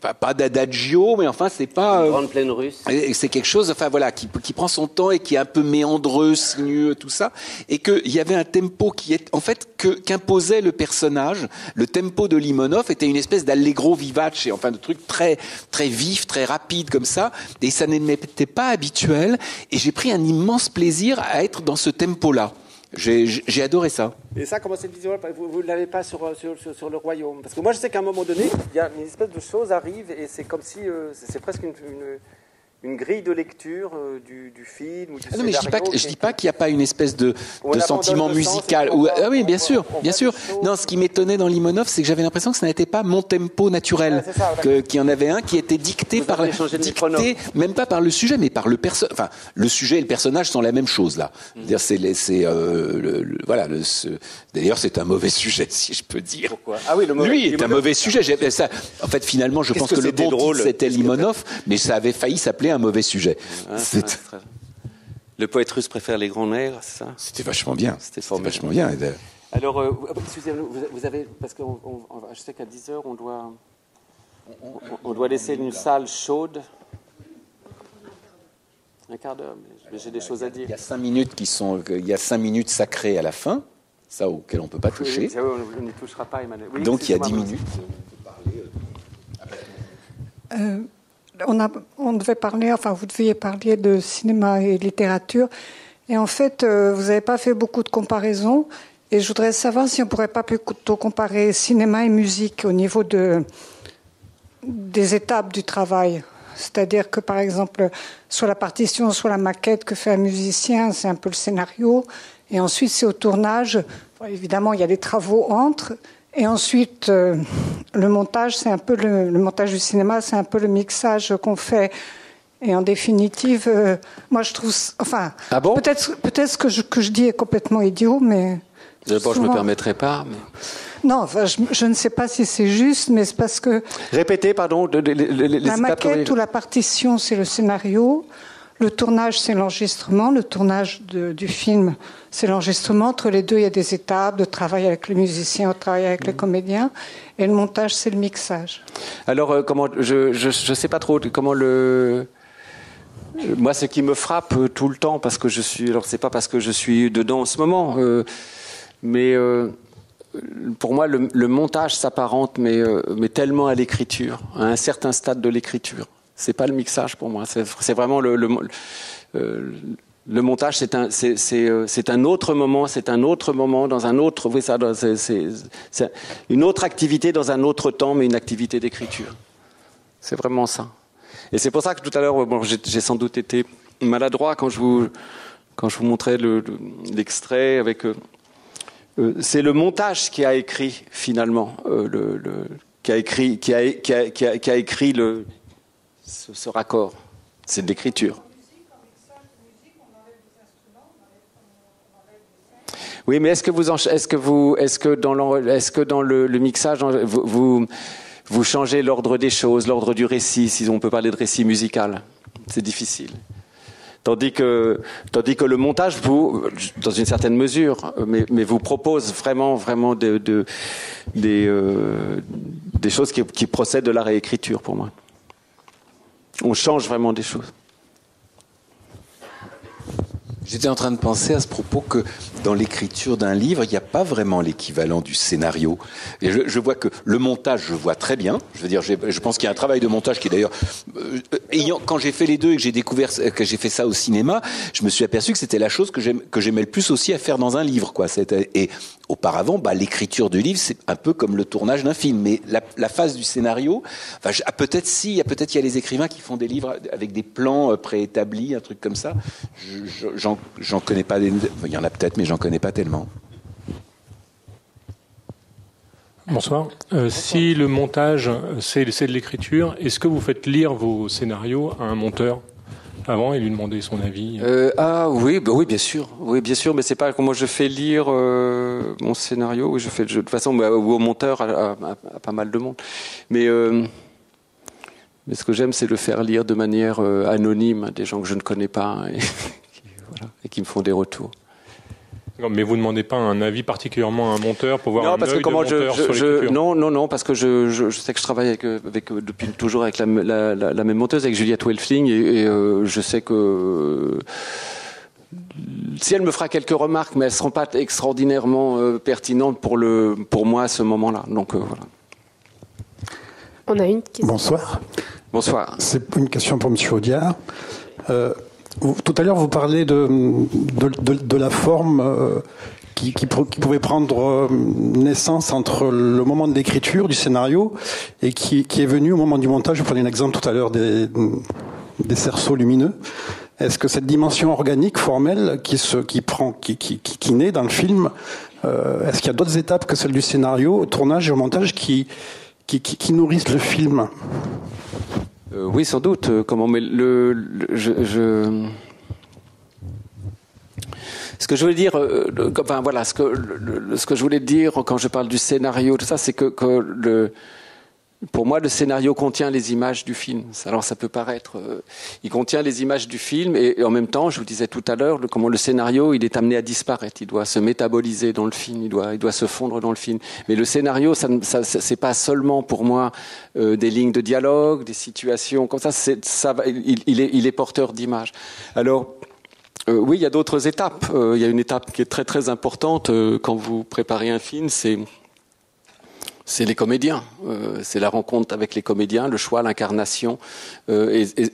pas, pas d'adagio, mais enfin, c'est pas. euh, Grande plaine russe. et c'est quelque chose, enfin voilà, qui, qui prend son temps et qui est un peu méandreux, sinueux, tout ça, et qu'il y avait un tempo qui est, en fait, que qu'imposait le personnage. Le tempo de Limonov était une espèce d'allegro vivace, enfin de truc très très vif, très rapide comme ça, et ça ne m'était pas habituel. Et j'ai pris un immense plaisir à être dans ce tempo-là. J'ai adoré ça. Et ça, comment cette vision Vous ne l'avez pas sur, sur, sur, le royaume? Parce que moi, je sais qu'à un moment donné, il y a une espèce de chose arrive et c'est comme si euh, c'est c'est presque une, une grille de lecture euh, du, du film ou du Ah non, mais je dis pas, que- je dis pas qu'il n'y a pas une espèce de, sentiment musical. Ou- ah oui, bien sûr, bien sûr. Non, ce qui m'étonnait dans Limonov, c'est que j'avais l'impression que ce n'était pas mon tempo naturel, ça, qu'il y en avait un qui était dicté Vous par, dicté, même pas par le sujet, mais par le perso. Enfin, le sujet et le personnage sont la même chose là. Mm. C'est-à-dire, c'est, les- c'est euh, le- le- voilà. Le, ce- D'ailleurs, c'est un mauvais sujet, si je peux dire. Pourquoi? Ah oui, le mauvais- Lui est un mauvais sujet. Ça, en fait, finalement, je pense que que, le bon drôle? titre, c'était? Limonov, mais ça avait failli s'appeler un mauvais sujet. C'est- c'est très- Le poète russe préfère les grands nerfs, c'est ça? C'était vachement bien. C'était vachement bien. Alors, euh, vous- excusez-moi, vous, avez, parce que on- on- on- je sais qu'à 10 heures, on doit, on, on doit laisser une salle chaude. Un quart d'heure, mais j'ai des choses à dire. Il y a cinq minutes qui sont, il y a cinq minutes sacrées à la fin, ça auquel on peut pas toucher. Oui, oui, on n'y touchera pas, Emmanuel. Oui, Donc il y a dix minutes. Euh, on, devait parler, enfin vous deviez parler de cinéma et littérature, et en fait euh, vous n'avez pas fait beaucoup de comparaisons, et je voudrais savoir si on pourrait pas plutôt comparer cinéma et musique au niveau de, des étapes du travail. C'est-à-dire que par exemple, soit la partition, soit la maquette que fait un musicien, c'est un peu le scénario, et ensuite c'est au tournage. Évidemment, il y a des travaux entre, et ensuite euh, le montage, c'est un peu le, le montage du cinéma, c'est un peu le mixage qu'on fait. Et en définitive, euh, moi je trouve, enfin, Ah peut-être peut-être ce que je, que je dis est complètement idiot, mais D'abord, je ne me permettrai pas. Mais... Non, enfin, je, je ne sais pas si c'est juste, mais c'est parce que Répétez, pardon, de- de- les- la maquette que- ou la partition, c'est le scénario. Le tournage, c'est l'enregistrement. Le tournage de- du film, c'est l'enregistrement. Entre les deux, il y a des étapes de travail avec les musiciens, de travail avec les Mm. comédiens. Et le montage, c'est le mixage. Alors, euh, comment je, je je sais pas trop comment le. Moi, ce qui me frappe euh, tout le temps, parce que je suis. Alors, c'est pas parce que je suis dedans en ce moment, euh, mais euh, pour moi, le, le montage s'apparente, mais, mais tellement à l'écriture, à un certain stade de l'écriture. C'est pas le mixage pour moi. C'est vraiment le. euh, montage, euh, c'est un autre moment, c'est un autre moment dans un autre, oui, ça, c'est, une autre activité dans un autre temps, mais une activité d'écriture. C'est vraiment ça. Et c'est pour ça que tout à l'heure, bon, j'ai, sans doute été maladroit quand je vous, quand je vous montrais le, le- l'extrait avec. euh, c'est le montage qui a écrit finalement, le, qui a écrit, qui a, qui a, qui a écrit le, ce, raccord. C'est de l'écriture. Oui, mais est-ce que vous, est-ce que vous, est-ce que dans, le, mixage, vous, changez l'ordre des choses, l'ordre du récit, si on peut parler de récit musical? C'est difficile. Tandis que, tandis que le montage, vous, dans une certaine mesure, mais, vous propose vraiment, vraiment de, euh, des choses qui procèdent de la réécriture pour moi. On change vraiment des choses. J'étais en train de penser à ce propos que dans l'écriture d'un livre, il n'y a pas vraiment l'équivalent du scénario. Et je, vois que le montage, je vois très bien. Je veux dire, je pense qu'il y a un travail de montage qui est d'ailleurs, euh, quand j'ai fait les deux et que j'ai découvert que j'ai fait ça au cinéma, je me suis aperçu que c'était la chose que j'aimais le plus aussi à faire dans un livre, quoi. Et auparavant, bah, l'écriture du livre, c'est un peu comme le tournage d'un film. Mais la, phase du scénario, ah, peut-être si, il y a peut-être il y a les écrivains qui font des livres avec des plans euh, préétablis, un truc comme ça. Je- je- J'en connais pas. Il y en a peut-être, mais j'en connais pas tellement. Bonsoir. Euh, si le montage, euh, c'est de l'écriture, est-ce que vous faites lire vos scénarios à un monteur? Avant et lui demander son avis Euh, ah oui, bah oui, bien sûr, oui, bien sûr, mais c'est pas comment je fais lire euh, mon scénario. Oui, je fais de toute façon bah, au monteur, à, pas mal de monde. Mais euh, mais ce que j'aime, c'est le faire lire de manière anonyme à des gens que je ne connais pas et qui me font des retours. Non, Mais vous ne demandez pas un avis particulièrement à un monteur pour voir non, un parce que œil de comment je, monteur je- sur je- non, non, non, parce que je, je, je sais que je travaille avec, euh, avec euh, depuis toujours avec la, la, la, la même monteuse, avec Juliette Welfling, et, et, euh, je sais que si elle me fera quelques remarques, mais elles seront pas extraordinairement euh, pertinentes pour le, pour moi à ce moment-là. Donc euh, voilà. On a une question. Bonsoir. Bonsoir. C'est une question pour M. Audiard. Euh, tout à l'heure, vous parlez de, de, la forme euh, qui, pouvait prendre euh, naissance entre le moment de l'écriture du scénario et qui, qui est venu au moment du montage. Vous prenez un exemple tout à l'heure des, des cerceaux lumineux. Est-ce que cette dimension organique, formelle, qui, se, qui, prend, qui, qui, qui, naît dans le film, euh, est-ce qu'il y a d'autres étapes que celle du scénario, au tournage et au montage, qui, qui, qui nourrissent le film? Euh, oui, sans doute. euh, Comment, mais le, je, je- ce que je voulais dire, euh, enfin voilà, ce que ce que je voulais dire quand je parle du scénario, tout ça, c'est que, que le, pour moi, le scénario contient les images du film. Alors, ça peut paraître, euh, il contient les images du film, et, en même temps, je vous disais tout à l'heure, comment le scénario, il est amené à disparaître. Il doit se métaboliser dans le film, il doit, il doit se fondre dans le film. Mais le scénario, ça, c'est pas seulement pour moi euh, des lignes de dialogue, des situations comme ça. Ça il, il est, il est porteur d'images. Alors. Euh, oui, il y a d'autres étapes. Il y a une étape qui est très très importante quand vous préparez un film, c'est c'est les comédiens, Euh, c'est la rencontre avec les comédiens, le choix, l'incarnation, Euh, et, et-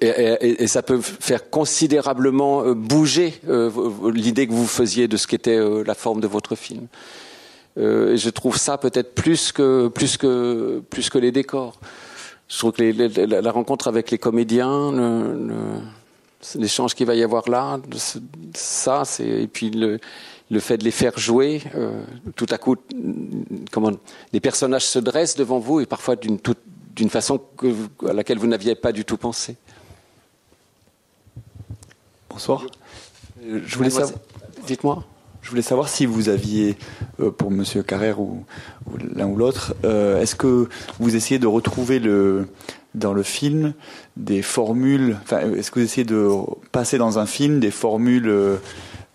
et- et- ça peut faire considérablement euh, bouger euh, l'idée que vous faisiez de ce qu'était euh, la forme de votre film. Euh, et je trouve ça peut-être plus que plus que plus que les décors. Je trouve que les- les- la, rencontre avec les comédiens, le- le- l'échange qu'il va y avoir là, ça, c'est et puis le, le fait de les faire jouer, euh, tout à coup, comment les personnages se dressent devant vous et parfois d'une façon que vous- à laquelle vous n'aviez pas du tout pensé. Bonsoir. Euh, Je voulais savoir. Dites-moi. Je voulais savoir si vous aviez, euh, pour Monsieur Carrère ou, ou l'un ou l'autre, euh, est-ce que vous essayez de retrouver le, dans le film des formules, enfin, est-ce que vous essayez de passer dans un film des formules, euh,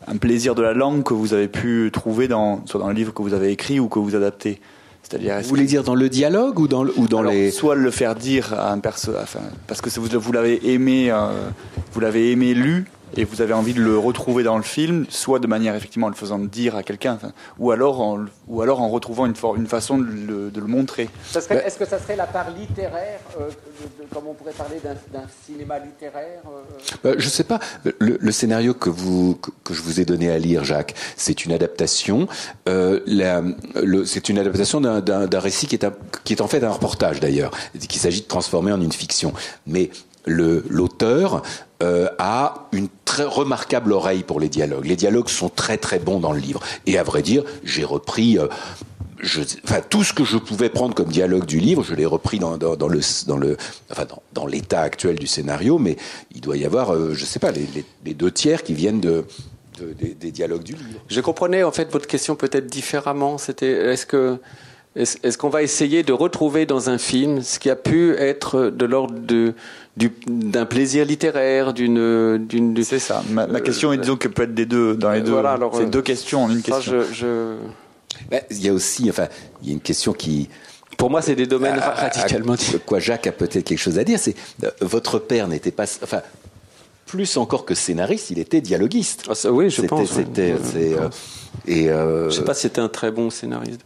un plaisir de la langue que vous avez pu trouver dans, soit dans le livre que vous avez écrit ou que vous adaptez. C'est-à-dire, vous voulez dire dans le dialogue ou dans, le, ou dans Alors, les soit le faire dire à un perso, enfin, parce que vous, vous l'avez aimé, euh, vous l'avez aimé lu et vous avez envie de le retrouver dans le film, soit de manière effectivement en le faisant dire à quelqu'un, ou alors en, ou alors en retrouvant une, for- une façon de le, de le montrer. Serait- Est-ce que ça serait la part littéraire, euh, de- de- comme on pourrait parler d'un cinéma littéraire euh, Euh, je sais pas. Le, le scénario que vous que, que je vous ai donné à lire, Jacques, c'est une adaptation. Euh, c'est une adaptation d'un- récit qui est, un- qui est en fait un reportage d'ailleurs, qu'il s'agit de transformer en une fiction. Mais le- l'auteur euh, a une très remarquable oreille pour les dialogues. Les dialogues sont très très bons dans le livre. Et à vrai dire, j'ai repris. euh, enfin, tout ce que je pouvais prendre comme dialogue du livre, je l'ai repris dans, dans, le, dans enfin, dans, l'état actuel du scénario, mais il doit y avoir, euh, je sais pas, les, deux tiers qui viennent de- des, des dialogues du livre. Je comprenais en fait votre question peut-être différemment. C'était est-ce que est-ce qu'on va essayer de retrouver dans un film ce qui a pu être de l'ordre de du- d'un plaisir littéraire, d'une d'une. C'est ça. Ma, ma question est disons que peut être des deux dans les deux. Voilà, alors, c'est euh, deux questions en une ça, question. je- je... Ben, il y a aussi, enfin, il y a une question qui. Pour moi, c'est des domaines à- à- radicalement à Quoi, Jacques a peut-être quelque chose à dire. C'est euh, votre père n'était pas, enfin, plus encore que scénariste, il était dialoguiste. oui, je C'était- pense, ouais. C'était, Ouais, euh, et euh, Je sais pas si c'était un très bon scénariste.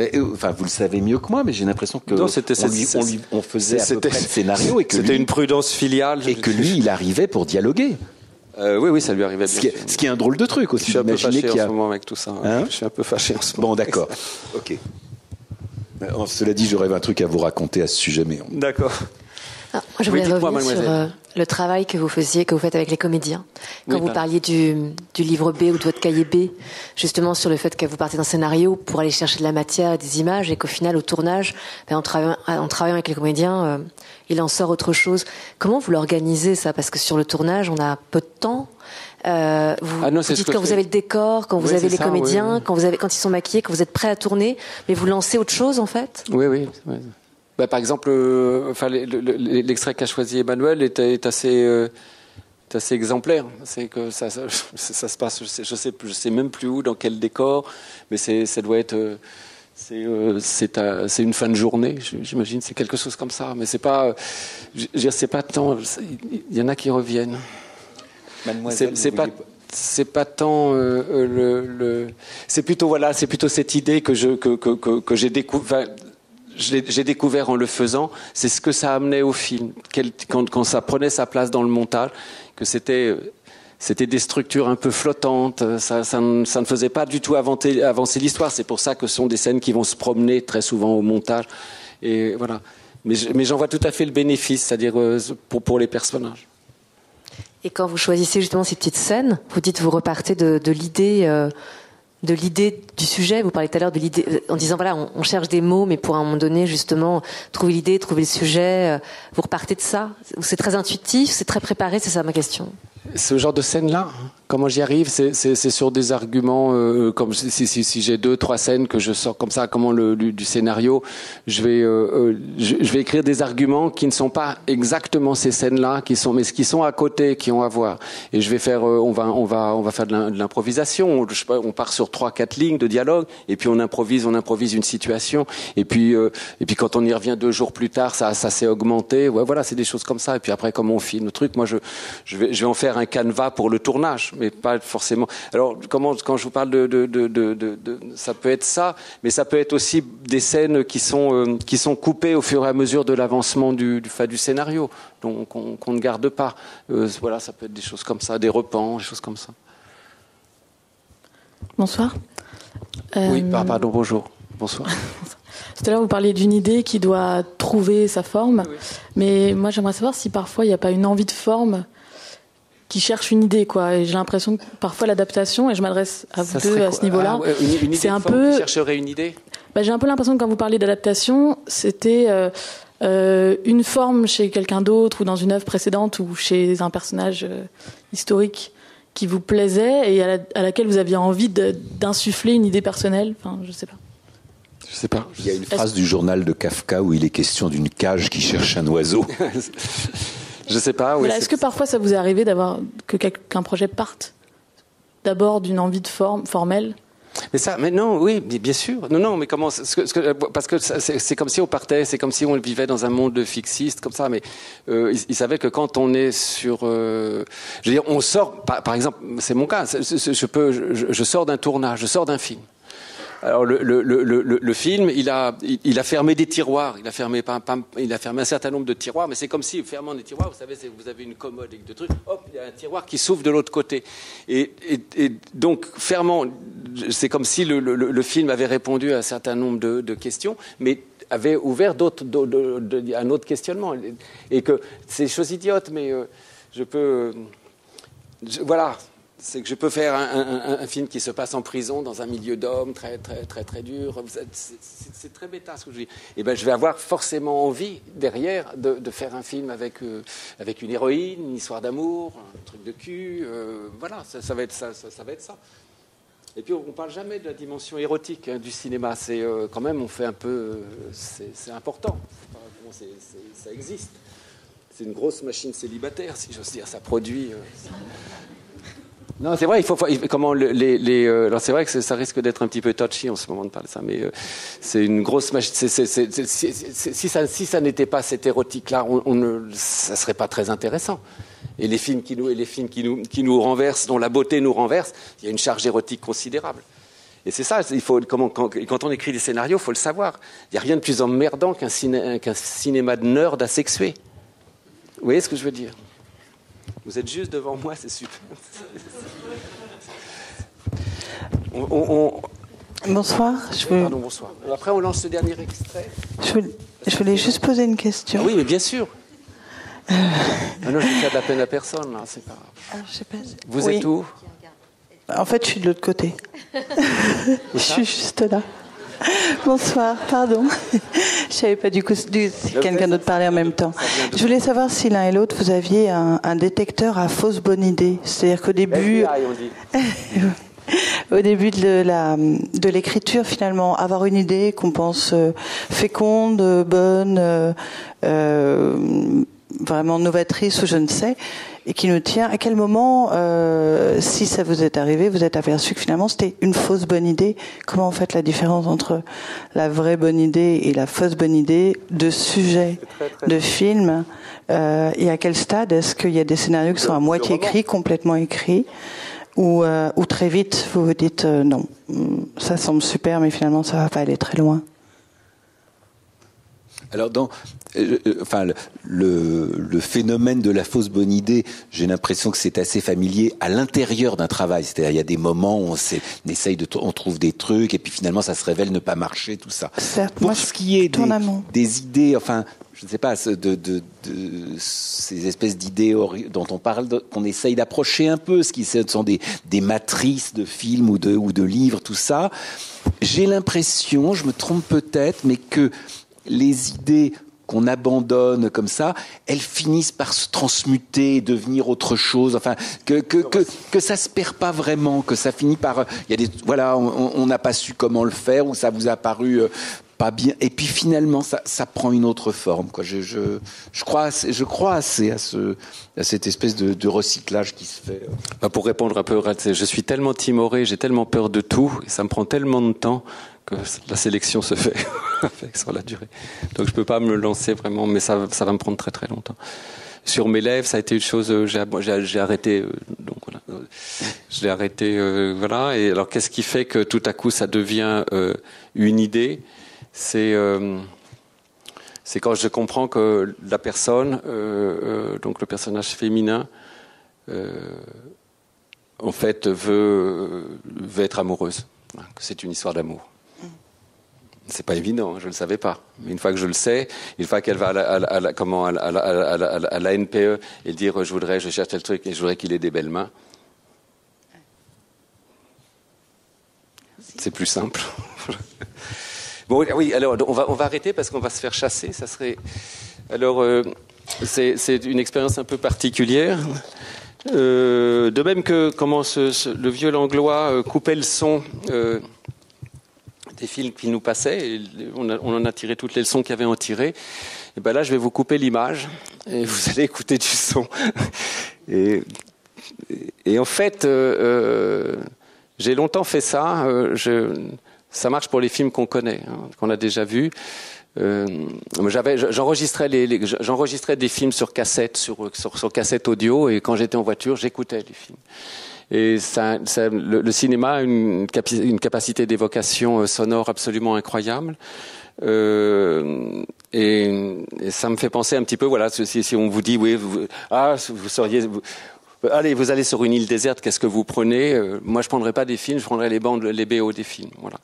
Mais, euh, enfin, vous le savez mieux que moi, mais j'ai l'impression que Non, c'était- on, lui, on, lui- on faisait à peu près le scénario et que c'était lui- une prudence filiale. et que lui, il arrivait pour dialoguer. Euh, oui, oui, ça lui arrivait. Ce bien qui, est, ce qui est un drôle de truc Je aussi. suis un peu fâché en ce moment avec tout ça. Hein je suis un peu fâché en ce moment. Bon, d'accord. Ok. Euh, Cela dit, j'aurais un truc à vous raconter à ce sujet, mais on- D'accord. Ah, moi, je voulais revenir sur euh, le travail que vous faisiez, que vous faites avec les comédiens. Quand Oui, vous pardon. parliez du, du livre B ou de votre cahier B, justement sur le fait que vous partez d'un scénario pour aller chercher de la matière et des images, et qu'au final, au tournage, ben, en, travaillant, en travaillant avec les comédiens, euh, il en sort autre chose. Comment vous l'organisez ça? Parce que sur le tournage, on a peu de temps. Euh, vous, Ah non, vous dites quand vous fais. avez le décor, quand vous Oui, avez les ça, comédiens, quand vous avez quand ils sont maquillés, quand vous êtes prêt à tourner, mais vous lancez autre chose en fait? Oui, oui. Bah, par exemple, euh, enfin, le- le- le- l'extrait qu'a choisi Emmanuel est, est assez, euh, est assez exemplaire. C'est que ça, ça, ça se passe, je sais, je sais, je sais même plus où, dans quel décor, mais c'est, ça doit être. euh, c'est, euh, c'est, à- c'est une fin de journée, j'imagine, c'est quelque chose comme ça. Mais c'est pas, euh, c'est pas tant. Il y en a qui reviennent. Mademoiselle, C'est, pas. C'est pas tant euh, le, le- c'est plutôt voilà, c'est plutôt cette idée que je que que, que, que j'ai découvert. J'ai découvert en le faisant, c'est ce que ça amenait au film, quand, ça prenait sa place dans le montage, que c'était euh, c'était des structures un peu flottantes, euh, ça, ne, faisait pas du tout avancer, l'histoire. C'est pour ça que ce sont des scènes qui vont se promener très souvent au montage. Et voilà. Mais, je- mais j'en vois tout à fait le bénéfice, c'est-à-dire euh, pour, les personnages. Et quand vous choisissez justement ces petites scènes, vous dites vous repartez de, l'idée de l'idée du sujet. Vous parlez tout à l'heure de l'idée euh, en disant voilà on, cherche des mots, mais pour un moment donné justement trouver l'idée, trouver le sujet. euh, vous repartez de ça? C'est très intuitif, c'est très préparé. C'est ça ma question. Ce genre de scène-là, comment j'y arrive C'est sur des arguments, euh, comme si, si, si- j'ai deux, trois scènes que je sors comme ça, comment le, du, scénario, je vais, euh, euh, je, vais écrire des arguments qui ne sont pas exactement ces scènes-là, qui sont, mais qui sont à côté, qui ont à voir. Et je vais faire, euh, on va, on va, on va faire de l'im- de l'improvisation. On part sur trois, quatre lignes de dialogue, et puis on improvise, on improvise une situation, et puis, euh, et puis quand on y revient deux jours plus tard, ça, ça s'est augmenté. Ouais, voilà, c'est des choses comme ça. Et puis après, comme on filme le truc, moi, je, je vais, je vais en faire un canevas pour le tournage, mais pas forcément. Alors, comment, quand je vous parle de, de, de, de, de- de- ça peut être ça, mais ça peut être aussi des scènes qui sont, euh, qui sont coupées au fur et à mesure de l'avancement du, du, scénario, donc qu'on ne garde pas. Euh, voilà, ça peut être des choses comme ça, des repens, des choses comme ça. Bonsoir. Oui, Euh, par- pardon, bonjour. Bonsoir. Tout à l'heure, vous parliez d'une idée qui doit trouver sa forme. Mais moi, j'aimerais savoir si parfois il n'y a pas une envie de forme qui cherche une idée, quoi. Et j'ai l'impression que parfois l'adaptation, et je m'adresse à vous Ça deux à ce niveau-là, Ah c'est un peu. qui chercherait une idée? Bah, j'ai un peu l'impression que quand vous parlez d'adaptation, c'était euh, euh, une forme chez quelqu'un d'autre ou dans une œuvre précédente ou chez un personnage euh, historique. qui vous plaisait et à, la- à laquelle vous aviez envie d'insuffler une idée personnelle. Enfin, je sais pas. Je sais pas. Il y a une phrase du journal de Kafka où il est question d'une cage qui cherche un oiseau. Je sais pas. Oui, Voilà, c'est- Est-ce que parfois ça vous est arrivé d'avoir que qu'un projet parte d'abord d'une envie de forme formelle? Mais ça, mais non, oui, bi- bien sûr. Non, non, mais comment ce que- ce que- Parce que c'est comme si on partait, c'est comme si on vivait dans un monde fixiste, comme ça. Mais euh, il, il savait que quand on est sur, euh, je veux dire, on sort. Par, par exemple, c'est mon cas. Je peux, je, je sors d'un tournage, je sors d'un film. Alors le, le, le, le, film, il a, il, a fermé des tiroirs, il a fermé, pas- il a fermé un certain nombre de tiroirs, mais c'est comme si, fermant des tiroirs, vous savez, vous avez une commode avec deux trucs, hop, il y a un tiroir qui s'ouvre de l'autre côté. Et, et, donc, fermant, c'est comme si le, film avait répondu à un certain nombre de, questions, mais avait ouvert d'autres, un autre questionnement. Et que c'est des choses idiotes, mais euh, je peux. voilà, c'est que je peux faire un, film qui se passe en prison dans un milieu d'hommes très très très très dur. C'est très bêta ce que je dis. Et ben je vais avoir forcément envie derrière de, faire un film avec euh, avec une héroïne, une histoire d'amour, un truc de cul. euh, voilà, ça, va être ça. Et puis on ne parle jamais de la dimension érotique hein, du cinéma. C'est euh, quand même on fait un peu, c'est important. Ça existe. C'est une grosse machine célibataire, si j'ose dire. Ça produit. Non, c'est vrai, il faut, comment le- les, euh, alors c'est vrai que ça risque d'être un petit peu touchy en ce moment de parler de ça, mais euh, c'est une grosse machine. si ça, n'était pas cet érotique-là, on, on ça serait pas très intéressant. Et les films qui nous, et les films qui nous, qui nous renversent, dont la beauté nous renverse, il y a une charge érotique considérable. Et c'est ça, il faut, comment, quand, on écrit des scénarios, il faut le savoir. Il n'y a rien de plus emmerdant qu'un cinéma de nerd asexué. Vous voyez ce que je veux dire? Vous êtes juste devant moi, c'est super. On- on- on- Bonsoir. Je, veux- Pardon, bonsoir. Après, on lance ce dernier extrait. je voulais, je voulais juste poser une question. Ah oui, mais bien sûr. Ah non, je ne faire de la peine à personne, là, c'est pas. Ah, je sais pas. Vous Oui. êtes où? En fait, je suis de l'autre côté. Je suis juste là. Bonsoir, pardon. Je savais pas du coup du- si quelqu'un d'autre parlait en même temps. Je voulais savoir si l'un et l'autre vous aviez un, un détecteur à fausse bonne idée. C'est-à-dire qu'au début, au début de la de l'écriture, finalement, avoir une idée qu'on pense euh, féconde, euh, bonne, euh, vraiment novatrice ou je ne sais, et qui nous tient. À quel moment, euh, si ça vous est arrivé, vous êtes aperçu que finalement c'était une fausse bonne idée? Comment vous faites la différence entre la vraie bonne idée et la fausse bonne idée de sujet de film Euh, Et à quel stade est-ce qu'il y a des scénarios qui sont à moitié écrits, complètement écrits ou, euh, ou très vite, vous vous dites euh, non, hum, ça semble super, mais finalement ça va pas aller très loin? Alors, dans, euh, euh, enfin, le, le, le phénomène de la fausse bonne idée, j'ai l'impression que c'est assez familier à l'intérieur d'un travail. C'est-à-dire, il y a des moments où on, on essaye de, on trouve des trucs, et puis finalement, ça se révèle ne pas marcher, tout ça. Pour ce qui est des, des idées, enfin, je ne sais pas, de, de, de ces espèces d'idées dont on parle, qu'on essaye d'approcher un peu, ce qui sont des, des matrices de films ou de, ou de livres, tout ça. J'ai l'impression, je me trompe peut-être, mais que les idées qu'on abandonne comme ça, elles finissent par se transmuter, devenir autre chose. Enfin, que que que, que ça se perd pas vraiment, que ça finit par. Il y a des voilà, on n'a pas su comment le faire ou ça vous a paru. euh, pas bien et puis finalement ça, ça prend une autre forme quoi je, je, je crois assez, je crois assez à ce à cette espèce de, de recyclage qui se fait Bah, pour répondre un peu, je suis tellement timoré, j'ai tellement peur de tout, et ça me prend tellement de temps la sélection se fait sur la durée. Donc je peux pas me lancer vraiment, mais ça, va me prendre très très longtemps. Sur mes lèvres, ça a été une chose, euh, j'ai arrêté, euh, donc voilà, je arrêté, euh, voilà. Et alors qu'est-ce qui fait que tout à coup ça devient une idée? C'est quand je comprends que la personne, donc le personnage féminin, en fait, veut, être amoureuse. C'est une histoire d'amour. C'est pas évident, hein, je ne le savais pas. Mais une fois que je le sais, une fois qu'elle va à la, comment, à la, NPE et dire je voudrais, je cherche tel truc et je voudrais qu'il ait des belles mains, c'est plus simple. bon, oui, alors on va, on va arrêter parce qu'on va se faire chasser. Ça serait. Alors, euh, c'est une expérience un peu particulière Euh, de même que comment le vieux Langlois euh, coupait le son des films qui nous passaient, et on, en a tiré toutes les leçons qu'il y avait en tirer. Et ben là, je vais vous couper l'image et vous allez écouter du son. Et, en fait, euh, euh, j'ai longtemps fait ça. euh, ça marche pour les films qu'on connaît, hein, qu'on a déjà vus. J'enregistrais des films sur cassette, sur cassette audio, et quand j'étais en voiture, j'écoutais les films. Et ça, le, cinéma a une, capacité d'évocation euh, sonore absolument incroyable. Euh, et, ça me fait penser un petit peu, voilà, si, on vous dit, oui, vous, ah, vous seriez, allez, vous allez sur une île déserte, qu'est-ce que vous prenez Euh, Moi, je prendrais pas des films, je prendrais les bandes, les BO des films, voilà.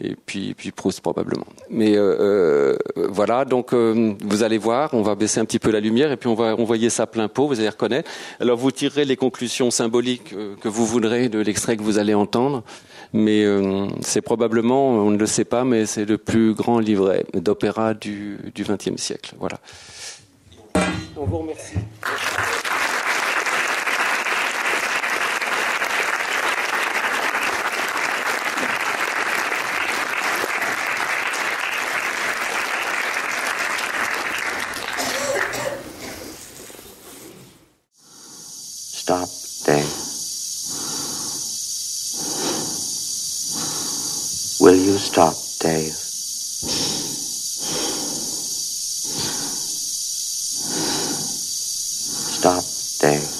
Et puis, puis Proust probablement. Mais euh, euh, voilà, donc euh, vous allez voir, on va baisser un petit peu la lumière et puis on va envoyer ça plein pot, vous allez reconnaître. Alors vous tirerez les conclusions symboliques euh, que vous voudrez de l'extrait que vous allez entendre. Mais euh, c'est probablement, on ne le sait pas, mais c'est le plus grand livret d'opéra du XXe siècle. Voilà. On vous remercie. Stop, Dave. Will you stop, Dave? Stop, Dave.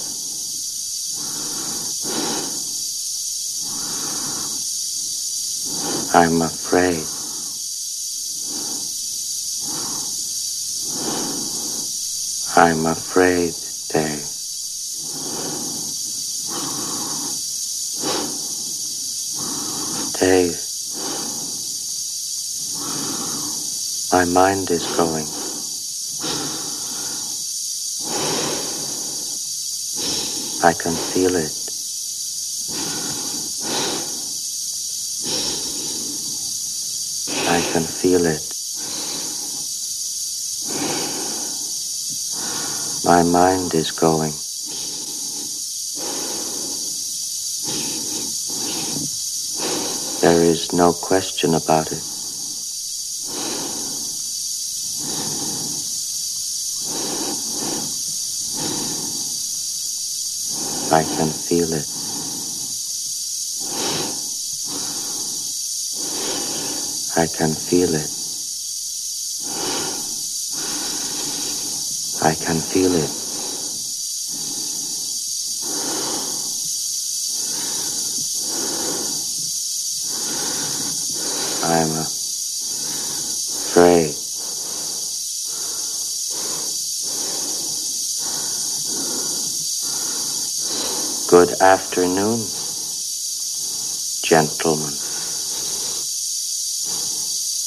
I'm afraid. I'm afraid, Dave. My mind is going. I can feel it. I can feel it. My mind is going. There is no question about it. I can feel it. I can feel it. I can feel it. I'm afraid. Good afternoon, gentlemen.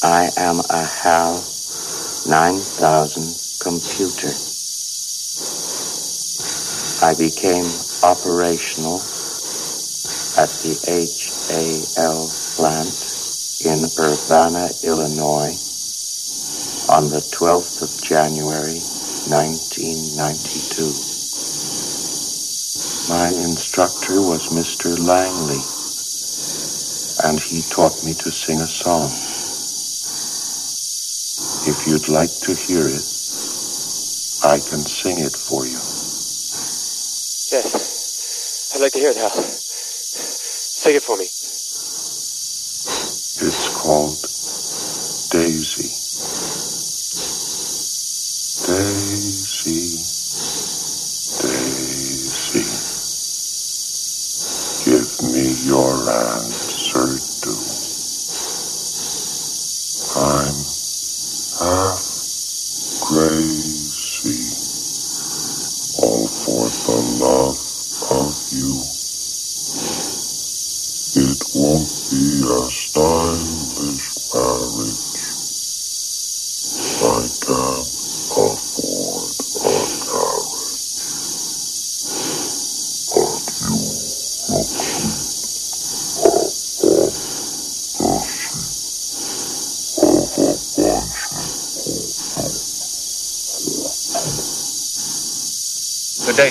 I am a HAL 9000 computer. I became operational at the HAL plant in Urbana, Illinois on the 12th of January 1992. My instructor was Mr. Langley, and he taught me to sing a song. If you'd like to hear it, I can sing it for you. Yes. I'd like to hear it, Hal. Sing it for me. It's called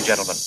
gentlemen.